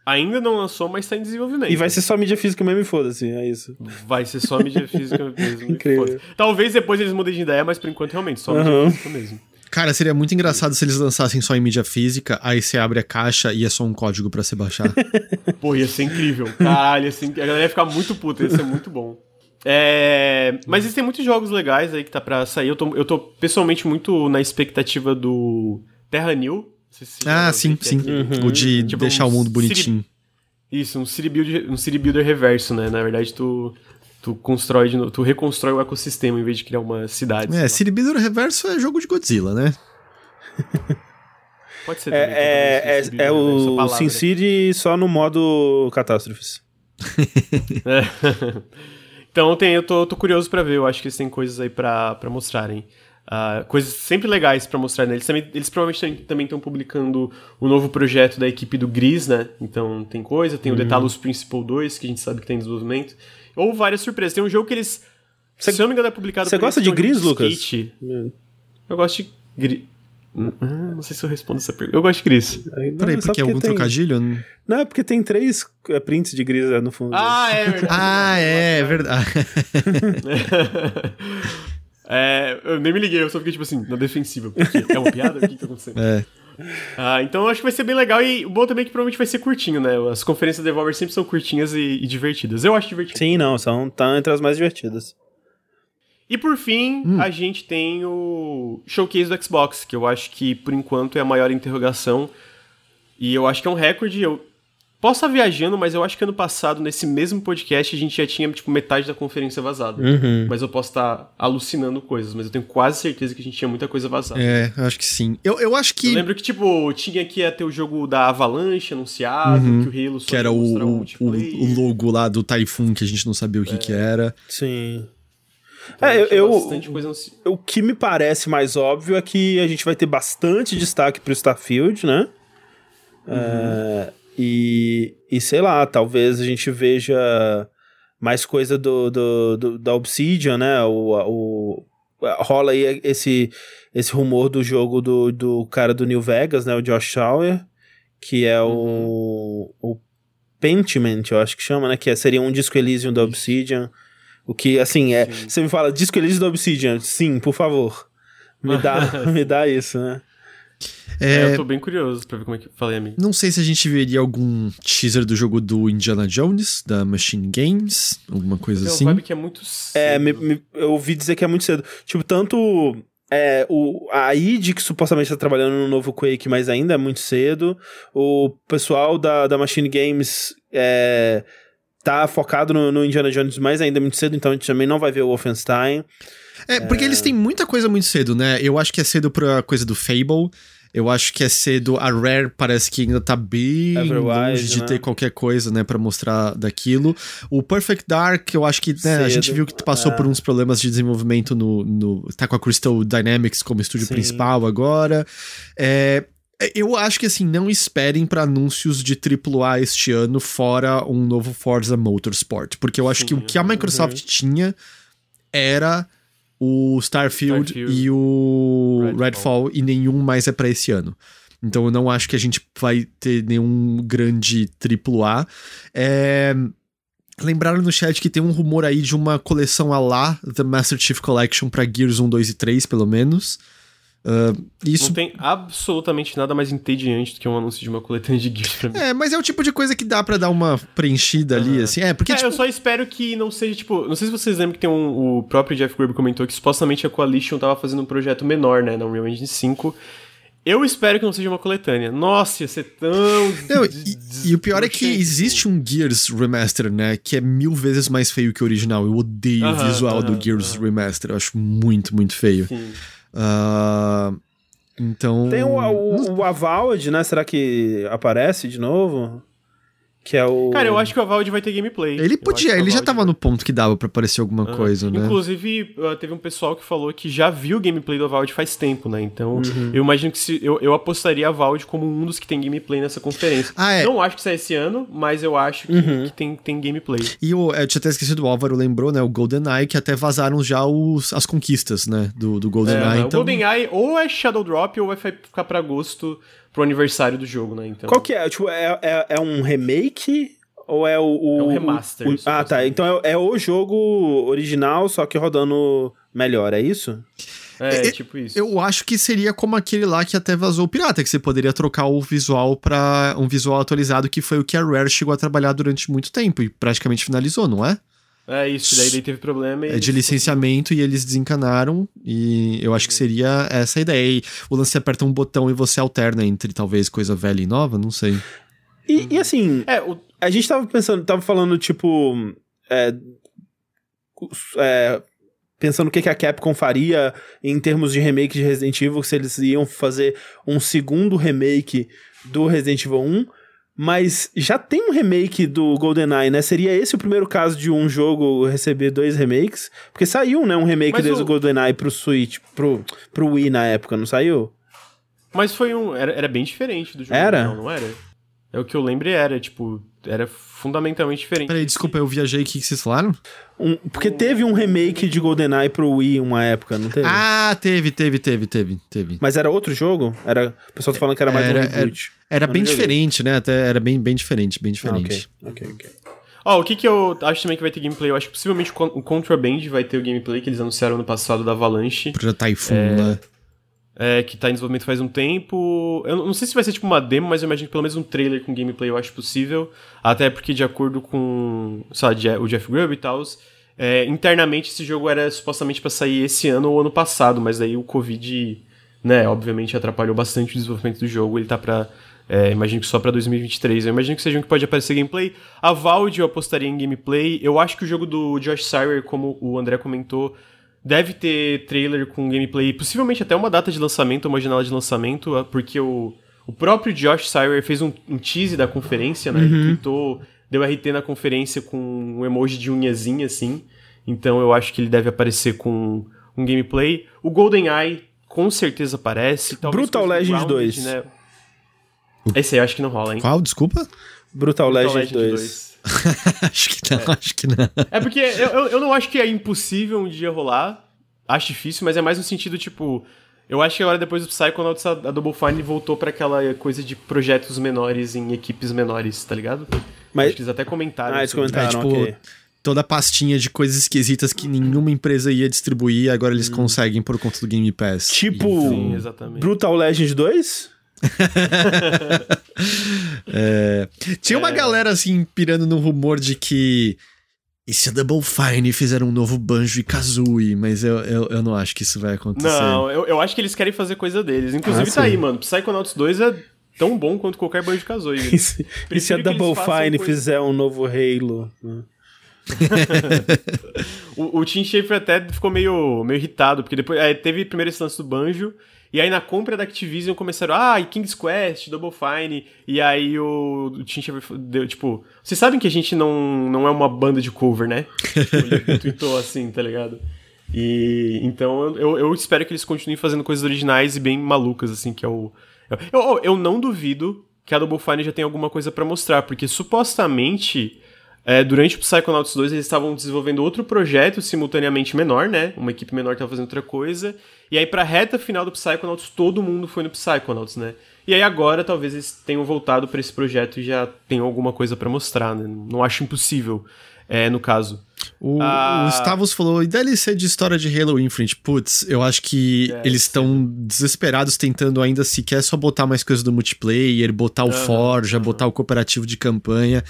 Ainda não lançou, mas tá em desenvolvimento. E vai ser só mídia física mesmo, e foda-se. É isso. Vai ser só mídia física mesmo. Incrível. Foda. Talvez depois eles mudem de ideia, mas por enquanto realmente só mídia física mesmo. Cara, seria muito engraçado se eles lançassem só em mídia física, aí você abre a caixa e é só um código pra você baixar. Pô, ia ser incrível. Caralho, ia ser a galera ia ficar muito puta, ia ser muito bom. É, mas existem muitos jogos legais aí que tá pra sair. Eu tô, eu tô pessoalmente muito na expectativa do Terra New. Se ah, sim, sim. Uhum. O de tipo, deixar um o mundo bonitinho. City, isso, um city, build, um city builder reverso, né? Na verdade, tu, tu constrói, tu reconstrói o ecossistema em vez de criar uma cidade. É, city builder reverso é jogo de Godzilla, né? Pode ser. Também, é, é, é, é o SimCity só no modo catástrofes. é. então tem, eu tô, tô curioso para ver. Eu acho que eles têm coisas aí para mostrarem. Uh, coisas sempre legais para mostrar, né? Eles, também, eles provavelmente também estão publicando o novo projeto da equipe do Gris, né? Então tem coisa, tem uhum. o Detalus Principal 2, que a gente sabe que tem desenvolvimento. Ou várias surpresas. Tem um jogo que eles. Cê, se eu não me engano, é publicado Você gosta de Gris, Lucas? Eu gosto de Gris. Ah, não sei se eu respondo essa pergunta. Eu gosto de Gris. Peraí, porque, porque algum tem... trocadilho? Não, é porque tem três é, prints de Gris no fundo. Ah, é verdade. ah, é, é verdade. é, eu nem me liguei, eu só fiquei tipo assim, na defensiva. Porque é uma piada? O que tá acontecendo? É. Ah, então eu acho que vai ser bem legal e o bom também é que provavelmente vai ser curtinho, né? As conferências da Devolver sempre são curtinhas e, e divertidas. Eu acho divertido. Sim, não, são tá entre as mais divertidas. E por fim, hum. a gente tem o showcase do Xbox, que eu acho que por enquanto é a maior interrogação. E eu acho que é um recorde. Eu posso estar viajando, mas eu acho que ano passado, nesse mesmo podcast, a gente já tinha tipo metade da conferência vazada. Uhum. Mas eu posso estar alucinando coisas, mas eu tenho quase certeza que a gente tinha muita coisa vazada. É, acho que sim. Eu, eu acho que. Eu lembro que, tipo, tinha que ia ter o jogo da Avalanche anunciado, uhum. que o Halo só Que era o, o, o, logo lá do Typhoon, que a gente não sabia o que, é. que era. Sim. Então, é, eu, eu o que me parece mais óbvio é que a gente vai ter bastante destaque pro Starfield, né? Uhum. É, e, e sei lá, talvez a gente veja mais coisa do, do, do da Obsidian, né? O, o, rola aí esse, esse rumor do jogo do, do cara do New Vegas, né? O Josh Schauer, que é uhum. o, o Pentiment, eu acho que chama, né? Que é, seria um disco Elysium da Obsidian. O que, assim, é. Sim. Você me fala, disco Elise do Obsidian. Sim, por favor. Me dá, me dá isso, né? É, é, eu tô bem curioso pra ver como é que. Falei, amigo. Não sei se a gente veria algum teaser do jogo do Indiana Jones, da Machine Games, alguma coisa Tem assim. Tem que é muito cedo. É, me, me, eu ouvi dizer que é muito cedo. Tipo, tanto é, o, a id que supostamente está trabalhando no novo Quake, mas ainda é muito cedo. O pessoal da, da Machine Games é, tá focado no, no, Indiana Jones mais ainda muito cedo, então a gente também não vai ver o Wolfenstein. É, porque é... eles têm muita coisa muito cedo, né? Eu acho que é cedo pra coisa do Fable. Eu acho que é cedo. A Rare parece que ainda tá bem Everwise, longe de né? ter qualquer coisa, né, para mostrar daquilo. O Perfect Dark, eu acho que né, a gente viu que passou é. por uns problemas de desenvolvimento no, no. Tá com a Crystal Dynamics como estúdio Sim. principal agora. É, eu acho que assim, não esperem para anúncios de AAA este ano fora um novo Forza Motorsport, porque eu acho Sim, que o que a Microsoft uhum. tinha era o Starfield, Starfield. e o Redfall. Redfall e nenhum mais é para esse ano. Então eu não acho que a gente vai ter nenhum grande AAA. É... Lembraram no chat que tem um rumor aí de uma coleção a lá, The Master Chief Collection para Gears 1, 2 e 3, pelo menos. Uh, isso... Não tem absolutamente nada mais entediante do que um anúncio de uma coletânea de GIFs pra mim. É, mas é o tipo de coisa que dá para dar uma preenchida uhum. ali, assim. É, porque. É, tipo... eu só espero que não seja, tipo. Não sei se vocês lembram que tem um. O próprio Jeff Gruber comentou que supostamente a Coalition tava fazendo um projeto menor, né, na Unreal Engine 5. Eu espero que não seja uma coletânea. Nossa, ia ser tão. Não, e, e, o pior é que existe um Gears Remaster, né? Que é mil vezes mais feio que o original. Eu odeio uh -huh, o visual uh -huh, do Gears uh -huh. Remaster. Eu acho muito, muito feio. Sim. Uh, então. Tem o, o, o Avowed, né? Será que aparece de novo? Que é o. Cara, eu acho que o Avowed vai ter gameplay. Ele podia, ele já tava no ponto que dava para aparecer alguma uhum. coisa, né? Inclusive, uh, teve um pessoal que falou que já viu o gameplay do Avowed faz tempo, né? Então, uhum. eu imagino que se. Eu, eu apostaria a Avowed como um dos que tem gameplay nessa conferência. Ah, é. Não acho que sai esse ano, mas eu acho que, uhum. que tem, tem gameplay. E o, eu tinha até esquecido, o Álvaro lembrou, né? O GoldenEye, que até vazaram já os, as conquistas, né? Do, do GoldenEye. É, então... O GoldenEye ou é Shadow Drop ou vai ficar pra agosto pro aniversário do jogo, né? Então... Qual que é? Tipo, é, é, é um remake ou é o. o é um remaster. O, ah, tá. Então é, é, o jogo original, só que rodando melhor, é isso? É, é, tipo isso. Eu acho que seria como aquele lá que até vazou o Pirata, que você poderia trocar o visual para um visual atualizado, que foi o que a Rare chegou a trabalhar durante muito tempo e praticamente finalizou, não é? É isso, daí, daí teve problema. é de licenciamento e eles desencanaram. E eu acho que seria essa a ideia. E o lance aperta um botão e você alterna entre talvez coisa velha e nova, não sei. E, e assim, É, o, a gente tava pensando, tava falando, tipo. É, é, pensando o que, que a Capcom faria em termos de remake de Resident Evil, se eles iam fazer um segundo remake do Resident Evil 1. Mas já tem um remake do GoldenEye, né? Seria esse o primeiro caso de um jogo receber dois remakes? Porque saiu, né? Um remake Mas desde o- o GoldenEye pro Switch, pro, pro Wii na época, não saiu? mas foi um. Era, era bem diferente do jogo. Era? original, não era? É o que eu lembro era, tipo, era fundamentalmente diferente. Peraí, desculpa, eu viajei. O que que vocês falaram? Um- porque teve um remake de GoldenEye pro Wii uma época, não teve? Ah, teve, teve, teve, teve, teve. Mas era outro jogo? Era, o pessoal tá falando que era mais Era- um reboot. Era Eu bem diferente, né? Até era bem, bem diferente, bem Ah, diferente. ok, ok, ok. Ó, o que que eu acho também que vai ter gameplay? Eu acho que possivelmente o Con- o Contraband vai ter o gameplay que eles anunciaram no passado da Avalanche. Projeto Typhoon, né? É, que tá em desenvolvimento faz um tempo. Eu não sei se vai ser tipo uma demo, mas eu imagino que pelo menos um trailer com gameplay eu acho possível. Até porque, de acordo com Je- o Jeff Grubb e tal, é, internamente esse jogo era supostamente pra sair esse ano ou ano passado, mas daí o Covid, né, obviamente atrapalhou bastante o desenvolvimento do jogo. Ele tá pra. É, imagino que só pra 2023. Eu imagino que seja um que pode aparecer gameplay. A Valve eu apostaria em gameplay. Eu acho que o jogo do Josh Sire, como o André comentou, Deve ter trailer com gameplay, possivelmente até uma data de lançamento, uma janela de lançamento, ah, porque o, o próprio Josh Sire fez um, um tease da conferência, né? Ele tweetou, deu RT na conferência com um emoji de unhazinha, assim. Então eu acho que ele deve aparecer com um gameplay. O GoldenEye com certeza aparece. talvez Brutal coisa do Legend Grounded, 2. Né? Esse aí eu acho que não rola, hein? Qual? Desculpa? Brutal, Brutal Legend, 2. acho que não, acho que não. É porque eu, eu, eu não acho que é impossível um dia rolar. Acho difícil, mas é mais no sentido, tipo. Eu acho que agora, depois do Psychonauts, a, a Double Fine voltou pra aquela coisa de projetos menores em equipes menores, tá ligado? Mas- Acho que eles até comentaram. Ah, eles comentaram, É, tipo, ok. Toda a pastinha de coisas esquisitas que nenhuma empresa ia distribuir, agora eles conseguem por conta do Game Pass. Tipo, Sim, exatamente. Brutal Legend 2? É, Tinha uma galera assim pirando no rumor de que e se a Double Fine fizer um novo Banjo e Kazooie, mas eu, eu, eu não acho que isso vai acontecer. Não, eu, eu acho que eles querem fazer coisa deles. Inclusive, Ah, tá aí, mano. Psychonauts 2 é tão bom quanto qualquer banjo de Kazooie. E se, e se a Double Fine coisa- fizer um novo Halo? né? O, o Tim Schafer até ficou meio, meio irritado, porque depois é, teve primeiro esse lance do Banjo, e aí na compra da Activision começaram, ah, e King's Quest, Double Fine, e aí o, o Tim Schafer deu, tipo, vocês sabem que a gente não, não é uma banda de cover, né? Tipo, Ele assim, tá ligado? E então eu, eu, espero que eles continuem fazendo coisas originais e bem malucas, assim, que é o. Eu, eu, eu não duvido que a Double Fine já tem alguma coisa pra mostrar, porque supostamente. É, durante o Psychonauts 2, eles estavam desenvolvendo outro projeto simultaneamente menor, né? Uma equipe menor estava fazendo outra coisa. E aí, pra reta final do Psychonauts, todo mundo foi no Psychonauts, né? E aí agora, talvez eles tenham voltado pra esse projeto e já tenham alguma coisa pra mostrar, né? Não acho impossível, é, no caso. O, Ah. o Stavros falou, e DLC de história de Halo Infinite? Putz, eu acho que É, eles estão desesperados tentando ainda sequer só botar mais coisas do multiplayer, botar o Aham, Forja, botar o cooperativo de campanha.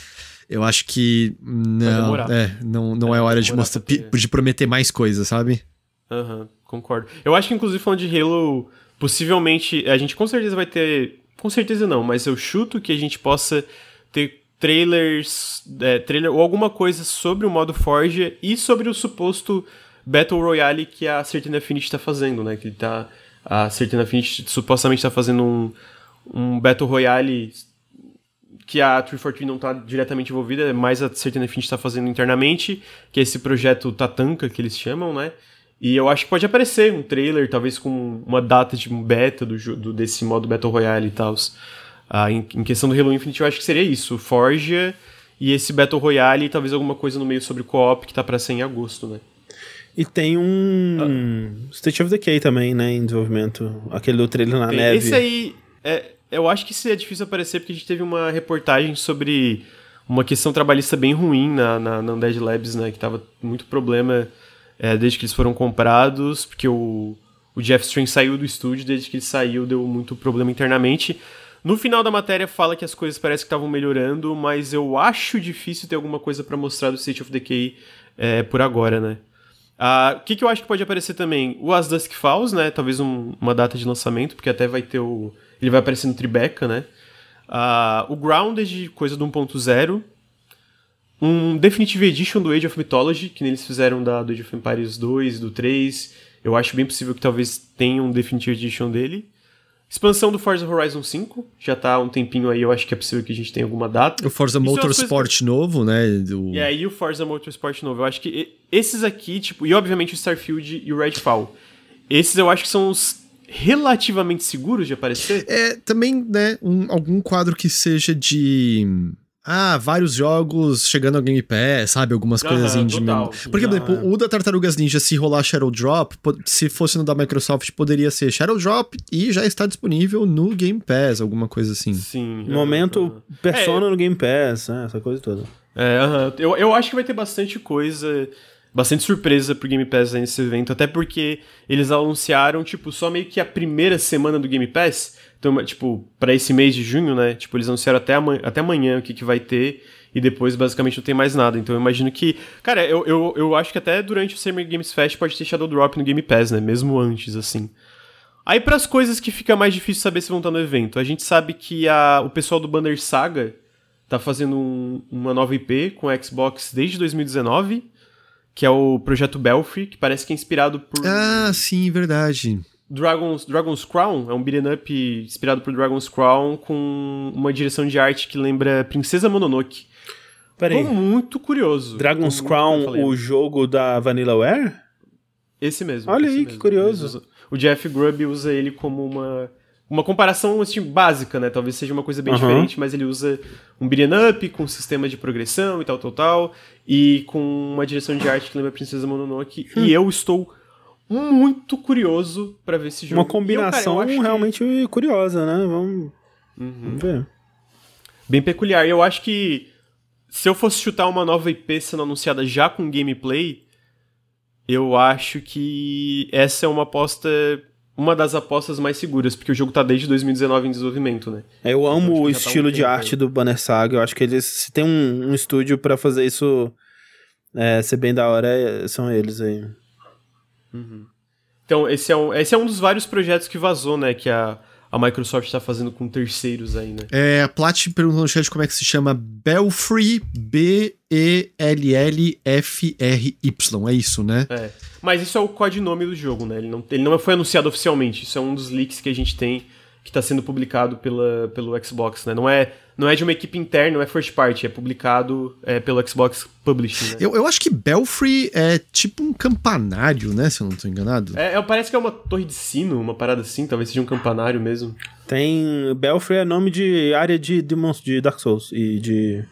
Eu acho que não, é, não, não é, É, hora de, mostrar, de prometer mais coisas, sabe? Aham, concordo. Eu acho que, inclusive, falando de Halo, possivelmente, a gente com certeza vai ter. Com certeza não, mas eu chuto que a gente possa ter trailers, é, trailer ou alguma coisa sobre o modo Forge e sobre o suposto Battle Royale que a Certain Affinity tá fazendo, né? Que tá. A Certain Affinity supostamente tá fazendo um, um Battle Royale que a 343 não tá diretamente envolvida, mas a Certain Affinity tá fazendo internamente, que é esse projeto Tatanka, que eles chamam, né? E eu acho que pode aparecer um trailer, talvez com uma data de beta do, do- desse modo Battle Royale e tal. Ah, em, em questão do Halo Infinite, eu acho que seria isso. Forja e esse Battle Royale e talvez alguma coisa no meio sobre co-op que tá pra ser em agosto, né? E tem um State of Decay também, né, em desenvolvimento. Aquele do trailer na Tem- neve. Esse aí, é, eu acho que esse é difícil aparecer porque a gente teve uma reportagem sobre uma questão trabalhista bem ruim na, na, na Undead Labs, né? Que tava muito problema é, desde que eles foram comprados, porque o, o Jeff Strange saiu do estúdio, desde que ele saiu deu muito problema internamente. No final da matéria fala que as coisas parecem que estavam melhorando, mas eu acho difícil ter alguma coisa para mostrar do State of Decay é, por agora, né? Ah, o que, que eu acho que pode aparecer também? O As Dusk Falls, né? Talvez um, uma data de lançamento, porque até vai ter o. Ele vai aparecer no Tribeca, né? Ah, o Grounded, coisa do 1.0. Um Definitive Edition do Age of Mythology, que eles fizeram da, do Age of Empires 2, do 3. Eu acho bem possível que talvez tenha um Definitive Edition dele. Expansão do Forza Horizon 5, já tá há um tempinho aí, eu acho que é possível que a gente tenha alguma data. O Forza Motorsport novo, né? Do... É, e o Forza Motorsport novo. Eu acho que esses aqui, tipo, e obviamente o Starfield e o Redfall. Esses eu acho que são os relativamente seguros de aparecer. É, também, né, um, algum quadro que seja de ah, vários jogos chegando ao Game Pass, sabe? Algumas uhum, coisas indie mesmo. Porque, por exemplo, o da Tartarugas Ninja, se rolar Shadow Drop, se fosse no da Microsoft, poderia ser Shadow Drop e já está disponível no Game Pass, alguma coisa assim. Sim. No momento, Persona é, no Game Pass, né? essa coisa toda. É, uhum. eu, eu acho que vai ter bastante coisa bastante surpresa pro Game Pass nesse evento, até porque eles anunciaram, tipo, só meio que a primeira semana do Game Pass. Então, tipo, para esse mês de junho, né? Tipo, eles anunciaram até amanhã, até amanhã o que, que vai ter. E depois, basicamente, não tem mais nada. Então, eu imagino que. Cara, eu, eu, eu acho que até durante o Summer Games Fest pode ter Shadow Drop no Game Pass, né? Mesmo antes, assim. Aí, para as coisas que fica mais difícil saber se vão estar no evento. A gente sabe que a, o pessoal do Banner Saga tá fazendo um, uma nova IP com Xbox desde 2019 que é o projeto Belfry, que parece que é inspirado por. Ah, sim, verdade. Dragon's, Dragon's Crown é um beat'em up inspirado por Dragon's Crown com uma direção de arte que lembra Princesa Mononoke. Peraí. Tô muito curioso. Dragon's Crown, o jogo da Vanillaware? Esse mesmo. Olha esse aí, mesmo. que curioso. O Jeff Grubb usa ele como uma uma comparação assim, básica, né? Talvez seja uma coisa bem uhum. diferente, mas ele usa um beat'em up com um sistema de progressão e tal, tal, tal, e com uma direção de arte que lembra Princesa Mononoke. Hum. E eu estou muito curioso para ver esse jogo. Uma combinação eu, cara, realmente que... curiosa, né? Vamos, uhum. Vamos ver. Bem peculiar. Eu acho que se eu fosse chutar uma nova IP sendo anunciada já com gameplay, eu acho que essa é uma aposta uma das apostas mais seguras, porque o jogo tá desde 2019 em desenvolvimento, né? É, eu amo então, o estilo tá um de arte aí. do Banner Saga. Eu acho que eles, se tem um, um estúdio para fazer isso é, ser bem da hora, é, são eles aí. Uhum. Então, esse é, um, esse é um dos vários projetos que vazou, né? Que a, a Microsoft está fazendo com terceiros aí, né? É, a Plat perguntou no chat como é que se chama Belfry, B-E-L-L-F-R-Y, é isso, né? É, mas isso é o codinome do jogo, né? Ele não, ele não foi anunciado oficialmente, isso é um dos leaks que a gente tem que está sendo publicado pela, pelo Xbox, né? Não é, não é de uma equipe interna, não é first party, é publicado é, pelo Xbox Publishing. Né? Eu, eu acho que Belfry é tipo um campanário, né? Se eu não estou enganado. É, é, parece que é uma torre de sino, uma parada assim, talvez seja um campanário mesmo. Tem. Belfry é nome de área de, de, de Dark Souls e de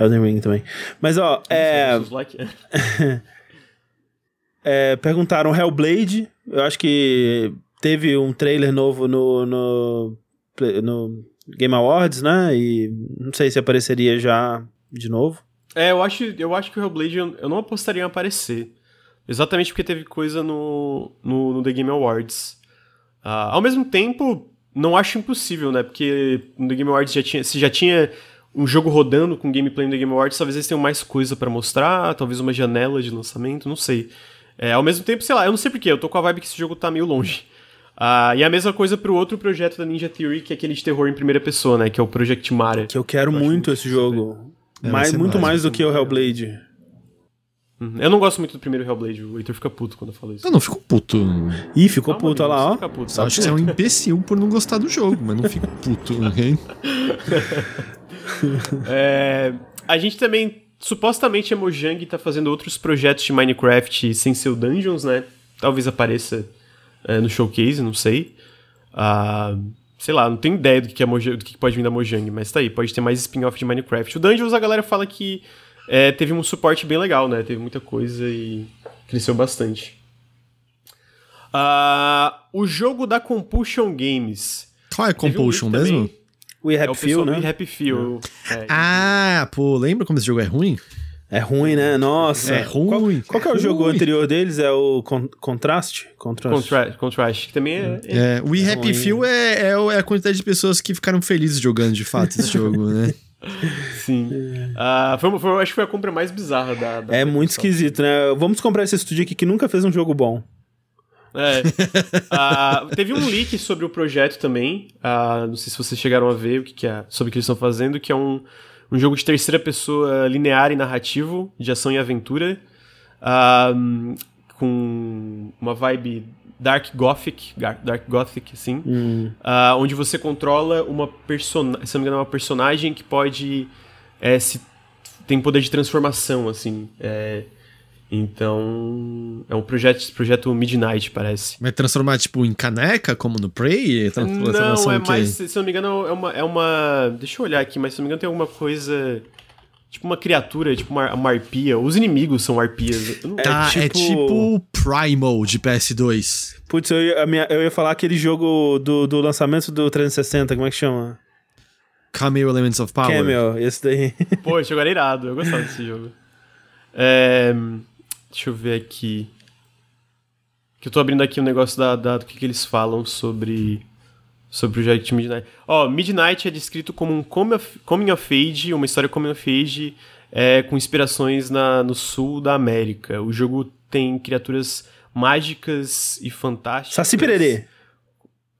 Elden Ring também. Mas ó, é. é perguntaram Hellblade. Eu acho que teve um trailer novo no, no, no Game Awards, né? E não sei se apareceria já de novo. É, eu acho, eu acho que o Hellblade eu, não apostaria em aparecer. Exatamente porque teve coisa no, no, no The Game Awards. Uh, ao mesmo tempo, não acho impossível, né? Porque no The Game Awards já tinha, se já tinha um jogo rodando com gameplay no The Game Awards, talvez eles tenham mais coisa para mostrar, talvez uma janela de lançamento, não sei. É, ao mesmo tempo, sei lá, eu não sei porquê, eu tô com a vibe que esse jogo tá meio longe. Uh, e a mesma coisa pro outro projeto da Ninja Theory, que é aquele de terror em primeira pessoa, né? Que é o Project Mara. Que eu quero eu muito esse jogo. É, mais, muito mais, mais do que o Hellblade. Uhum. Eu não gosto muito do primeiro Hellblade, o Heitor fica puto quando eu falo isso. Eu não fico puto. Ih, ficou Calma, puto, olha lá, ó. Fica puto, Acho que você é um imbecil por não gostar do jogo, mas não fico puto, ok? é, a gente também, supostamente a Mojang tá fazendo outros projetos de Minecraft sem ser o Dungeons, né? Talvez apareça é, no showcase, não sei. Ah, sei lá, não tenho ideia do que, é Mojang, do que pode vir da Mojang, mas tá aí, pode ter mais spin-off de Minecraft. O Dungeons a galera fala que é, teve um suporte bem legal, né? Teve muita coisa e cresceu bastante. Uh, o jogo da Compulsion Games. Qual é Compulsion um mesmo? We Happy é Feel, né? We Happy Feel. É. Ah, pô, lembra como esse jogo é ruim? É ruim, né? Nossa. É ruim. Qual, qual que é o jogo ruim. anterior deles? É o Con Contrast? Contrast. Contra Contrast, que também é. é- É, o We Happy ruim. Few é, é, é a quantidade de pessoas que ficaram felizes jogando de fato esse jogo, né? Sim. Ah, foi, foi- acho que foi a compra mais bizarra da. da É muito esquisito, né? Vamos comprar esse estúdio aqui que nunca fez um jogo bom. É. Ah, teve um leak sobre o projeto também. Ah, não sei se vocês chegaram a ver o que, que é, sobre o que eles estão fazendo, que é um, um jogo de terceira pessoa linear e narrativo, de ação e aventura, ah, com uma vibe Dark Gothic, Dark Gothic, assim, ah, onde você controla uma personagem, se não me engano, é uma personagem que pode é, se tem poder de transformação, assim. é, então, é um projeto, projeto Midnight, parece. Vai transformar, tipo, em caneca, como no Prey? Não, é mais, se eu não me engano, é uma, é uma. Deixa eu olhar aqui, mas se eu não me engano, tem alguma coisa. Tipo uma criatura, tipo uma, uma arpia. Os inimigos são arpias. Eu não- Ah, é tipo- tipo Primal de PS2. Putz, eu ia, minha- eu ia falar aquele jogo do, do lançamento do 360, como é que chama? Cameo Elements of Power. Camel, esse daí. Pô, esse jogo era irado, eu gostava desse jogo. É, deixa eu ver aqui. Que eu tô abrindo aqui um negócio da, da- do que, que eles falam sobre. Sobre o projeto Midnight. Ó, Midnight é descrito como um coming of, age, uma história coming of age é, com inspirações na, no sul da América. O jogo tem criaturas mágicas e fantásticas. Saci Pererê.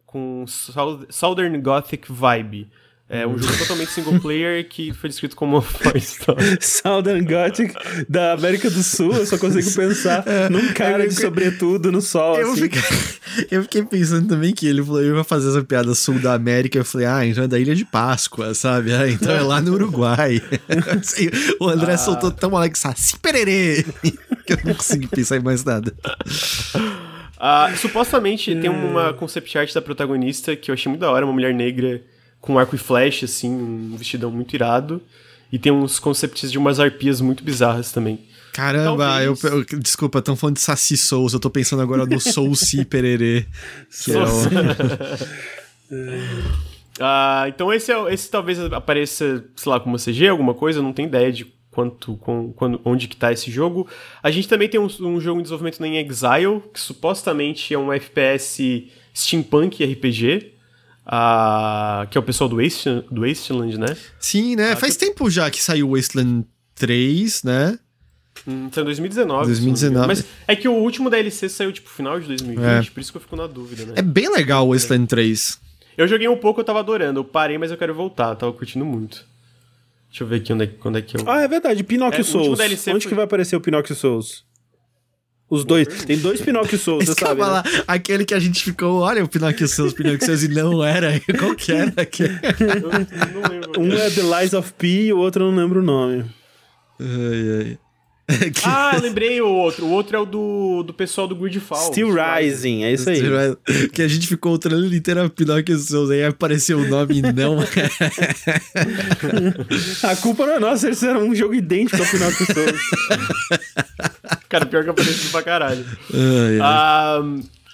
Com Sou- Southern Gothic vibe. É um jogo totalmente single player que foi descrito como história. Southern Gothic da América do Sul, eu só consigo pensar num cara de sobretudo no sol, Eu assim. fiquei, eu fiquei pensando também que ele falou, eu ia fazer essa piada sul da América. Eu falei, ah, então é da Ilha de Páscoa, sabe? Ah, então é lá no Uruguai. Assim, o André soltou tão Alex Saci pererê que eu não consegui pensar em mais nada. Ah, supostamente tem uma concept art da protagonista que eu achei muito da hora, uma mulher negra com arco e flecha, assim, um vestidão muito irado. E tem uns concepts de umas arpias muito bizarras também. Caramba, eu, eu- desculpa, estão falando de Saci Souls. Eu tô pensando agora no Soul Si Pererê. Que é Nossa. o... Ah, então esse, é, esse talvez apareça, sei lá, como CG, alguma coisa, eu não tenho ideia de quanto, com, quando, onde que tá esse jogo. A gente também tem um, um jogo em desenvolvimento em Exile, que supostamente é um FPS steampunk RPG, ah, que é o pessoal do, Waste, do Wasteland, né? Sim, né? Faz tempo já que saiu Wasteland 3, né? Hum, Isso é 2019. 2019. se não me engano. Mas é que o último DLC saiu, tipo, final de 2020, É. por isso que eu fico na dúvida, né? É bem legal o Wasteland 3. Eu joguei um pouco, eu tava adorando. Eu parei, mas eu quero voltar, eu tava curtindo muito. Deixa eu ver aqui onde é, quando é que eu... Ah, é verdade, Pinóquio É, o último Souls. DLC Onde foi- que vai aparecer o Pinóquio Souls? Os dois. Tem dois Pinóquio eu sabe, ia né? aquele que a gente ficou, olha o Pinóquio seus, Pinóquio seus, e não era. Qual que era? Eu não lembro. Um é The Lies of P e o outro eu não lembro o nome. Ai, ai. Que- Ah, lembrei o outro. O outro é o do, do pessoal do Gridfall. Still Rising, é isso aí. Que a gente ficou outrando literal Pinóquio seus, aí apareceu o nome e não. A culpa não é nossa, eles fizeram um jogo idêntico ao Pinóquio Souls. Cara, pior que apareceu pra caralho. Ai, ai. Ah,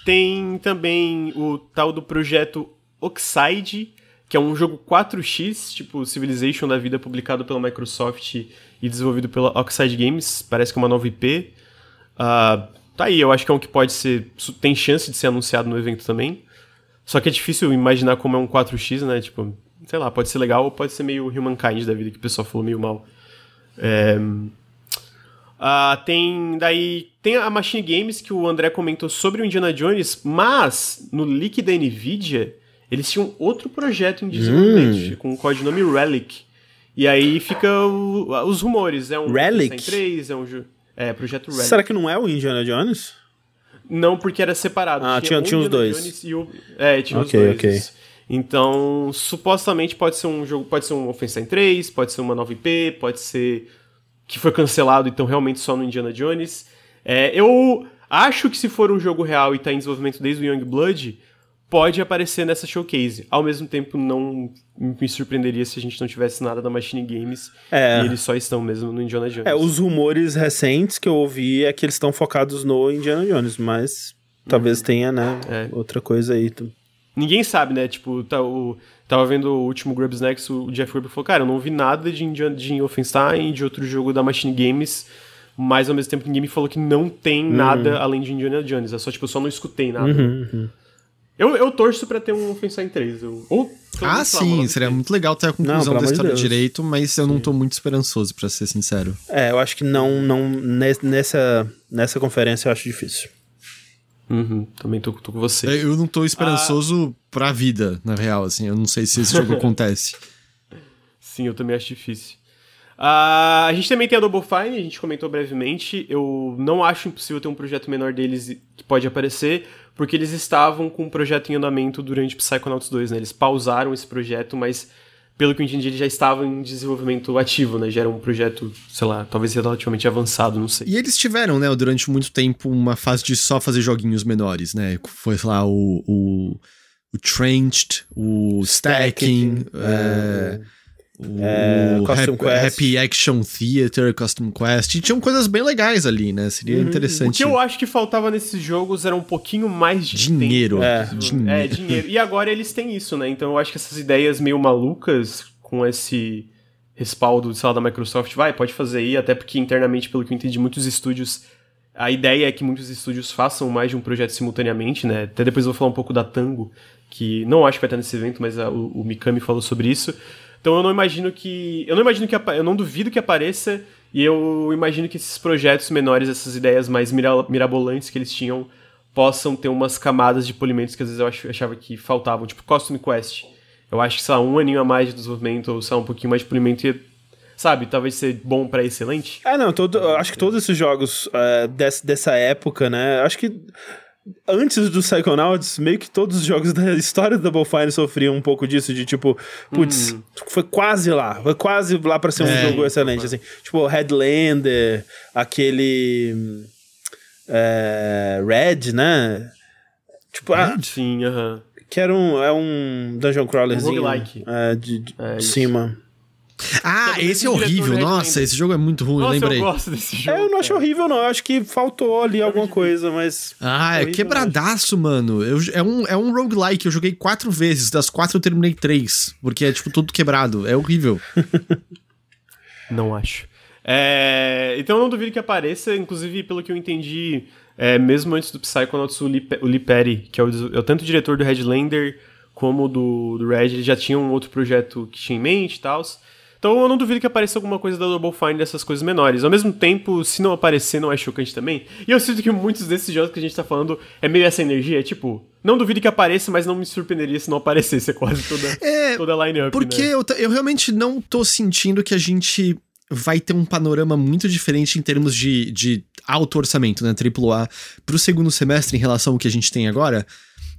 tem também o tal do projeto Oxide, que é um jogo 4x, tipo Civilization da vida, publicado pela Microsoft e desenvolvido pela Oxide Games. Parece que é uma nova IP. Ah, tá aí, eu acho que é um que pode ser. tem chance de ser anunciado no evento também. Só que é difícil imaginar como é um 4x, né? Tipo, sei lá, pode ser legal ou pode ser meio Humankind da vida, que o pessoal falou meio mal. É, ah, tem daí tem a Machine Games que o André comentou sobre o Indiana Jones, mas no leak da Nvidia eles tinham outro projeto em desenvolvimento com o codinome Relic. E aí fica o- os rumores, é um Relic? Wolfenstein 3, é um é projeto Relic. Será que não é o Indiana Jones? Não, porque era separado. Ah, tinha- o tinha os dois. Jones e o... É, tinha Ok, os dois. ok. isso. Então, supostamente pode ser um jogo, pode ser um Wolfenstein 3, pode ser uma nova IP, pode ser que foi cancelado, então realmente só no Indiana Jones. É, eu acho que se for um jogo real e tá em desenvolvimento desde o Youngblood, pode aparecer nessa showcase. Ao mesmo tempo, não me surpreenderia se a gente não tivesse nada da Machine Games É. e eles só estão mesmo no Indiana Jones. É, os rumores recentes que eu ouvi é que eles estão focados no Indiana Jones, mas talvez tenha, né, É. outra coisa aí. ninguém sabe, né? Tipo, tá, o, tava vendo o último Grubs Next, o Jeff Grubb falou, cara, eu não vi nada de, Indiana, de Wolfenstein, de outro jogo da Machine Games, mas ao mesmo tempo ninguém me falou que não tem uhum. nada além de Indiana Jones. É só, tipo, eu só não escutei nada. Uhum, uhum. Eu, eu torço pra ter um Wolfenstein 3. Eu, ou, ah, sim, seria muito legal ter a conclusão não, da história Deus. direito, mas eu sim. não tô muito esperançoso, para ser sincero. É, eu acho que não, não nessa, nessa conferência eu acho difícil. Uhum, também tô, tô, com você. Eu não tô esperançoso ah. pra vida, na real, assim. Eu não sei se esse jogo acontece. Sim, eu também acho difícil. Uh, a gente também tem a Double Fine, a gente comentou brevemente. Eu não acho impossível ter um projeto menor deles que pode aparecer, porque eles estavam com um projeto em andamento durante Psychonauts 2, né? Eles pausaram esse projeto, mas pelo que eu entendi, ele já estava em desenvolvimento ativo, né? Já era um projeto, sei lá, talvez relativamente avançado, não sei. E eles tiveram, né, durante muito tempo, uma fase de só fazer joguinhos menores, né? Foi, sei lá, o, o, o Trenched, o Stacking, Stacking é... é o é, Happy Action Theater, Custom Quest. E tinham coisas bem legais ali, né? Seria uhum. interessante. O que eu acho que faltava nesses jogos era um pouquinho mais de dinheiro. É. dinheiro. É, dinheiro. E agora eles têm isso, né? Então eu acho que essas ideias meio malucas com esse respaldo, sei lá, da Microsoft, vai, pode fazer aí, até porque internamente, pelo que eu entendi, muitos estúdios. A ideia é que muitos estúdios façam mais de um projeto simultaneamente, né? Até depois eu vou falar um pouco da Tango, que não acho que vai estar nesse evento, mas a, o, o Mikami falou sobre isso. Então eu não imagino que. Eu não imagino que. Eu não duvido que apareça. E eu imagino que esses projetos menores, essas ideias mais mirabolantes que eles tinham, possam ter umas camadas de polimentos que às vezes eu achava que faltavam. Tipo Costume Quest. Eu acho que, sei lá, um aninho a mais de desenvolvimento, ou sei lá, um pouquinho mais de polimento ia sabe, talvez ser bom para excelente. É, não, todo, acho que todos esses jogos uh, dessa, dessa época, né, acho que antes do Psychonauts, meio que todos os jogos da história do Double Fine sofriam um pouco disso, de tipo, putz, hum. foi quase lá, foi quase lá pra ser um é, jogo excelente, assim. Tipo, Headlander, aquele... É, Red, né? Tipo, Red? Ah, sim, aham. Uh -huh. Que era um, é um dungeon crawlerzinho. Um é, de, de é, cima. Ah, esse é horrível. Nossa, esse jogo é muito ruim, Nossa, lembrei. Eu gosto desse jogo. É, eu não acho horrível, não. Eu acho que faltou ali alguma coisa, mas. Ah, é quebradaço, mano. Eu, é, um, é um roguelike. Eu joguei quatro vezes. Das quatro eu terminei três. Porque é, tipo, tudo quebrado. É horrível. não acho. É, então eu não duvido que apareça. Inclusive, pelo que eu entendi, é, mesmo antes do Psychonauts, o Lee, o Lee Perry, que é o, é o tanto o diretor do Headlander como do, do Red, ele já tinha um outro projeto que tinha em mente e tal. Então eu não duvido que apareça alguma coisa da Double Fine dessas coisas menores. Ao mesmo tempo, se não aparecer, não é chocante também. E eu sinto que muitos desses jogos que a gente tá falando é meio essa energia, é tipo, não duvido que apareça, mas não me surpreenderia se não aparecesse quase toda, é, toda a line-up. Porque né? eu, eu realmente não tô sentindo que a gente vai ter um panorama muito diferente em termos de, de alto orçamento, né? AAA, pro segundo semestre em relação ao que a gente tem agora.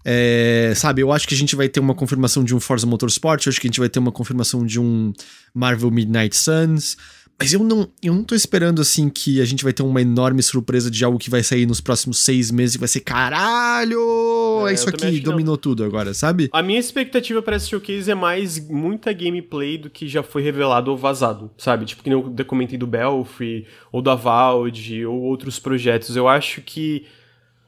É, sabe, eu acho que a gente vai ter uma confirmação de um Forza Motorsport, eu acho que a gente vai ter uma confirmação de um Marvel Midnight Suns. Mas eu não, eu não tô esperando assim que a gente vai ter uma enorme surpresa de algo que vai sair nos próximos seis meses e vai ser caralho! É, é isso aqui, dominou tudo agora, sabe? A minha expectativa para esse showcase é mais muita gameplay do que já foi revelado ou vazado, sabe? Tipo, que nem eu comentei do Belfry, ou da Valve, ou outros projetos. Eu acho que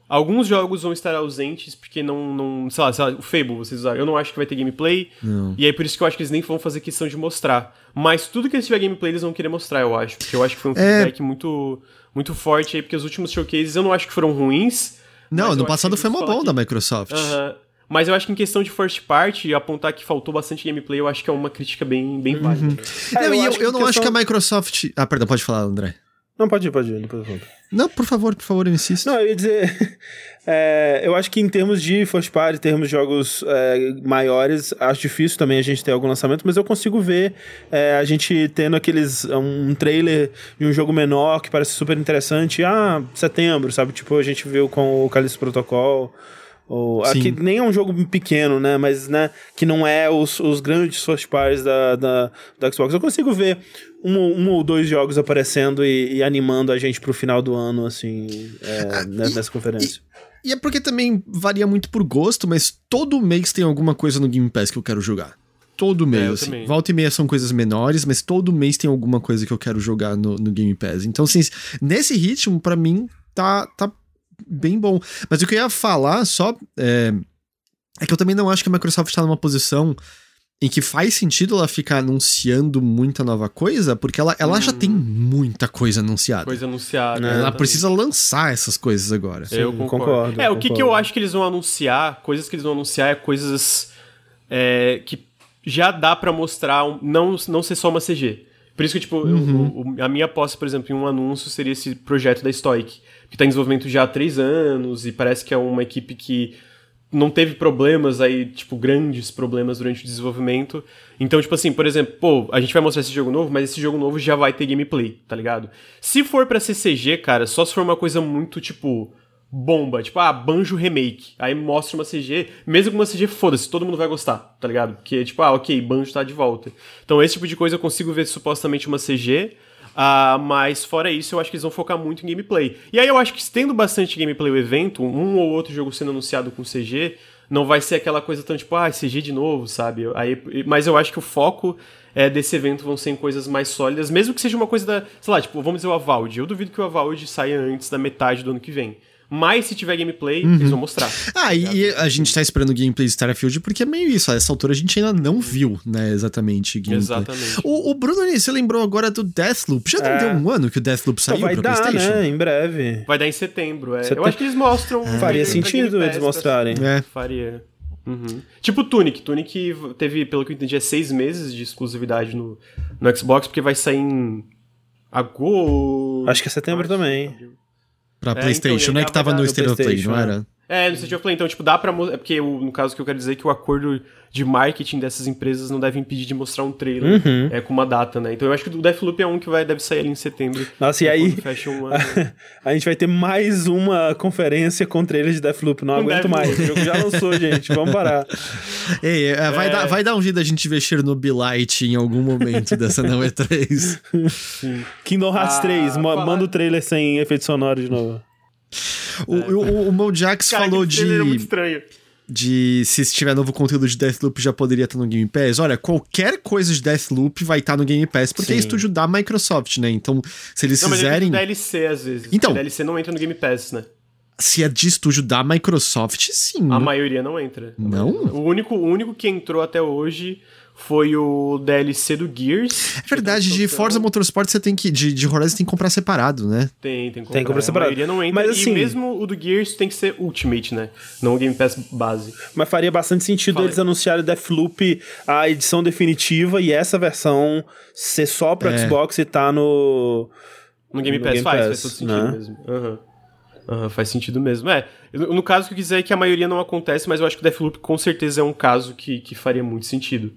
Alguns jogos vão estar ausentes porque não, não sei lá, sei lá, o Fable vocês usaram. Eu não acho que vai ter gameplay. Não. E aí por isso que eu acho que eles nem vão fazer questão de mostrar. Mas tudo que eles tiver gameplay eles vão querer mostrar, eu acho. Porque eu acho que foi um é... feedback muito, muito forte aí, porque os últimos showcases eu não acho que foram ruins. Não, no passado foi uma bom que... da Microsoft. Aham. Uh. Mas eu acho que em questão de first party, apontar que faltou bastante gameplay, eu acho que é uma crítica bem, bem uhum. válida. É, eu, eu, eu não questão... acho que a Microsoft. Ah, perdão, pode falar, André. Não, pode ir, pode ir, depois eu Não, por favor, por favor, eu insisto. Não, eu ia dizer. É, eu acho que em termos de first party, em termos de jogos é, maiores, acho difícil também a gente ter algum lançamento, mas eu consigo ver é, a gente tendo aqueles. um trailer de um jogo menor que parece super interessante. Ah, setembro, sabe? Tipo, a gente viu com o Calixto Protocol. Ou, aqui nem é um jogo pequeno, né? Mas, né? Que não é os, os grandes first parties da, da, da Xbox. Eu consigo ver um, um ou dois jogos aparecendo e, e, animando a gente pro final do ano, assim, é, ah, nessa e, conferência. E, e, é porque também varia muito por gosto, mas todo mês tem alguma coisa no Game Pass que eu quero jogar. Todo mês, é, assim. Também. Volta e meia são coisas menores, mas todo mês tem alguma coisa que eu quero jogar no, no Game Pass. Então, assim, nesse ritmo, para mim, tá, tá bem bom. Mas o que eu ia falar, só é, É que eu também não acho que a Microsoft tá numa posição em que faz sentido ela ficar anunciando muita nova coisa, porque ela, ela hum. já tem muita coisa anunciada. Coisa anunciada. Ela precisa lançar essas coisas agora. Sim, eu concordo. concordo é, o que, que eu acho que eles vão anunciar, coisas que eles vão anunciar é coisas é, que já dá para mostrar, não, não ser só uma CG. Por isso que, tipo, uhum. eu, a minha aposta, por exemplo, em um anúncio seria esse projeto da Stoic, que tá em desenvolvimento já há três anos e parece que é uma equipe que não teve problemas aí, tipo, grandes problemas durante o desenvolvimento. Então, tipo assim, por exemplo, pô, a gente vai mostrar esse jogo novo, mas esse jogo novo já vai ter gameplay, tá ligado? Se for pra CCG, cara, só se for uma coisa muito, tipo, bomba, tipo, ah, Banjo Remake. Aí mostra uma CG, mesmo com uma CG, foda-se, todo mundo vai gostar, tá ligado? Porque, tipo, ah, ok, Banjo tá de volta. Então, esse tipo de coisa eu consigo ver supostamente uma CG. Uh, mas fora isso, eu acho que eles vão focar muito em gameplay. E aí eu acho que tendo bastante gameplay o evento, um ou outro jogo sendo anunciado com CG, não vai ser aquela coisa tão tipo, ah, CG de novo, sabe? Aí, mas eu acho que o foco é, desse evento vão ser em coisas mais sólidas, mesmo que seja uma coisa da, sei lá, tipo, vamos dizer o Avald. Eu duvido que o Avald saia antes da metade do ano que vem. Mas se tiver gameplay, uhum. eles vão mostrar. Ah, tá e a gente tá esperando gameplay de Starfield porque é meio isso. A essa altura a gente ainda não viu, né, exatamente gameplay. Exatamente. O, o Bruno, você lembrou agora do Deathloop. Já é. deu um ano que o Deathloop então saiu então vai pra dar, PlayStation? né? Em breve. Vai dar em setembro, é. Eu acho que eles mostram. É. Faria sentido eles mostrarem. É. Faria. Uhum. Tipo Tunic. Tunic teve, pelo que eu entendi, é seis meses de exclusividade no, no Xbox, porque vai sair em agosto. Acho que é setembro também. Pra é, PlayStation, então, né? Que tava no State of Play, não era? É, no of Play. Então, tipo, dá pra. É porque, no caso que eu quero dizer, é que o acordo de marketing dessas empresas não deve impedir de mostrar um trailer uhum. é, com uma data, né? Então eu acho que o Deathloop é um que vai, deve sair ali em setembro. Nossa, e aí. Um a, a, gente vai ter mais uma conferência com trailer de Deathloop. Não aguento mais. O jogo já lançou, gente. Vamos parar. Ei, é, vai, é... Dar, vai dar um jeito da gente ver Chernobyl Light em algum momento dessa não E3. Sim. Kingdom Hearts ah, 3, falar... manda o trailer sem efeito sonoro de novo. O, é. o, o Mojax falou de. É muito estranho de se tiver novo conteúdo de Deathloop já poderia estar no Game Pass. Olha, qualquer coisa de Deathloop vai estar no Game Pass, porque é Sim. é estúdio da Microsoft, né? Então, se eles não, fizerem. Mas é DLC às vezes. Então. DLC não entra no Game Pass, né? Se é de estúdio da Microsoft, sim. A maioria não entra. Não? O único, o único que entrou até hoje foi o DLC do Gears. É verdade, de Forza Motorsport você tem que. De, de Horizon tem que comprar separado, né? Tem, tem que comprar. Tem que comprar separado. A maioria não entra. Mas, assim, e mesmo o do Gears tem que ser Ultimate, né? Não o Game Pass base. Mas faria bastante sentido Falei. eles anunciarem Deathloop a edição definitiva e essa versão ser só pro é. Xbox e tá no. No Game no Pass Game faz, Pass, faz todo sentido né? mesmo. Uhum. Uhum, faz sentido mesmo. É, no caso que eu quiser é que a maioria não acontece, mas eu acho que o Deathloop com certeza é um caso que, que faria muito sentido.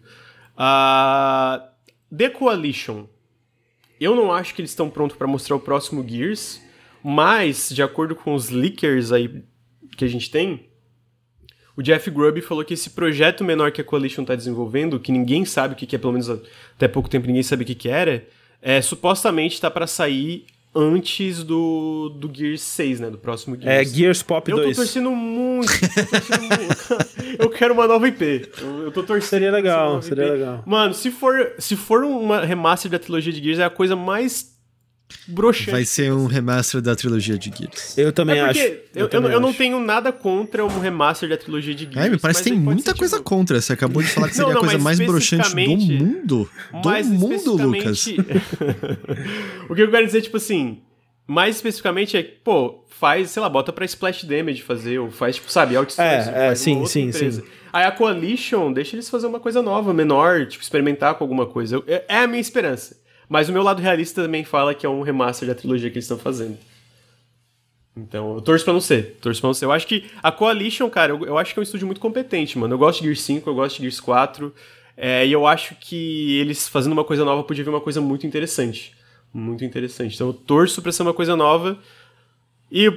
Uh, The Coalition. Eu não acho que eles estão prontos para mostrar o próximo Gears, mas, de acordo com os leakers aí que a gente tem, o Jeff Grubb falou que esse projeto menor que a Coalition está desenvolvendo, que ninguém sabe o que é, pelo menos até pouco tempo ninguém sabe o que era, é, supostamente está para sair antes do, do Gears 6, né? Do próximo Gears. É, Gears Pop eu 2. Eu tô torcendo muito. Tô torcendo muito. eu quero uma nova IP. Eu, eu tô torcendo. Seria legal, seria legal. Mano, se for, se for uma remaster da trilogia de Gears, é a coisa mais broxante. Vai ser um remaster da trilogia de Gears. Eu também é acho. Eu, eu, também eu acho. não tenho nada contra um remaster da trilogia de Gears. É, me parece que tem muita coisa tipo... contra. Você acabou de falar que seria não, não, a coisa mais broxante do mundo. Do mundo, Lucas. o que eu quero dizer, tipo assim, mais especificamente é, pô, faz, sei lá, bota pra Splash Damage fazer, ou faz, tipo, sabe, outsourcing. É, é, sim, sim, empresa. sim. Aí a Coalition deixa eles fazer uma coisa nova, menor, tipo, experimentar com alguma coisa. É, é a minha esperança. Mas o meu lado realista também fala que é um remaster da trilogia que eles estão fazendo. Então, eu torço pra não ser. Torço pra não ser. Eu acho que a Coalition, cara, eu, eu acho que é um estúdio muito competente, mano. Eu gosto de Gears 5, eu gosto de Gears 4. É, e eu acho que eles fazendo uma coisa nova podia vir uma coisa muito interessante muito interessante. Então eu torço pra ser uma coisa nova e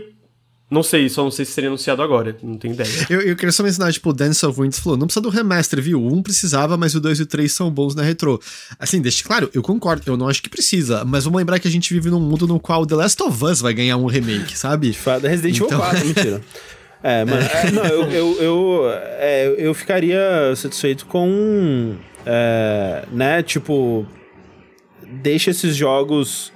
não sei, só não sei se seria anunciado agora, não tenho ideia. Eu, eu queria só mencionar, tipo, o Dance of Winds falou, não precisa do remaster, viu? O 1 precisava, mas o 2 e o 3 são bons na retro. Assim, deixa claro, eu concordo, eu não acho que precisa, mas vamos lembrar que a gente vive num mundo no qual The Last of Us vai ganhar um remake, sabe? Fada Resident Evil então... 4, mentira. É, mano, é, não, eu, eu, eu, é, eu ficaria satisfeito com, é, né, tipo, deixa esses jogos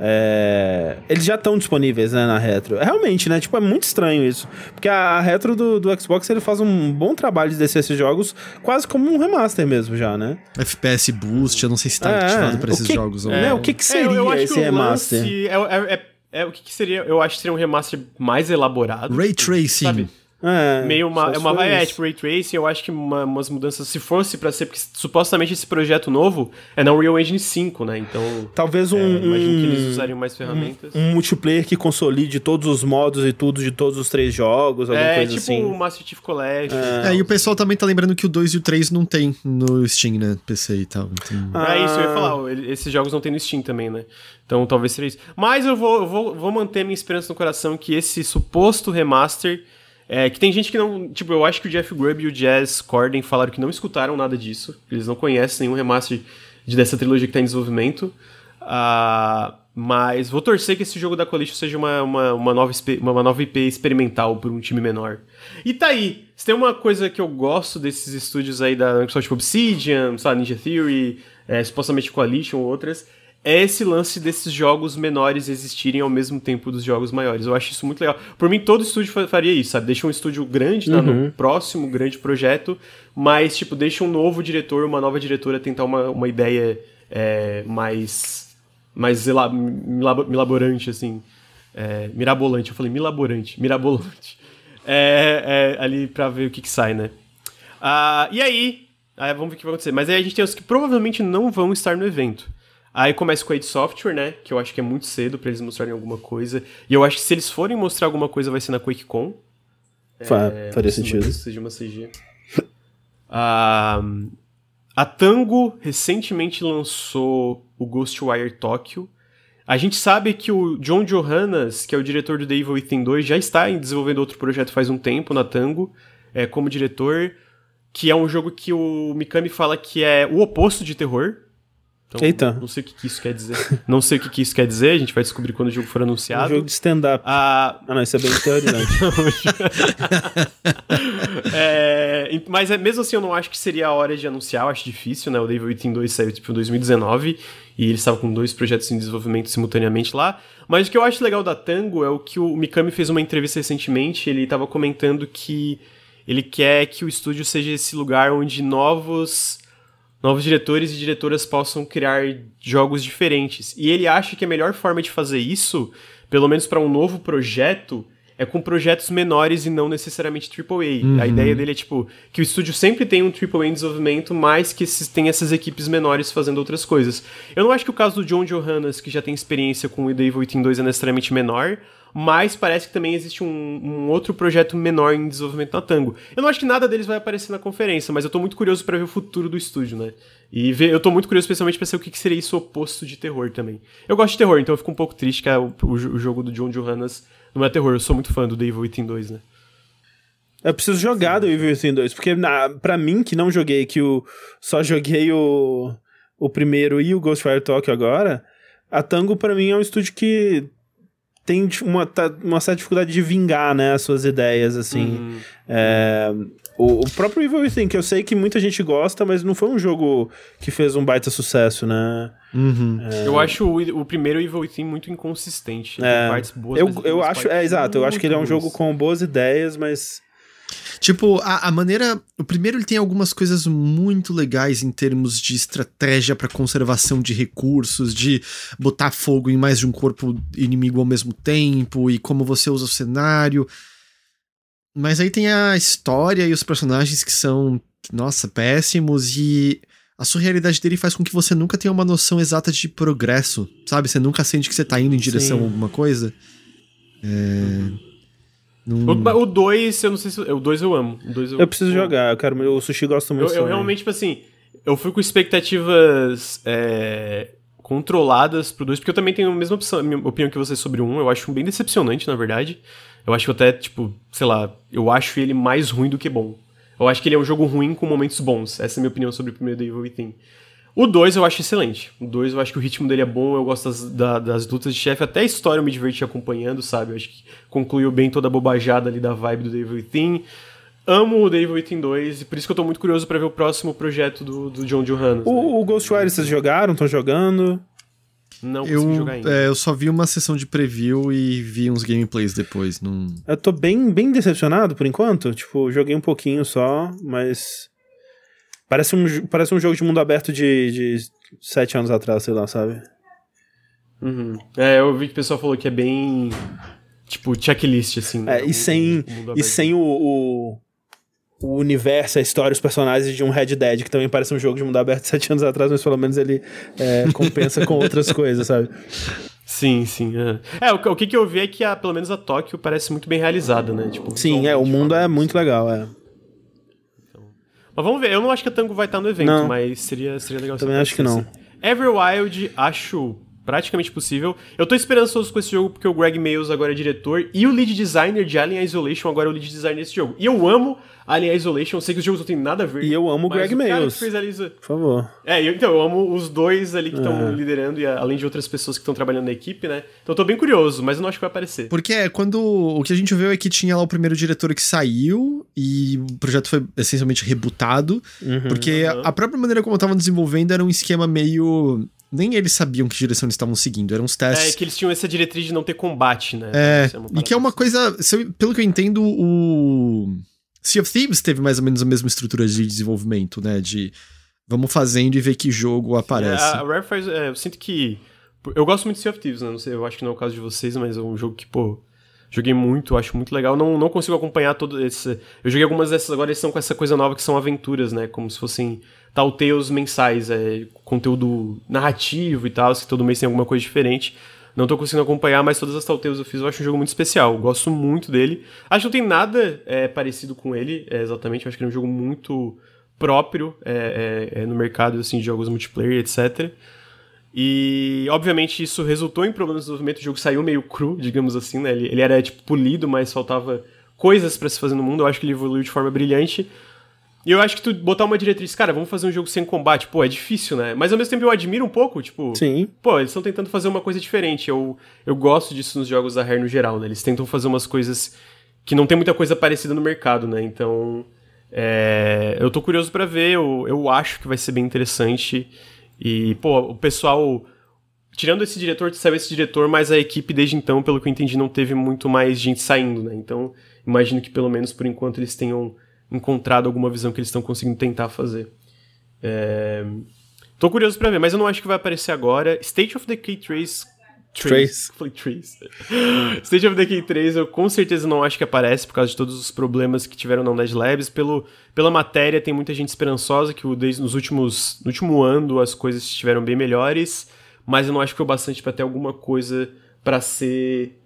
É, eles já estão disponíveis, né, na Retro. É, realmente, né? Tipo, é muito estranho isso. Porque a, a Retro do, do Xbox, ele faz um bom trabalho de descer esses jogos quase como um remaster mesmo já, né? FPS Boost, eu não sei se tá É, ativado pra o esses que- jogos. ou é, não. o que que É, eu- eu seria acho esse que o remaster? lance É, é- é- é o que, que seria. Eu acho que seria um remaster mais elaborado. Ray Tracing. Sabe? É, Meio uma, é uma é, isso. tipo Ray Tracing, eu acho que uma- umas mudanças, se fosse pra ser, porque supostamente esse projeto novo é na Unreal Engine 5, né? Então, Talvez um, é, imagino que eles um- usariam mais ferramentas. um multiplayer que consolide todos os modos e tudo de todos os três jogos, alguma é, coisa tipo assim. o Master Chief Collection. É, e o pessoal também tá lembrando que o 2 e o 3 não tem no Steam, né? PC e tal. Então... Ah. É isso, eu ia falar, ele- esses jogos não tem no Steam também, né? Então talvez seja isso. Mas eu vou, eu vou, vou manter minha esperança no coração que esse suposto remaster. É, que tem gente que não. Tipo, eu acho que o Jeff Grubb e o Jazz Corden falaram que não escutaram nada disso. Eles não conhecem nenhum remaster de, dessa trilogia que tá em desenvolvimento. Ah, mas vou torcer que esse jogo da Coalition seja uma, uma, uma, nova, uma nova IP experimental por um time menor. E tá aí. Se tem uma coisa que eu gosto desses estúdios aí da Microsoft, tipo Obsidian, sabe, Ninja Theory, é, supostamente Coalition ou outras, é esse lance desses jogos menores existirem ao mesmo tempo dos jogos maiores. Eu acho isso muito legal. Por mim, todo estúdio fa- faria isso, sabe? Deixa um estúdio grande, tá? No próximo grande projeto, mas, tipo, deixa um novo diretor, uma nova diretora tentar uma, uma ideia é, mais mais ela- milab- milaborante, assim. É, mirabolante, eu falei milaborante, mirabolante. É, é, ali pra ver o que, que sai, né? Ah, e aí, aí, vamos ver o que vai acontecer. Mas aí a gente tem os que provavelmente não vão estar no evento. Aí começa com a id Software, né? Que eu acho que é muito cedo pra eles mostrarem alguma coisa. E eu acho que se eles forem mostrar alguma coisa vai ser na QuakeCon. Fa- É, faria sentido. seja uma CG. Ah, a Tango recentemente lançou o Ghostwire Tokyo. A gente sabe que o John Johannes, que é o diretor do The Evil Within 2, já está desenvolvendo outro projeto faz um tempo na Tango, é, como diretor, que é um jogo que o Mikami fala que é o oposto de terror. Então, Eita. Não sei o que, que isso quer dizer. não sei o que, que isso quer dizer, a gente vai descobrir quando o jogo for Um anunciado. jogo de stand-up. Ah, Ah, não, isso é bem teorizante. É, mas é, mesmo assim eu não acho que seria a hora de anunciar, eu acho difícil, né? O Devil Within 2 saiu tipo em 2019 e eles estavam com dois projetos em desenvolvimento simultaneamente lá. Mas o que eu acho legal da Tango é o que o Mikami fez uma entrevista recentemente, ele estava comentando que ele quer que o estúdio seja esse lugar onde novos novos diretores e diretoras possam criar jogos diferentes. E ele acha que a melhor forma de fazer isso, pelo menos para um novo projeto, é com projetos menores e não necessariamente AAA. A ideia dele é tipo que o estúdio sempre tem um AAA em desenvolvimento, mas que esses, tem essas equipes menores fazendo outras coisas. Eu não acho que o caso do John Johannes, que já tem experiência com o The Evil Within 2, é necessariamente menor, mas parece que também existe um, um outro projeto menor em desenvolvimento na Tango. Eu não acho que nada deles vai aparecer na conferência, mas eu tô muito curioso pra ver o futuro do estúdio, né? E ver, eu tô muito curioso especialmente pra saber o que, que seria isso oposto de terror também. Eu gosto de terror, então eu fico um pouco triste que a- o, o jogo do John Johannes não é terror. Eu sou muito fã do The Evil Within 2, né? Eu preciso jogar The Evil Within 2, porque na, pra mim, que não joguei, que o, só joguei o, o primeiro e o Ghostwire Tokyo agora, a Tango pra mim é um estúdio que tem dif- uma, tá- uma certa dificuldade de vingar, né, as suas ideias, assim. Hum. É, o, o próprio Evil Within, que eu sei que muita gente gosta, mas não foi um jogo que fez um baita sucesso, né? Uhum. Eu acho o, o primeiro Evil Within muito inconsistente. É. tem partes boas, Eu, eu acho, partes é exato, eu acho que ele é um jogo com boas ideias, mas Tipo, a, a maneira. O primeiro ele tem algumas coisas muito legais em termos de estratégia pra conservação de recursos, de botar fogo em mais de um corpo inimigo ao mesmo tempo e como você usa o cenário. Mas aí tem a história e os personagens que são, nossa, péssimos e a surrealidade dele faz com que você nunca tenha uma noção exata de progresso, sabe? Você nunca sente que você tá indo em direção Sim. a alguma coisa. É. Não- O 2, eu não sei se. O 2 eu amo. O dois eu, eu preciso jogar, eu quero, o Sushi gosta muito Eu, eu realmente, tipo assim, eu fui com expectativas é, controladas pro 2, porque eu também tenho a mesma opção, a minha opinião que você sobre o 1. Um, eu acho um bem decepcionante, na verdade. Eu acho que até, tipo, sei lá, eu acho ele mais ruim do que bom. Eu acho que ele é um jogo ruim com momentos bons. Essa é a minha opinião sobre o primeiro The Evil Within. O 2 eu acho excelente. O 2 eu acho que o ritmo dele é bom, eu gosto das, da- das lutas de chefe, até a história eu me diverti acompanhando, sabe? Eu acho que concluiu bem toda a bobajada ali da vibe do The Evil Within. Amo o The Evil Within 2, e por isso que eu tô muito curioso pra ver o próximo projeto do, do John Johannes. né? O, o Ghostwire vocês jogaram? Estão jogando? Não Eu, consegui jogar ainda. é, eu só vi uma sessão de preview e vi uns gameplays depois. Não... Eu tô bem, bem decepcionado por enquanto. Tipo, joguei um pouquinho só, mas. Parece um, parece um jogo de mundo aberto de, de sete anos atrás, sei lá, sabe? Uhum. É, eu vi que o pessoal falou que é bem. Tipo, checklist, assim. né? É, e sem, e sem o, o, o universo, a história, os personagens de um Red Dead, que também parece um jogo de mundo aberto sete anos atrás, mas pelo menos ele é, compensa com outras coisas, sabe? Sim, sim. É, É, o, o que, eu vi é que a, pelo menos a Tóquio parece muito bem realizada, né? Tipo, Sim, é, o mundo é muito legal, é. Mas vamos ver, eu não acho que a Tango vai estar no evento, Não. mas seria, seria legal Também acho que não. Everwild, acho praticamente possível. Eu tô esperançoso com esse jogo porque o Greg Mayles agora é diretor e o lead designer de Alien Isolation agora é o lead designer desse jogo. E eu amo Alien Isolation, eu sei que os jogos não têm nada a ver. E eu amo o Greg fez Alien Iso- Por favor. É, eu- então, eu amo os dois ali que estão É. liderando, e além de outras pessoas que estão trabalhando na equipe, né? Então eu tô bem curioso, mas eu não acho que vai aparecer. Porque é, quando. O que a gente viu é que tinha lá o primeiro diretor que saiu e o projeto foi essencialmente rebutado. Uhum. Porque Uhum. a própria maneira como estavam desenvolvendo era um esquema meio. Nem eles sabiam que direção eles estavam seguindo. Eram uns É testes. que eles tinham essa diretriz de não ter combate, né? É, Isso uma e que é uma parada coisa. eu- Pelo que eu entendo, o. Sea of Thieves teve mais ou menos a mesma estrutura de desenvolvimento, né? De vamos fazendo e ver que jogo assim. aparece. É, a Rare faz. é, eu sinto que. Eu gosto muito de Sea of Thieves, né? Não sei, eu acho que não é o caso de vocês, mas é um jogo que, pô. Joguei muito, acho muito legal. Não, não consigo acompanhar todo esse. Eu joguei algumas dessas agora, eles são com essa coisa nova que são aventuras, né? Como se fossem Telltales mensais, é, conteúdo narrativo e tal, que todo mês tem alguma coisa diferente. Não tô conseguindo acompanhar, mas todas as Telltales eu fiz, eu acho um jogo muito especial. Gosto muito dele. Acho que não tem nada é, parecido com ele, é, exatamente. Eu acho que ele é um jogo muito próprio é, é, é, no mercado assim, de jogos multiplayer, etc. E, obviamente, isso resultou em problemas de desenvolvimento. O jogo saiu meio cru, digamos assim, né? Ele, ele era, tipo, polido, mas faltava coisas pra se fazer no mundo. Eu acho que ele evoluiu de forma brilhante. E eu acho que tu botar uma diretriz, cara, vamos fazer um jogo sem combate, pô, é difícil, né? Mas ao mesmo tempo eu admiro um pouco, tipo. Sim. Pô, eles estão tentando fazer uma coisa diferente. Eu, eu gosto disso nos jogos da Rare no geral, né? Eles tentam fazer umas coisas que não tem muita coisa parecida no mercado, né? Então. é, eu tô curioso pra ver, eu, eu acho que vai ser bem interessante. E, pô, o pessoal. Tirando esse diretor, saiu esse diretor, mas a equipe desde então, pelo que eu entendi, não teve muito mais gente saindo, né? Então, imagino que pelo menos por enquanto eles tenham encontrado alguma visão que eles estão conseguindo tentar fazer. É... Tô curioso pra ver, mas eu não acho que vai aparecer agora. State of Decay 3. Trace. Falei Trace. State of Decay 3 eu com certeza não acho que aparece por causa de todos os problemas que tiveram na Undead Labs. Pelo, pela matéria, tem muita gente esperançosa que desde, nos últimos, no último ano as coisas estiveram bem melhores, mas eu não acho que foi bastante pra ter alguma coisa pra ser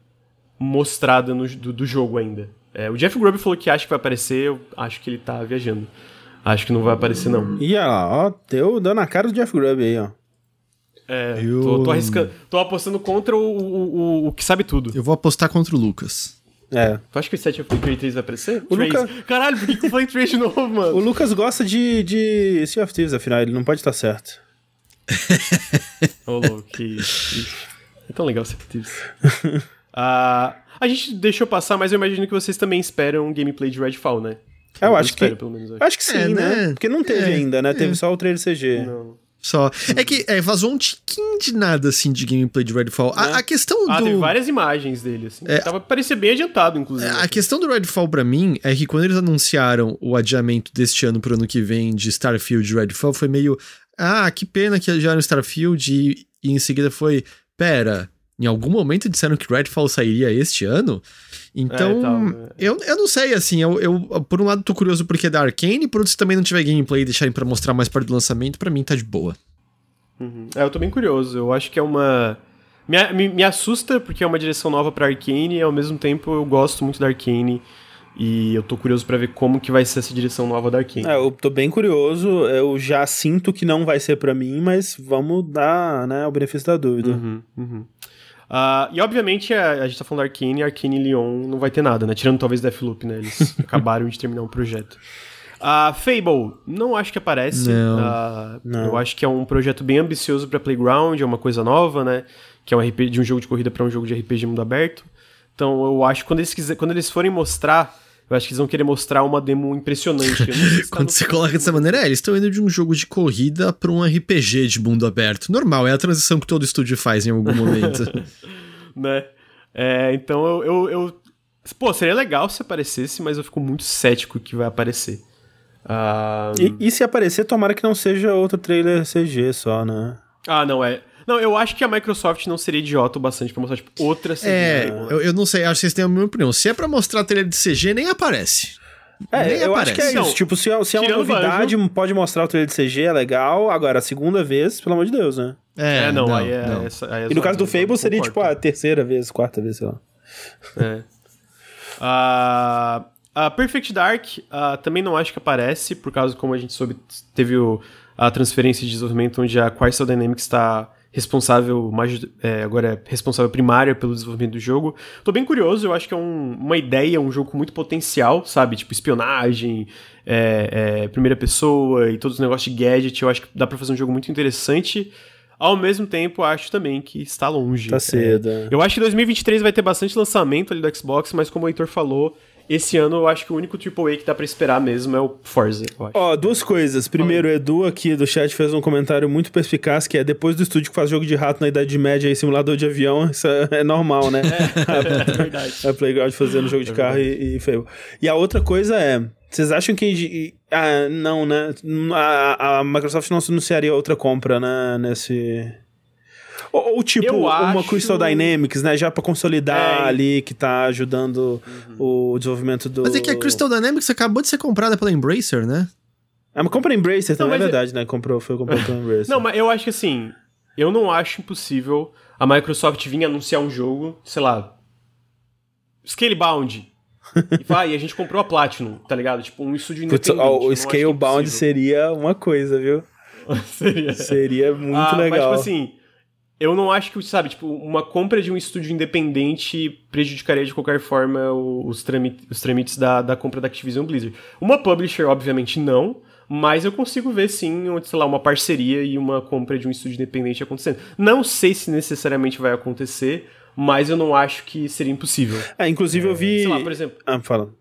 mostrada no, do, do jogo ainda. É, o Jeff Grubb falou que acha que vai aparecer, eu acho que ele tá viajando. Acho que não vai aparecer, não. E olha lá, ó, deu dando a cara do Jeff Grubb aí, ó. É, Eu- tô, tô arriscando. Tô apostando contra o, o, o, o que sabe tudo. Eu vou apostar contra o Lucas. É. Tu acha que o State of Decay 3 vai aparecer? O Trace. Luca- Caralho, por que, que eu falei Trace de novo, mano? O Lucas gosta de, de Sea of Thieves, afinal, ele não pode estar certo. Ô, louco, que... É tão legal State of Thieves. Ah, a gente deixou passar, mas eu imagino que vocês também esperam um gameplay de Redfall, né? Eu acho que- espero, pelo menos. eu acho. Acho que sim, É, né? né? Porque não teve É, ainda, né? é. Teve só o trailer CG. Não. Só. É que é, vazou um tiquinho de nada, assim, de gameplay de Redfall. A, É. a questão Ah, do. teve várias imagens dele, assim. É. Tava, parecia bem adiantado, inclusive. A questão do Redfall pra mim é que quando eles anunciaram o adiamento deste ano pro ano que vem de Starfield e Redfall, foi meio. Ah, que pena que adiaram Starfield e, e em seguida foi. Pera, em algum momento disseram que Redfall sairia este ano? Então, É, tal, é. eu, eu não sei, assim, eu, eu, por um lado tô curioso porque é da Arkane, por outro se também não tiver gameplay e deixarem pra mostrar mais perto do lançamento, pra mim tá de boa. Uhum. É, eu tô bem curioso. Eu acho que é uma. Me, me, me assusta porque é uma direção nova pra Arkane e ao mesmo tempo eu gosto muito da Arkane. E eu tô curioso pra ver como que vai ser essa direção nova da Arkane. É, eu tô bem curioso. Eu já sinto que não vai ser pra mim, mas vamos dar, né, o benefício da dúvida. Uhum, uhum. Ah, e obviamente a, a gente tá falando da Arkane, Arkane e Lyon não vai ter nada, né? Tirando talvez Deathloop, né? Eles acabaram de terminar um projeto. A Fable, não acho que aparece. Não. Ah, Não. Eu acho que é um projeto bem ambicioso pra Playground, é uma coisa nova, né? Que é um RPG de um jogo de corrida pra um jogo de RPG mundo aberto. Então eu acho que quando eles, quiser, quando eles forem mostrar, Eu acho que eles vão querer mostrar uma demo impressionante. Se tá Quando você coloca dessa maneira, é, eles estão indo de um jogo de corrida para um RPG de mundo aberto. Normal, é a transição que todo estúdio faz em algum momento. né? É, então eu, eu, eu, Pô, seria legal se aparecesse, mas eu fico muito cético que vai aparecer. Uh... E, e se aparecer, tomara que não seja outro trailer CG só, né? Ah, não, é. Não, eu acho que a Microsoft não seria idiota o bastante pra mostrar, tipo, outra CG. É, eu, eu, não sei, acho que vocês têm a mesma opinião. Se é pra mostrar trailer de CG, nem aparece. É, nem eu aparece. acho que é isso. tipo, se é, se é uma novidade, pode mostrar o trailer de CG, é legal. Agora, a segunda vez, pelo amor de Deus, né? É, é não, não, aí é. Não. Essa, aí é e no caso do Fable seria, tipo, a terceira vez, quarta vez, sei lá. É. Uh, a Perfect Dark uh, também não acho que aparece, por causa como a gente soube, teve o, a transferência de desenvolvimento onde a Crystal Dynamics está responsável, mais, é, agora é responsável primária pelo desenvolvimento do jogo. Tô bem curioso, eu acho que é um, uma ideia, um jogo com muito potencial, sabe? Tipo, espionagem, é, é, primeira pessoa e todos os negócios de gadget. Eu acho que dá pra fazer um jogo muito interessante. Ao mesmo tempo, acho também que está longe. Tá cedo. É. Eu acho que 2023 vai ter bastante lançamento ali do Xbox, mas como o Heitor falou, esse ano eu acho que o único AAA que dá pra esperar mesmo é o Forza, Ó, duas coisas. Primeiro, o Edu aqui do chat fez um comentário muito perspicaz, que é depois do estúdio que faz jogo de rato na Idade Média e simulador de avião, isso é, é normal, né? É, é verdade. A Playground fazendo jogo de é carro e, e feio. E a outra coisa é, vocês acham que... Ah, não, né? A, a Microsoft não anunciaria outra compra, né? Nesse... Ou, ou tipo, eu uma acho... Crystal Dynamics, né? Já pra consolidar é. ali, que tá ajudando uhum. o desenvolvimento do. Mas é que a Crystal Dynamics acabou de ser comprada pela Embracer, né? É, mas compra Embracer também, não, é verdade, né? Comprou, foi comprado pela Embracer. Não, mas eu acho que assim, eu não acho impossível a Microsoft vir anunciar um jogo, sei lá, Scalebound. e vai, e a gente comprou a Platinum, tá ligado? Tipo, um estúdio independente. Putz, o Scalebound seria uma coisa, viu? seria. Seria muito ah, legal. Mas, tipo assim, eu não acho que, sabe, tipo, uma compra de um estúdio independente prejudicaria de qualquer forma os, trâmites, os trâmites da, da compra da Activision Blizzard. Uma publisher, obviamente, não, mas eu consigo ver sim, sei lá, uma parceria e uma compra de um estúdio independente acontecendo. Não sei se necessariamente vai acontecer, mas eu não acho que seria impossível. É, inclusive eu vi. Sei lá, por exemplo. Ah, fala.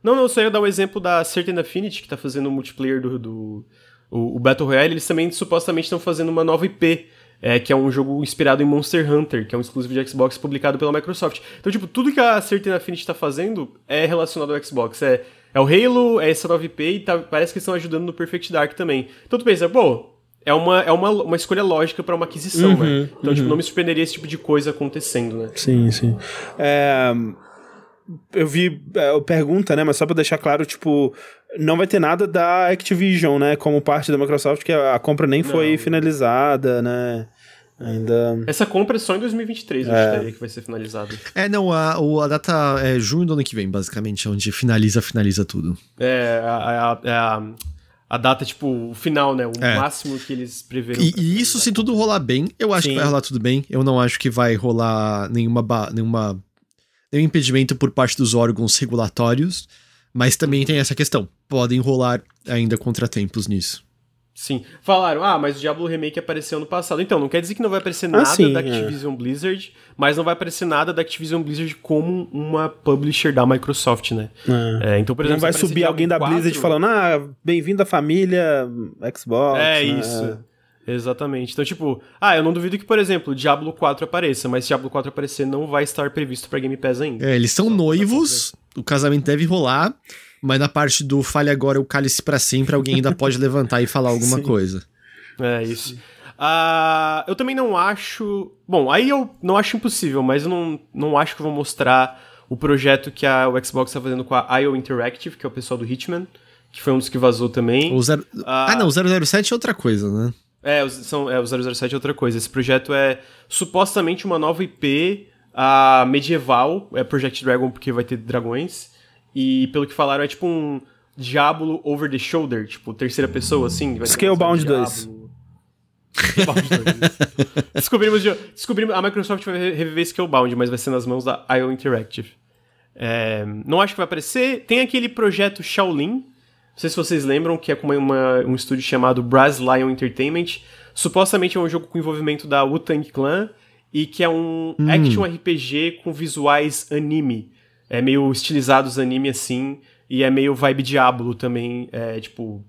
Não, não, só ia dar o um exemplo da Certain Affinity, que tá fazendo o multiplayer do. do o, o Battle Royale, eles também supostamente estão fazendo uma nova IP é, que é um jogo inspirado em Monster Hunter, que é um exclusivo de Xbox publicado pela Microsoft. Então, tipo, tudo que a Certain Affinity está fazendo é relacionado ao Xbox. É, é o Halo, é essa 9P e tá, parece que estão ajudando no Perfect Dark também. Então tu pensa, pô, é uma, é uma, uma escolha lógica para uma aquisição, né? uhum, né? Então, uhum. tipo, não me surpreenderia esse tipo de coisa acontecendo, né? Sim, sim. É, eu vi é, pergunta, né? Mas só pra deixar claro, tipo, não vai ter nada da Activision, né? Como parte da Microsoft, que a, a compra nem não. foi finalizada, né? Ainda. Essa compra é só em 2023, é. eu acho que vai ser finalizada. É, não, a, a data é junho do ano que vem, basicamente, onde finaliza, finaliza tudo. É, a, a, a, a data, tipo, o final, né? O é. máximo que eles preveram. E, e isso, se tudo rolar bem, eu acho Sim. que vai rolar tudo bem. Eu não acho que vai rolar nenhuma, nenhuma, nenhum impedimento por parte dos órgãos regulatórios. Mas também tem essa questão. Podem rolar ainda contratempos nisso. Sim. Falaram, ah, mas o Diablo Remake apareceu no passado. Então, não quer dizer que não vai aparecer ah, nada sim, da é. Activision é. Blizzard, mas não vai aparecer nada da Activision Blizzard como uma publisher da Microsoft, né? É. É, então, por exemplo, não vai subir alguém da 4... Blizzard falando, ah, bem-vindo à família Xbox. É, né? isso. Exatamente. Então, tipo, ah, eu não duvido que, por exemplo, Diablo 4 apareça, mas Diablo 4 aparecer, não vai estar previsto para Game Pass ainda. É, eles são Só noivos, o casamento deve rolar, mas na parte do fale agora o cálice para sempre, alguém ainda pode levantar e falar alguma Sim. coisa. É isso. Uh, eu também não acho. Bom, aí eu não acho impossível, mas eu não, não acho que vou mostrar o projeto que a, o Xbox está fazendo com a IO Interactive, que é o pessoal do Hitman, que foi um dos que vazou também. O zero... Uh, ah, não, o 007 é outra coisa, né? É, são, é, o 007 é outra coisa. Esse projeto é supostamente uma nova IP uh, medieval, é Project Dragon porque vai ter dragões. E pelo que falaram, é tipo um Diablo over the shoulder, tipo, terceira pessoa, assim. Scalebound 2. descobrimos, descobrimos. A Microsoft vai reviver Scalebound, mas vai ser nas mãos da IO Interactive. É, não acho que vai aparecer. Tem aquele projeto Shaolin. Não sei se vocês lembram, que é com uma, um estúdio chamado Brass Lion Entertainment. Supostamente é um jogo com envolvimento da Wu-Tang Clan e que é um hum. action RPG com visuais anime. é meio estilizado os animes assim, e é meio vibe Diablo também, é tipo.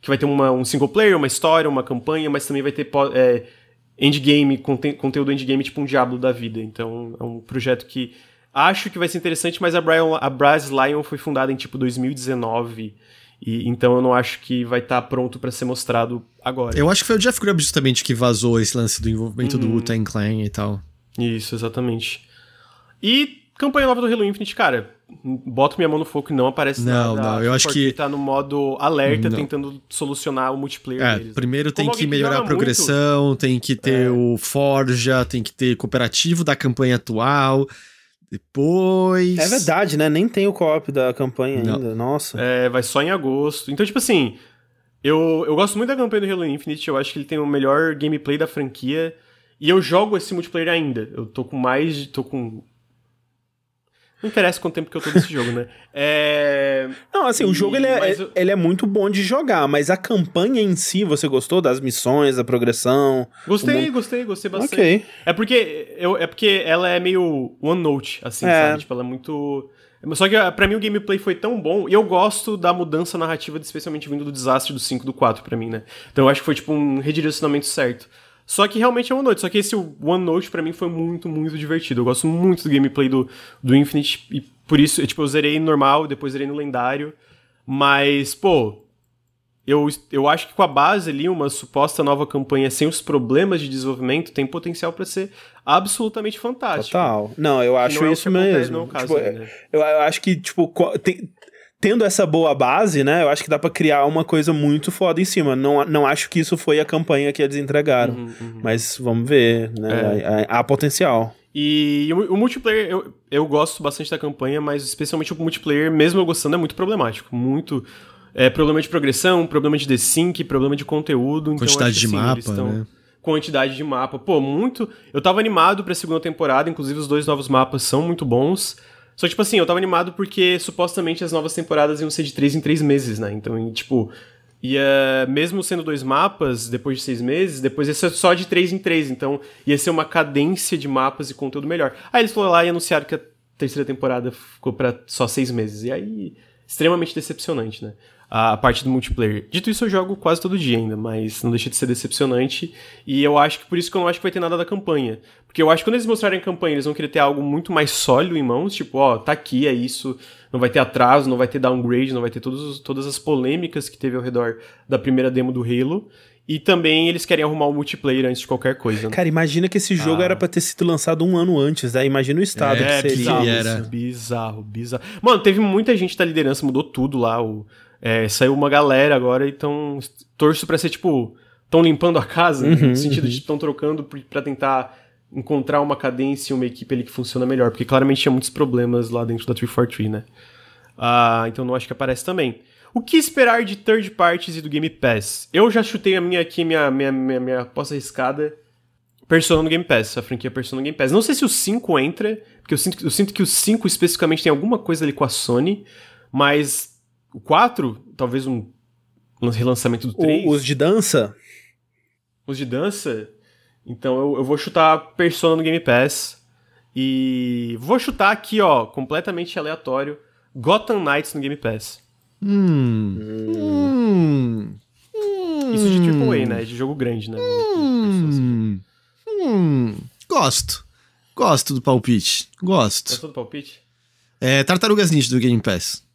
Que vai ter uma, um single player, uma história, uma campanha, mas também vai ter é, endgame, conte conteúdo endgame, tipo um Diablo da vida. Então é um projeto que acho que vai ser interessante, mas a, Brian, a Brass Lion foi fundada em tipo 2019. E, então eu não acho que vai estar tá pronto para ser mostrado agora. Eu acho que foi o Jeff Grubb justamente que vazou esse lance do envolvimento uhum. do Wu-Tang Clan e tal. Isso, exatamente. E campanha nova do Halo Infinite, cara, boto minha mão no fogo e não aparece não, nada. Não, não, eu acho que... tá no modo alerta, não. tentando solucionar o multiplayer é, deles. Primeiro tem que melhorar a progressão, muito... tem que ter é. o Forja, tem que ter cooperativo da campanha atual... Depois. É verdade, né? Nem tem o co-op da campanha não. ainda. Nossa. É, vai só em agosto. Então, tipo assim, eu, eu gosto muito da campanha do Halo Infinite. Eu acho que ele tem o melhor gameplay da franquia. E eu jogo esse multiplayer ainda. Eu tô com mais. tô com não interessa quanto tempo que eu tô nesse jogo, né? É... Não, assim, e... o jogo ele é, eu... ele é muito bom de jogar, mas a campanha em si, você gostou das missões, da progressão? Gostei, mundo... gostei, gostei bastante. Ok. É porque, eu, é porque ela é meio one note, assim, é. sabe? Tipo, ela é muito... Só que pra mim o gameplay foi tão bom, e eu gosto da mudança narrativa, especialmente vindo do desastre do 5 do 4 pra mim, né? Então eu acho que foi tipo um redirecionamento certo. Só que realmente é One Note. Só que esse One Note para mim foi muito, muito divertido. Eu gosto muito do gameplay do, do Infinite e por isso, eu, tipo, eu zerei normal, depois zerei no lendário. Mas, pô, eu, eu acho que com a base ali, uma suposta nova campanha sem os problemas de desenvolvimento tem potencial para ser absolutamente fantástico. Total. Não, eu acho não é isso mesmo. É caso, tipo, né? eu, eu acho que, tipo, tem, tendo essa boa base, né, eu acho que dá para criar uma coisa muito foda em cima. Não, não acho que isso foi a campanha que eles entregaram. Uhum, uhum. Mas vamos ver, né? É. Há, há, potencial. E o, o, multiplayer, eu, eu gosto bastante da campanha, mas especialmente o multiplayer, mesmo eu gostando, é muito problemático. Muito. É, problema de progressão, problema de desync, problema de conteúdo. Então Quantidade então, de assim, mapa, né? Quantidade de mapa. Pô, muito. Eu tava animado pra segunda temporada, inclusive os dois novos mapas são muito bons. Só tipo assim, eu tava animado porque supostamente as novas temporadas iam ser de três em três meses, né? Então, tipo, ia, mesmo sendo dois mapas, depois de seis meses, depois ia ser só de três em três. Então, ia ser uma cadência de mapas e conteúdo melhor. Aí eles foram lá e anunciaram que a terceira temporada ficou para só seis meses. E aí, extremamente decepcionante, né? A parte do multiplayer. Dito isso, eu jogo quase todo dia ainda, mas não deixa de ser decepcionante. E eu acho que por isso que eu não acho que vai ter nada da campanha. Porque eu acho que quando eles mostrarem a campanha, eles vão querer ter algo muito mais sólido em mãos, tipo, ó, tá aqui, é isso, não vai ter atraso, não vai ter downgrade, não vai ter todos, todas as polêmicas que teve ao redor da primeira demo do Halo. E também eles querem arrumar o multiplayer antes de qualquer coisa. Né? Cara, imagina que esse jogo ah. era pra ter sido lançado um ano antes, né? Imagina o estado é, que seria. Bizarro, era. bizarro, bizarro. Mano, teve muita gente da liderança, mudou tudo lá. O, é, saiu uma galera agora, então torço pra ser tipo. Estão limpando a casa, uhum, no sentido uhum. de estão trocando para tentar encontrar uma cadência e uma equipe ali que funciona melhor, porque claramente tinha muitos problemas lá dentro da 343, né? Ah, então não acho que aparece também. O que esperar de third parties e do Game Pass? Eu já chutei a minha aqui, minha, minha, minha, minha aposta arriscada. Persona no Game Pass, a franquia Persona no Game Pass. Não sei se o 5 entra, porque eu sinto, eu sinto que o 5 especificamente tem alguma coisa ali com a Sony, mas o 4, talvez um relançamento do 3. O, os de dança? Os de dança? Então eu, eu vou chutar Persona no Game Pass. E vou chutar aqui, ó, completamente aleatório, Gotham Knights no Game Pass. Hum. Hum. Isso de AAA, né? De jogo grande, né? Hum. Hum. Gosto. Gosto do palpite. Gosto. Gostou do palpite? É Tartarugas Ninja do Game Pass.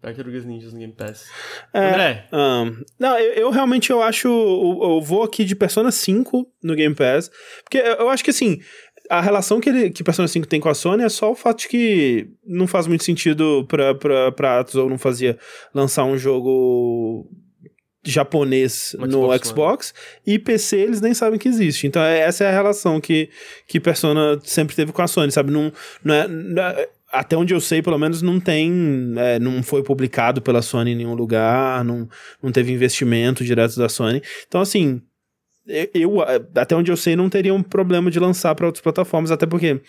Tartarugas Ninjas no Game Pass. É, André? Um, não, eu, eu, realmente eu acho. Eu, eu, vou aqui de Persona 5 no Game Pass. Porque eu acho que assim. A relação que, ele, que Persona 5 tem com a Sony é só o fato de que não faz muito sentido pra, pra, pra Atos ou não fazia lançar um jogo japonês no Xbox, Xbox e PC eles nem sabem que existe. Então é, essa é a relação que, que Persona sempre teve com a Sony, sabe? Não, não, é, não é, até onde eu sei, pelo menos não tem, é, não foi publicado pela Sony em nenhum lugar, não, não teve investimento direto da Sony. Então, assim, eu, até onde eu sei, não teria um problema de lançar para outras plataformas, até porque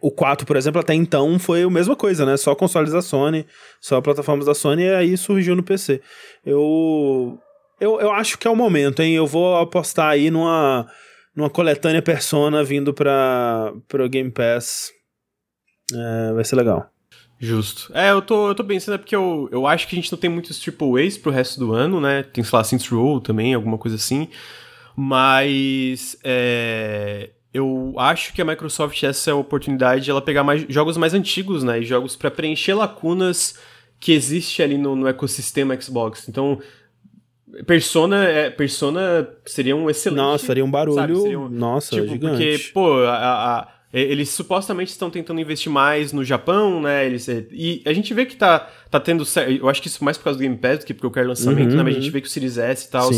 o 4, por exemplo, até então foi a mesma coisa, né? Só consoles da Sony, só plataformas da Sony, e aí surgiu no PC. Eu, eu, eu acho que é o momento, hein? Eu vou apostar aí numa, numa coletânea Persona vindo para o Game Pass é, vai ser legal. Justo. É, eu tô, eu tô pensando, é porque eu, eu acho que a gente não tem muitos triple A's pro resto do ano, né? Tem, sei lá, Saints Row também, alguma coisa assim. Mas é, eu acho que a Microsoft, essa é a oportunidade de ela pegar mais, jogos mais antigos, né? E jogos para preencher lacunas que existe ali no, no ecossistema Xbox. Então, Persona, é, Persona seria um excelente. Nossa, faria um barulho. Sabe, seria um, nossa, tipo, gigante. Porque, pô, a, a eles supostamente estão tentando investir mais no Japão, né? Eles, e a gente vê que tá, tá tendo. Eu acho que isso mais por causa do Game Pass do que porque eu quero lançamento, uhum, né? Mas a gente uhum. vê que o Series S e tal.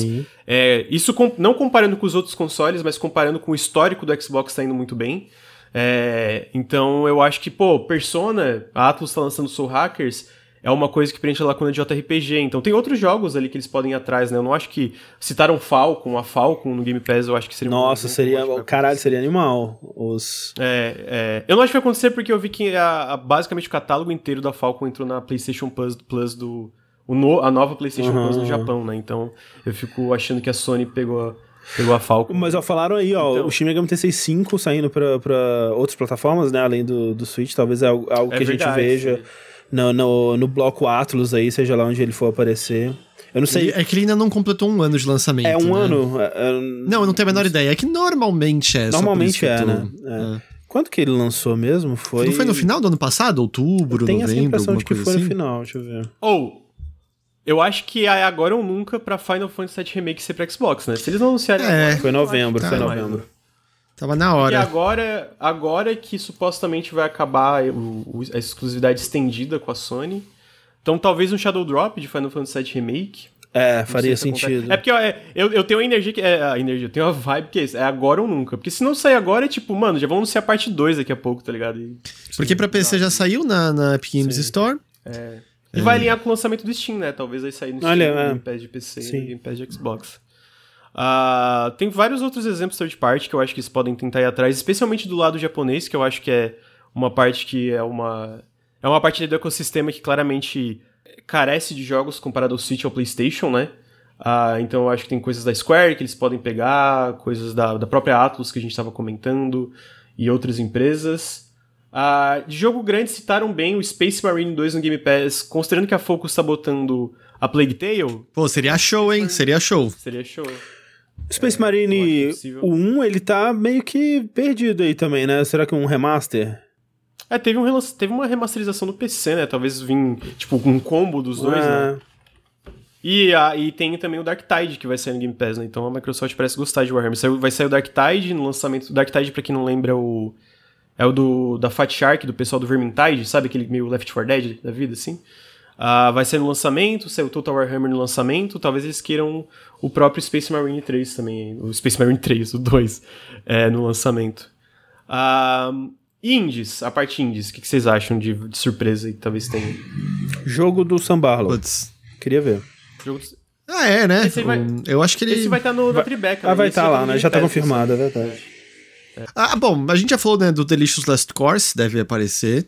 É, isso com, não comparando com os outros consoles, mas comparando com o histórico do Xbox tá indo muito bem. É, então eu acho que, pô, Persona, a Atlus tá lançando Soul Hackers é uma coisa que preenche a lacuna de JRPG. Então tem outros jogos ali que eles podem ir atrás, né? Eu não acho que citaram Falcon, a Falcon no Game Pass, eu acho que seria Nossa, seria, caralho, seria animal. Os É, é, eu não acho que vai acontecer porque eu vi que a, a, basicamente o catálogo inteiro da Falcon entrou na PlayStation Plus, Plus do o no, a nova PlayStation uhum. Plus no Japão, né? Então eu fico achando que a Sony pegou Pegou a Falcon. Mas ó, falaram aí, ó, então, o Shin Megami Tensei 5 saindo pra, pra outras plataformas, né? Além do, do Switch, talvez é algo, algo é que verdade, a gente veja. Sim no, no, no bloco Atlas aí, seja lá onde ele for aparecer. Eu não sei. É que ele ainda não completou um ano de lançamento. É um né? ano? É, é, não, eu não tenho a menor ideia. É que normalmente é. Normalmente é, tô... né? É. é. Quando que ele lançou mesmo? Foi. Não foi no final do ano passado? Outubro, Tem novembro? Tem essa impressão de que foi assim? no final, deixa eu ver. Ou. Oh, eu acho que é agora ou nunca pra Final Fantasy VII Remake ser pra Xbox, né? Se eles não anunciarem. É, agora, foi novembro, foi novembro. Tava na hora. E agora, agora que supostamente vai acabar o, o, a exclusividade estendida com a Sony. Então talvez um Shadow Drop de Final Fantasy VII Remake. É, faria sentido. É porque ó, é, eu, eu tenho a energia que. É, a energia, eu tenho a vibe que é isso. É agora ou nunca. Porque se não sair agora, é tipo, mano, já vamos anunciar a parte 2 daqui a pouco, tá ligado? E, porque pra PC já saiu na, na Epic Games Store. É. E é. vai alinhar com o lançamento do Steam, né? Talvez aí sair no Steam, Olha, no Game Pass de PC Sim. e Game Pass de Xbox. Uh, tem vários outros exemplos third party que eu acho que eles podem tentar ir atrás, especialmente do lado japonês, que eu acho que é uma parte que é uma. É uma parte do ecossistema que claramente carece de jogos comparado ao Switch ou ao PlayStation, né? Uh, então eu acho que tem coisas da Square que eles podem pegar, coisas da, da própria Atlus que a gente estava comentando, e outras empresas. Uh, de jogo grande citaram bem o Space Marine 2 no Game Pass, considerando que a Focus está botando a Plague Tale. Pô, seria show, hein? Seria show. Seria show. Space é, Marine o 1, ele tá meio que perdido aí também, né? Será que um remaster? É, teve, um, teve uma remasterização do PC, né? Talvez vim, tipo, um combo dos dois, né? É. E, a, e tem também o Dark Tide que vai sair no Game Pass, né? Então a Microsoft parece gostar de Warhammer. Vai sair o Dark Tide no lançamento. O Dark Tide, pra quem não lembra, é o. É o do, da Fat Shark, do pessoal do Vermintide, sabe? Aquele meio Left 4 Dead da vida, assim. Uh, vai ser no lançamento, saiu o Total Warhammer no lançamento, talvez eles queiram o próprio Space Marine 3 também, o Space Marine 3, o 2, é, no lançamento. Uh, indies, a parte indies, o que, que, vocês acham de, de surpresa aí que talvez tenha? Jogo do Sambarlo. Putz. Queria ver. Jogo do... Ah, é, né? Vai, um, eu acho que ele. Esse vai estar tá no, na Tribeca. Ah, vai estar tá lá, né? Já tá confirmado, é verdade. É. Ah, bom, a gente já falou né, do Delicious Last Course, deve aparecer.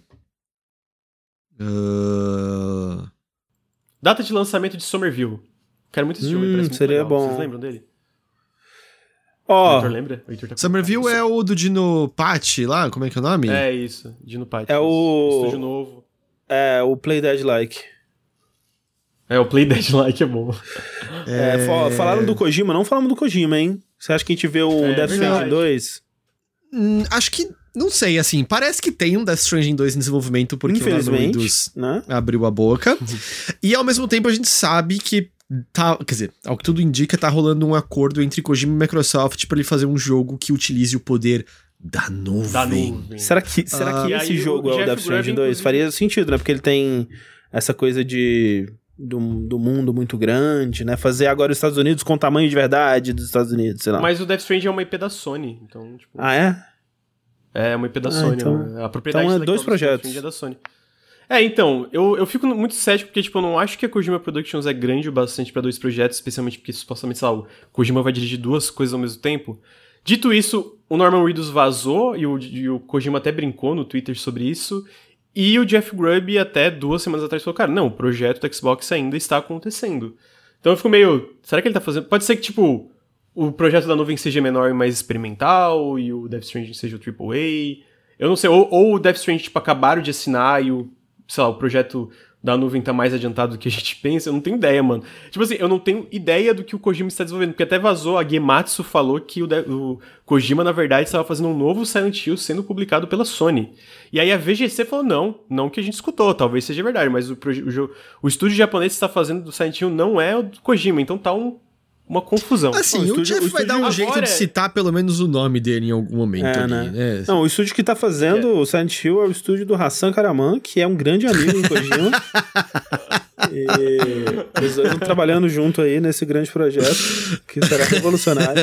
Uh... Data de lançamento de Somerville. Quero muito esse jogo, hum, parece seria legal. bom. Vocês lembram dele? Ó, oh, Victor lembra? Victor tá Somerville é o do Dino Patch lá, como é que é o nome? É isso, Dino Patch. É o estúdio novo. É, o Play Dead Like. É, o Play Dead Like é bom. É... é, falaram do Kojima, não falamos do Kojima, hein? Você acha que a gente vê o é, Death Stranding 2? Hum, acho que não sei, assim, parece que tem um Death Stranding 2 em desenvolvimento porque o né? abriu a boca. e ao mesmo tempo a gente sabe que tá, quer dizer, ao que tudo indica, tá rolando um acordo entre Kojima e Microsoft para ele fazer um jogo que utilize o poder da nuvem. Da nuvem. Será que, será que ah, esse jogo é o Death Stranding 2? Faria sentido, né? Porque ele tem essa coisa de do, do mundo muito grande, né? Fazer agora os Estados Unidos com o tamanho de verdade dos Estados Unidos, sei lá. Mas o Death Stranding é uma IP da Sony, então, tipo... Ah, é? É uma IP da ah, Sony. Então, né? A propriedade então é dois projetos. É da Sony. É, então, eu, eu fico muito cético porque, tipo, eu não acho que a Kojima Productions é grande o bastante para dois projetos, especialmente porque supostamente, sei lá, o Kojima vai dirigir duas coisas ao mesmo tempo. Dito isso, o Norman Reedus vazou e o, e o Kojima até brincou no Twitter sobre isso. E o Jeff Grubb até duas semanas atrás falou, cara, não, o projeto do Xbox ainda está acontecendo. Então eu fico meio, será que ele tá fazendo... Pode ser que, tipo, o projeto da nuvem seja menor e mais experimental, e o Death Stranding seja o AAA. Eu não sei, ou, ou o Death Stranding, tipo, acabaram de assinar e o sei lá, o projeto da nuvem tá mais adiantado do que a gente pensa, eu não tenho ideia, mano. Tipo assim, eu não tenho ideia do que o Kojima está desenvolvendo, porque até vazou, a Gematsu falou que o, o Kojima, na verdade, estava fazendo um novo Silent Hill sendo publicado pela Sony. E aí a VGC falou, não, não que a gente escutou, talvez seja verdade, mas o, o, o estúdio japonês que está fazendo do Silent Hill não é o Kojima, então tá um uma confusão. Assim, o, estúdio, o Jeff o vai dar um jeito de é- citar pelo menos o nome dele em algum momento é, ali, né? né? Não, o estúdio que tá fazendo é. o Silent Hill é o estúdio do Hassan Karaman, que é um grande amigo do Kojima. e eles estão trabalhando junto aí nesse grande projeto que será revolucionário.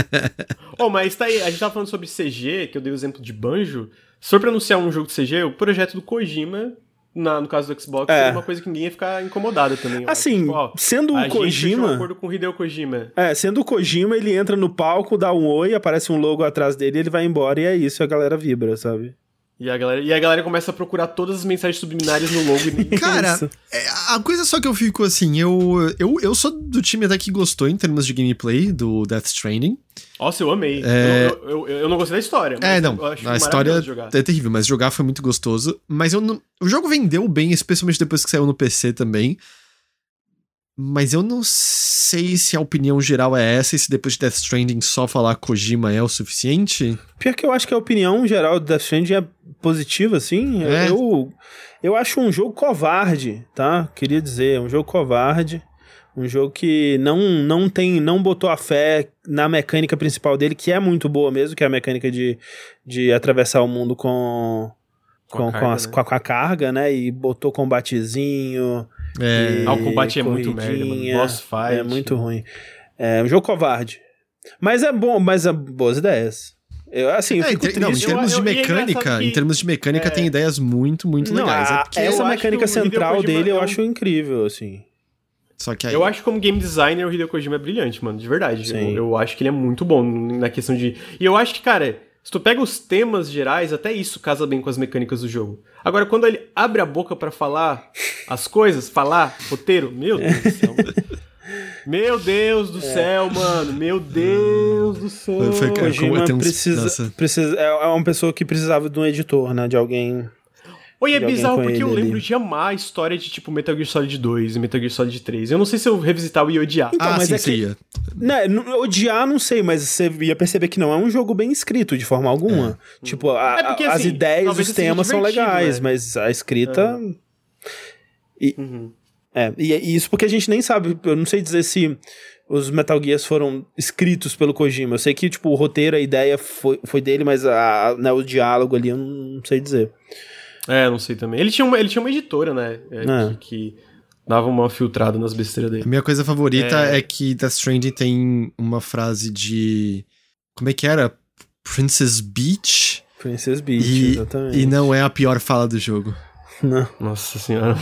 oh, mas tá aí, a gente tava falando sobre CG, que eu dei o exemplo de Banjo. Se for pra anunciar um jogo de CG, o projeto do Kojima na, no caso do Xbox, é. uma coisa que ninguém ia ficar incomodado também. Assim, tipo, ó, sendo o Kojima. Um acordo com o Hideo Kojima. É, sendo o Kojima, ele entra no palco, dá um oi, aparece um logo atrás dele, ele vai embora e é isso, a galera vibra, sabe? E a, galera, e a galera começa a procurar todas as mensagens subliminares no logo. E Cara, é, a coisa só que eu fico assim, eu, eu, eu sou do time até que gostou em termos de gameplay do Death Stranding. Nossa, eu amei. É... Eu, eu, eu, não gostei da história. é, não. a história é terrível, mas jogar foi muito gostoso. Mas eu não, o jogo vendeu bem, especialmente depois que saiu no PC também. Mas eu não sei se a opinião geral é essa e se depois de Death Stranding só falar Kojima é o suficiente. Pior que eu acho que a opinião geral do Death Stranding é positiva, assim. É. Eu, eu acho um jogo covarde, tá? Queria dizer, um jogo covarde. Um jogo que não, não tem, não botou a fé na mecânica principal dele, que é muito boa mesmo, que é a mecânica de, de atravessar o mundo com, com, com, a, carga, com, as, né? com, a, a carga, né? E botou combatezinho é, ah, o combate é muito merda, mano. Boss fight. É muito ruim. É um jogo covarde. Mas é bom, mas é boas ideias. Eu, assim, eu é, fico não, em termos eu, de mecânica, que... em termos de mecânica é... tem ideias muito, muito não, legais. A, é essa mecânica central dele eu acho incrível, assim. Só que aí... Eu acho que como game designer o Hideo Kojima é brilhante, mano, de verdade. Eu, eu, acho que ele é muito bom na questão de... E eu acho que, cara, se tu pega os temas gerais, até isso casa bem com as mecânicas do jogo. Agora, quando ele abre a boca para falar as coisas, falar roteiro, meu Deus do céu. Meu Deus do é. céu, mano. Meu Deus do céu. Foi, Kojima precisa, precisa, é uma pessoa que precisava de um editor, né? De alguém Oi, é bizarro porque eu lembro ali. de amar a história de tipo Metal Gear Solid 2 e Metal Gear Solid 3. Eu não sei se eu revisitar ia odiar. Então, ah, mas sim, é que, né, odiar não sei, mas você ia perceber que não é um jogo bem escrito de forma alguma. É. Tipo, a, é porque, assim, as ideias, os temas são legais, né? mas a escrita. É. E, uhum. é, e, e isso porque a gente nem sabe, eu não sei dizer se os Metal Gears foram escritos pelo Kojima. Eu sei que, tipo, o roteiro, a ideia foi, foi dele, mas a, né, o diálogo ali eu não sei dizer. É, não sei também. Ele tinha uma, ele tinha uma editora, né? É, é. Que, que, dava uma filtrada nas besteiras dele. A minha coisa favorita é... é que Death Stranding tem uma frase de. Como é que era? Princess Beach? Princess Beach, e, exatamente. E não é a pior fala do jogo. Não. Nossa senhora.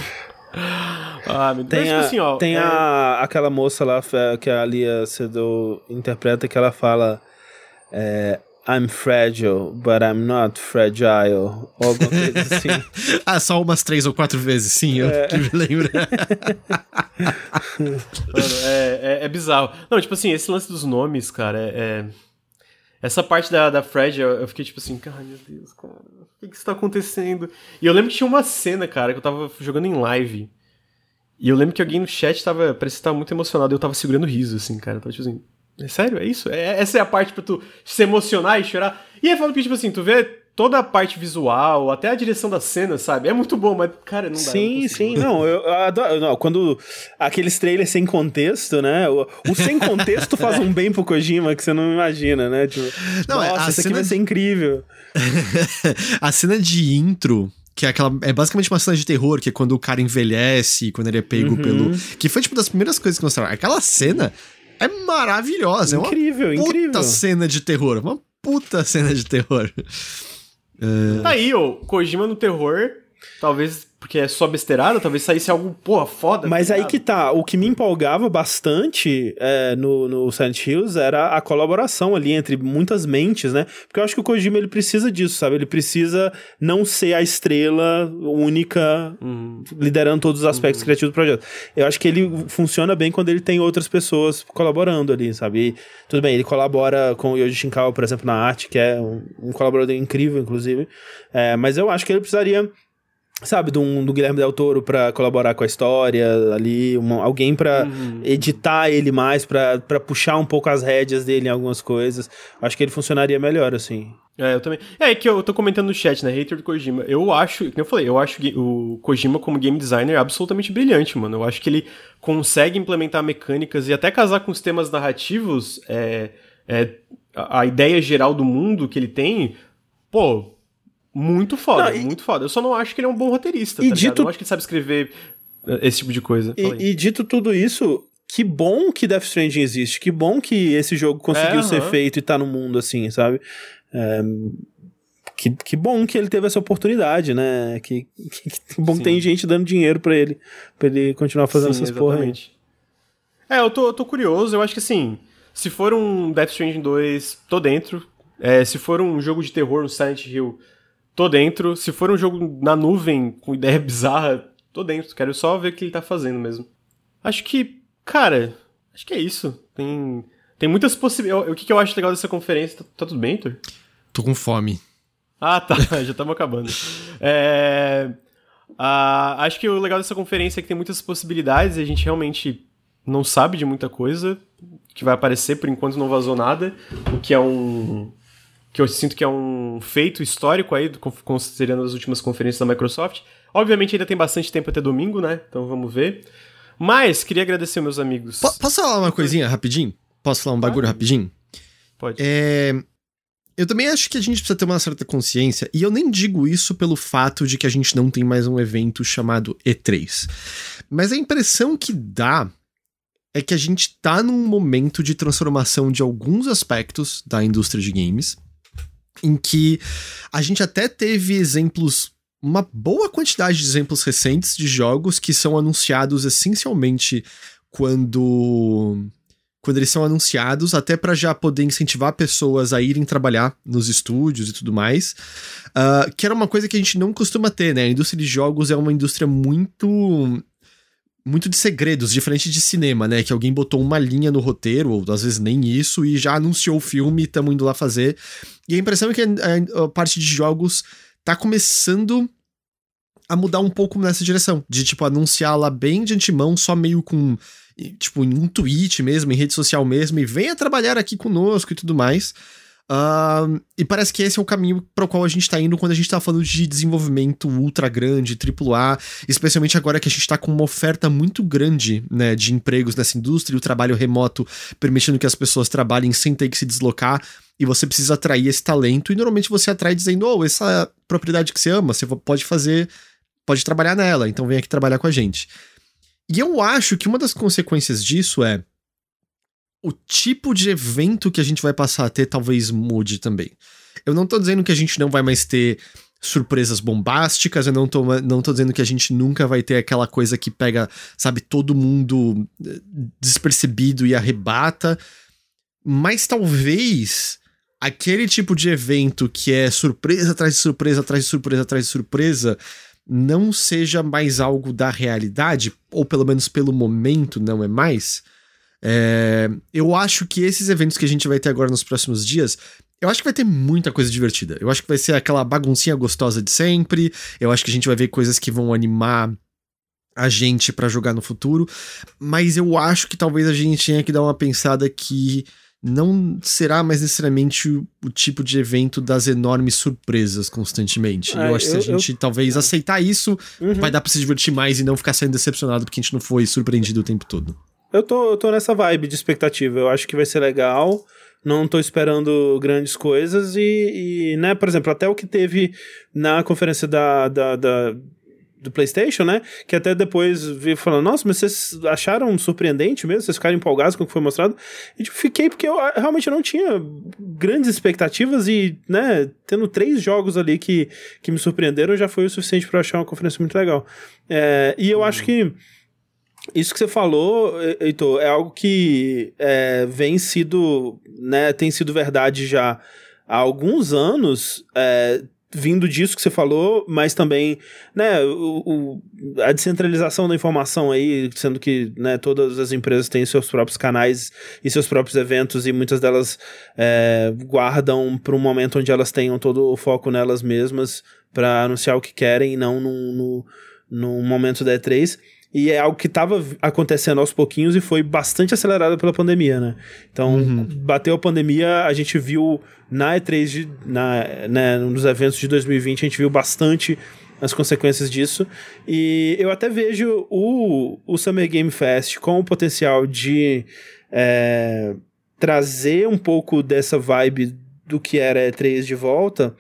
Ah, Tem, a, assim, ó, tem é... a, aquela moça lá que a Lia Sedou interpreta que ela fala é, I'm fragile, but I'm not fragile. Ou alguma coisa assim. ah, só umas três ou quatro vezes, sim, eu é. que me lembro. Mano, é, é, é, bizarro. Não, tipo assim, esse lance dos nomes, cara, é. é essa parte da, da Fragile, eu fiquei tipo assim, ai meu Deus, cara, o que que está acontecendo? E eu lembro que tinha uma cena, cara, que eu tava jogando em live. E eu lembro que alguém no chat tava, parecia que tava muito emocionado e eu tava segurando riso, assim, cara. Eu tava tipo assim, é sério? É isso? É, essa é a parte pra tu se emocionar e chorar? E é falando que, tipo assim, tu vê toda a parte visual, até a direção da cena, sabe? É muito bom, mas, cara, não dá. Sim, não sim, não, eu, adoro. Não, quando aqueles trailers sem contexto, né? O, o sem contexto faz um bem pro Kojima que você não imagina, né? Tipo, não, é, nossa, isso cena... aqui vai ser incrível. a cena de intro que é aquela. É basicamente uma cena de terror, que é quando o cara envelhece, quando ele é pego uhum. pelo. Que foi, tipo, das primeiras coisas que mostraram. Aquela cena é maravilhosa. Incrível, é uma puta incrível. cena de terror. Uma puta cena de terror. É... Tá aí, ô, Kojima no terror, talvez porque é só besteirada, talvez saísse algo, porra, foda. Mas aí que tá, o que me empolgava bastante é, no, no Silent Hills era a colaboração ali entre muitas mentes, né? Porque eu acho que o Kojima ele precisa disso, sabe? Ele precisa não ser a estrela única uhum. liderando todos os aspectos uhum. criativos do projeto. Eu acho que ele funciona bem quando ele tem outras pessoas colaborando ali, sabe? E, tudo bem, ele colabora com o Yoji Shinkawa, por exemplo, na arte, que é um, um colaborador incrível, inclusive. É, mas eu acho que ele precisaria sabe, do, do Guilherme Del Toro pra colaborar com a história ali, uma, alguém pra uhum. editar ele mais, pra, pra puxar um pouco as rédeas dele em algumas coisas. Acho que ele funcionaria melhor, assim. É, eu também. É, que eu tô comentando no chat, né? Hater do Kojima. Eu acho, como eu falei, eu acho o Kojima como game designer absolutamente brilhante, mano. Eu acho que ele consegue implementar mecânicas e até casar com os temas narrativos, é, é, a, a ideia geral do mundo que ele tem, pô, muito foda, não, e, muito foda. Eu só não acho que ele é um bom roteirista, e tá dito, Eu não acho que ele sabe escrever eh, esse tipo de coisa. E, e, dito tudo isso, que bom que Death Stranding existe. Que bom que esse jogo conseguiu é, ser feito e tá no mundo assim, sabe? É, que, que bom que ele teve essa oportunidade, né? Que, que, que bom Sim. que tem gente dando dinheiro para ele, para ele continuar fazendo Sim, essas exatamente. porra aí. É, eu tô, eu tô curioso. Eu acho que assim, se for um Death Stranding 2, tô dentro. É, se for um jogo de terror no Silent Hill, tô dentro. Se for um jogo na nuvem com ideia bizarra, tô dentro. Quero só ver o que ele tá fazendo mesmo. Acho que, cara, acho que é isso. Tem, tem muitas possibilidades. O que, que eu acho legal dessa conferência? Tá, tá tudo bem, Heitor? Tô com fome. Ah, tá. Já estamos acabando. É... Ah, acho que o legal dessa conferência é que tem muitas possibilidades e a gente realmente não sabe de muita coisa que vai aparecer, por enquanto não vazou nada, o que é um, que eu sinto que é um feito histórico aí, considerando as últimas conferências da Microsoft. Obviamente ainda tem bastante tempo até domingo, né? Então vamos ver. Mas queria agradecer meus amigos. P posso falar uma coisinha rapidinho? Posso falar um bagulho ah, rapidinho? Pode. É... Eu também acho que a gente precisa ter uma certa consciência, e eu nem digo isso pelo fato de que a gente não tem mais um evento chamado E3. Mas a impressão que dá é que a gente tá num momento de transformação de alguns aspectos da indústria de games em que a gente até teve exemplos, uma boa quantidade de exemplos recentes de jogos que são anunciados essencialmente quando quando eles são anunciados, até para já poder incentivar pessoas a irem trabalhar nos estúdios e tudo mais, uh, que era uma coisa que a gente não costuma ter, né? A indústria de jogos é uma indústria muito muito de segredos, diferente de cinema, né? Que alguém botou uma linha no roteiro, ou às vezes nem isso, e já anunciou o filme e estamos indo lá fazer. E a impressão é que a, a, parte de jogos tá começando a mudar um pouco nessa direção. De, tipo, anunciar lá bem de antemão, só meio com. Tipo, em um tweet mesmo, em rede social mesmo, e venha trabalhar aqui conosco e tudo mais. Uh, e parece que esse é o caminho para o qual a gente está indo quando a gente está falando de desenvolvimento ultra grande, AAA, especialmente agora que a gente está com uma oferta muito grande né, de empregos nessa indústria o trabalho remoto permitindo que as pessoas trabalhem sem ter que se deslocar. E você precisa atrair esse talento, e normalmente você atrai dizendo: Oh, essa propriedade que você ama, você pode fazer, pode trabalhar nela, então vem aqui trabalhar com a gente. E eu acho que uma das consequências disso é o tipo de evento que a gente vai passar a ter talvez mude também. Eu não tô dizendo que a gente não vai mais ter surpresas bombásticas, eu não tô, não tô dizendo que a gente nunca vai ter aquela coisa que pega, sabe, todo mundo eh, despercebido e arrebata, mas talvez aquele tipo de evento que é surpresa atrás de surpresa atrás de surpresa atrás de surpresa não seja mais algo da realidade, ou pelo menos pelo momento não é mais. É, eu acho que esses eventos que a gente vai ter agora nos próximos dias, eu acho que vai ter muita coisa divertida. Eu acho que vai ser aquela baguncinha gostosa de sempre. Eu acho que a gente vai ver coisas que vão animar a gente para jogar no futuro. Mas eu acho que talvez a gente tenha que dar uma pensada que não será mais necessariamente o, o tipo de evento das enormes surpresas constantemente. É, eu acho que se a gente eu... talvez aceitar isso, uhum. vai dar pra se divertir mais e não ficar sendo decepcionado porque a gente não foi surpreendido o tempo todo. Eu tô, eu tô nessa vibe de expectativa. Eu acho que vai ser legal. Não tô esperando grandes coisas. E, e né, por exemplo, até o que teve na conferência da, da, da do PlayStation, né? Que até depois vi falando, nossa, mas vocês acharam surpreendente mesmo? Vocês ficaram empolgados com o que foi mostrado? E tipo, fiquei porque eu realmente não tinha grandes expectativas e, né, tendo três jogos ali que, que me surpreenderam já foi o suficiente para achar uma conferência muito legal. É, e eu uhum. acho que isso que você falou, Heitor, é algo que é, vem sido, né, tem sido verdade já há alguns anos, é, vindo disso que você falou, mas também, né, o, o, a descentralização da informação aí, sendo que, né, todas as empresas têm seus próprios canais e seus próprios eventos e muitas delas é, guardam para um momento onde elas tenham todo o foco nelas mesmas para anunciar o que querem e não no, no, no momento da E3 e é algo que estava acontecendo aos pouquinhos e foi bastante acelerado pela pandemia, né? Então, uhum. bateu a pandemia, a gente viu na E3, de, na, né, nos eventos de 2020, a gente viu bastante as consequências disso. E eu até vejo o, o Summer Game Fest com o potencial de é, trazer um pouco dessa vibe do que era E3 de volta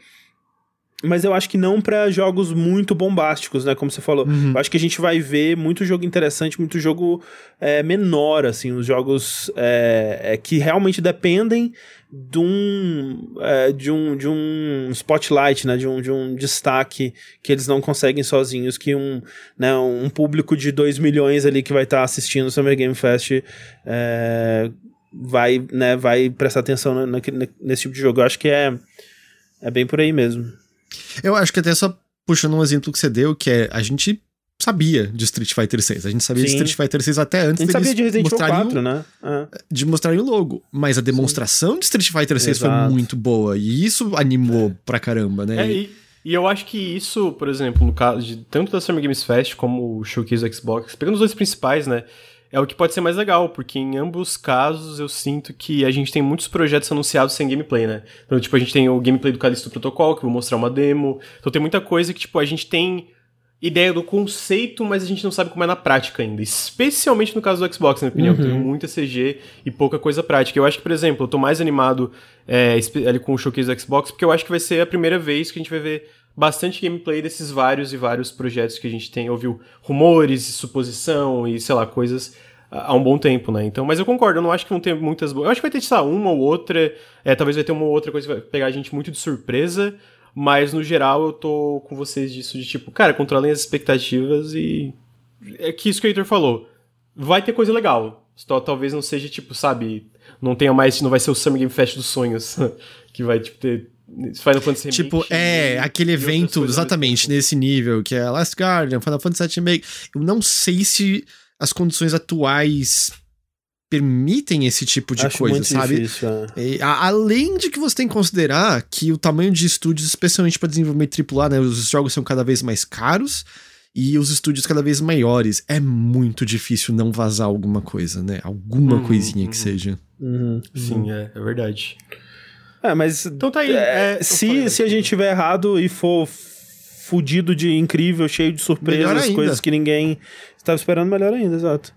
mas eu acho que não para jogos muito bombásticos, né? Como você falou. Uhum. Eu acho que a gente vai ver muito jogo interessante, muito jogo é, menor, assim, os jogos é, é, que realmente dependem de um, é, de um de um spotlight, né? De um, de um destaque que eles não conseguem sozinhos, que um, né, um público de 2 milhões ali que vai estar tá assistindo o Summer Game Fest é, vai, né, vai prestar atenção nesse tipo de jogo. Eu acho que é, é bem por aí mesmo. Eu acho que até só puxando um exemplo que você deu, que é a gente sabia de Street Fighter 6. A gente sabia Sim. de Street Fighter 6 até antes a gente sabia de Resident Evil 4, né? É. De mostrarem o logo. Mas a demonstração Sim. de Street Fighter 6 Exato. foi muito boa. E isso animou é. pra caramba, né? É, e, e, eu acho que isso, por exemplo, no caso de tanto da Summer Games Fest como o Showcase do Xbox, pegando os dois principais, né? É o que pode ser mais legal, porque em ambos casos eu sinto que a gente tem muitos projetos anunciados sem gameplay, né? Então, tipo, a gente tem o gameplay do Callisto Protocol, que eu vou mostrar uma demo. Então tem muita coisa que, tipo, a gente tem ideia do conceito, mas a gente não sabe como é na prática ainda. Especialmente no caso do Xbox, na minha opinião. Uhum. Tem muita CG e pouca coisa prática. Eu acho que, por exemplo, eu tô mais animado é, ali com o showcase do Xbox, porque eu acho que vai ser a primeira vez que a gente vai ver bastante gameplay desses vários e vários projetos que a gente tem, ouviu rumores, suposição e, sei lá, coisas há um bom tempo, né? Então, mas eu concordo, eu não acho que vão ter muitas boas. Eu acho que vai ter, sei lá, uma ou outra. É, talvez vai ter uma ou outra coisa que vai pegar a gente muito de surpresa. Mas no geral eu tô com vocês disso de tipo, cara, controlem as expectativas e. É que isso que o Heitor falou. Vai ter coisa legal. Talvez não seja, tipo, sabe, não tenha mais. Não vai ser o Summer Game Fest dos sonhos. que vai, tipo, ter Final Fantasy Remake. Tipo, é, aquele evento exatamente nesse nível, que é Last Guardian, Final Fantasy VII Remake. Eu não sei se as condições atuais permitem esse tipo de Acho coisa, sabe? Difícil, é. e, a, além de que você tem que considerar que o tamanho de estúdios, especialmente para desenvolvimento AAA, né, os jogos são cada vez mais caros e os estúdios cada vez maiores. É muito difícil não vazar alguma coisa, né? Alguma uhum, coisinha uhum. que seja. Uhum, Sim, é, é verdade. É, mas. Então tá aí. É, se, se a gente tiver errado e for fudido de incrível, cheio de surpresas, coisas que ninguém estava esperando, melhor ainda, exato.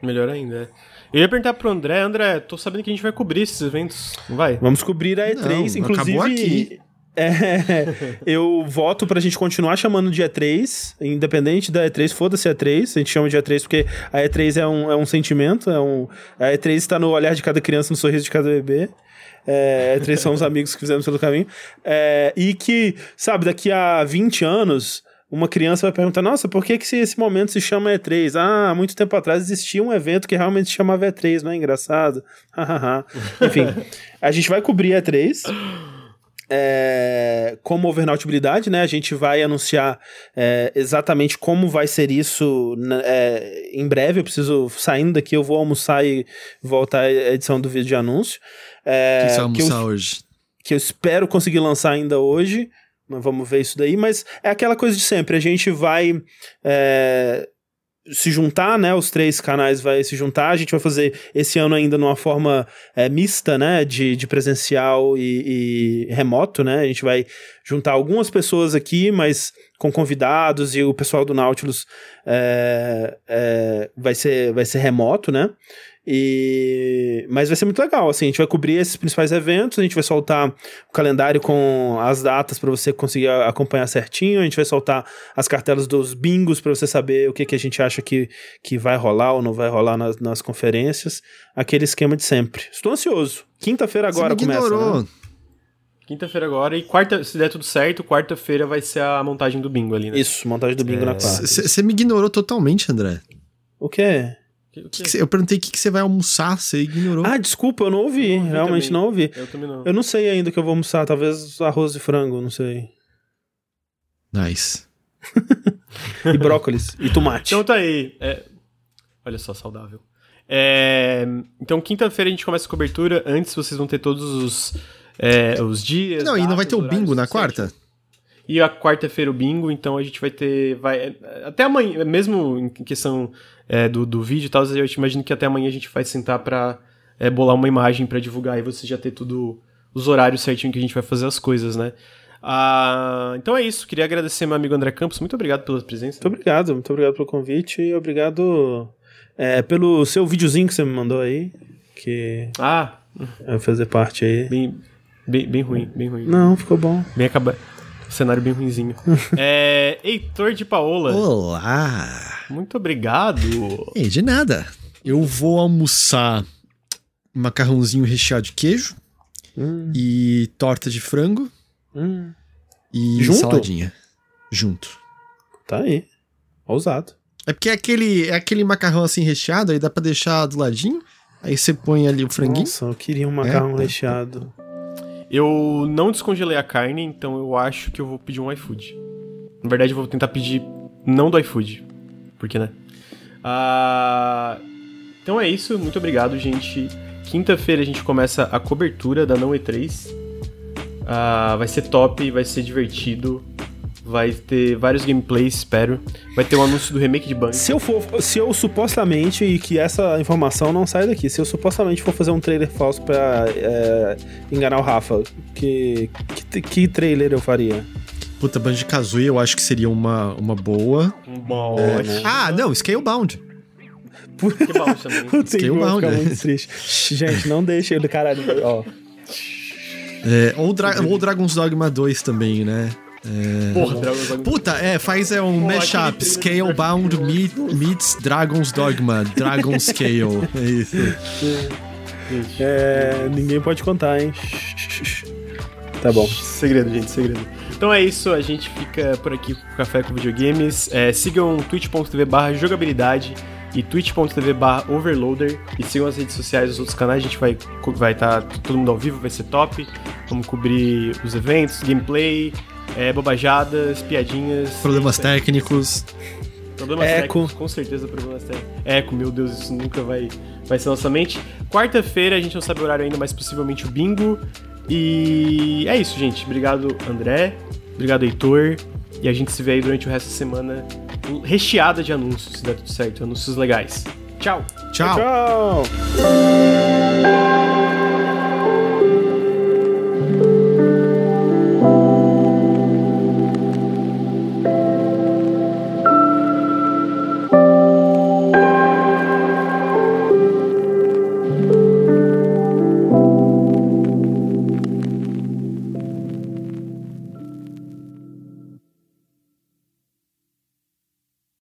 Melhor ainda, é. Eu ia perguntar pro André, André, tô sabendo que a gente vai cobrir esses eventos, não vai? Vamos cobrir a E3, não, inclusive. É, eu voto pra gente continuar chamando de E3, independente da E3, foda-se E3, a gente chama de E3 porque a E3 é um, é um sentimento, é um, a E3 está no olhar de cada criança, no sorriso de cada bebê. É, E3 são os amigos que fizemos pelo caminho. É, e que, sabe, daqui a 20 anos, uma criança vai perguntar: nossa, por que, que esse momento se chama E3? Ah, muito tempo atrás existia um evento que realmente se chamava E3, não é engraçado? Enfim, a gente vai cobrir E3. É, como overnautibilidade, né? A gente vai anunciar é, exatamente como vai ser isso né, é, em breve. Eu preciso, saindo daqui, eu vou almoçar e voltar à edição do vídeo de anúncio. É, que almoçar eu, hoje? Que eu espero conseguir lançar ainda hoje. Vamos ver isso daí, mas é aquela coisa de sempre. A gente vai é, se juntar, né? Os três canais vai se juntar. A gente vai fazer esse ano ainda numa forma é, mista, né? De, de presencial e, e, remoto, né? A gente vai juntar algumas pessoas aqui, mas com convidados e o pessoal do Nautilus é, é, vai, ser, vai ser remoto, né? E... Mas vai ser muito legal, assim, a gente vai cobrir esses principais eventos, a gente vai soltar o calendário com as datas para você conseguir acompanhar certinho, a gente vai soltar as cartelas dos bingos para você saber o que, que a gente acha que, que vai rolar ou não vai rolar nas, nas conferências, aquele esquema de sempre. Estou ansioso. Quinta-feira agora começa. Né? Quinta-feira agora e quarta, se der tudo certo, quarta-feira vai ser a montagem do bingo ali, né? Isso, montagem do bingo é... na quarta. Você me ignorou totalmente, André. O quê? Que que eu perguntei o que, você vai almoçar, você ignorou. Ah, desculpa, eu não ouvi. Eu realmente também. não ouvi. Eu também não. Eu não sei ainda o que eu vou almoçar. Talvez arroz e frango, não sei. Nice. e brócolis. e tomate. Então tá aí. É... Olha só, saudável. É... Então, quinta-feira a gente começa a cobertura. Antes vocês vão ter todos os, é, os dias. Não, datas, e não vai ter o bingo na quarta? E a quarta-feira o bingo, então a gente vai ter. Vai, até amanhã, mesmo em questão é, do, do vídeo e tal, eu imagino que até amanhã a gente vai sentar pra é, bolar uma imagem para divulgar e você já ter tudo. os horários certinho que a gente vai fazer as coisas, né? Ah, então é isso. Queria agradecer meu amigo André Campos. Muito obrigado pela presença. Muito obrigado, muito obrigado pelo convite e obrigado é, pelo seu videozinho que você me mandou aí. Que Ah, vai fazer parte aí. bem, bem, bem ruim, bem ruim. Não, ficou bom. Bem acabado. Cenário bem ruinzinho. é, Heitor de Paola, Olá! muito obrigado. Ei, de nada. Eu vou almoçar macarrãozinho recheado de queijo Hum, e torta de frango hum, e Junto? saladinha. Junto. tá aí. Ousado. É porque é aquele, é aquele macarrão assim recheado, aí dá pra deixar do ladinho. Aí você põe ali o franguinho. Nossa, eu queria um macarrão É? recheado. Eu não descongelei a carne, então eu acho que eu vou pedir um iFood. Na verdade, eu vou tentar pedir não do iFood. Porque, né? Ah, então é isso, muito obrigado, gente. Quinta-feira a gente começa a cobertura da Não E3. Ah, vai ser top, vai ser divertido. Vai ter vários gameplays, espero. Vai ter o anúncio do remake de Bang. Se eu for, se eu supostamente, e que essa informação não sai daqui, se eu supostamente for fazer um trailer falso pra é, enganar o Rafa, que, que, que trailer eu faria? Puta, Banjo Kazooie eu acho que seria uma, uma boa. Uma É, ótima. né? Ah, não, Scalebound. Que bom também. Scalebound, né? muito triste. Gente, não deixa ele, caralho. Ó, É, ou, Dra ou Dragon's Dogma 2 também, né? Porra, Dragon's Dogma. Puta, é, faz é um mashup. Scalebound meet, meets Dragon's Dogma. Dragon Scale. É isso. É, ninguém pode contar, hein? Tá bom. Segredo, gente, segredo. Então é isso, a gente fica por aqui com o Café com Videogames. É, sigam twitch.tv barra jogabilidade e twitch.tv barra overloader. E sigam as redes sociais dos outros canais, a gente vai estar vai tá todo mundo ao vivo, vai ser top. Vamos cobrir os eventos, gameplay, é, bobajadas, piadinhas. Problemas técnicos. Problemas Eco. técnicos, com certeza problemas técnicos. Eco, meu Deus, isso nunca vai, vai ser nossa mente. Quarta-feira, a gente não sabe o horário ainda, mas possivelmente o bingo. E é isso, gente. Obrigado, André. Obrigado, Heitor. E a gente se vê aí durante o resto da semana recheada de anúncios, se der tudo certo. Anúncios legais. Tchau! Tchau. Tchau!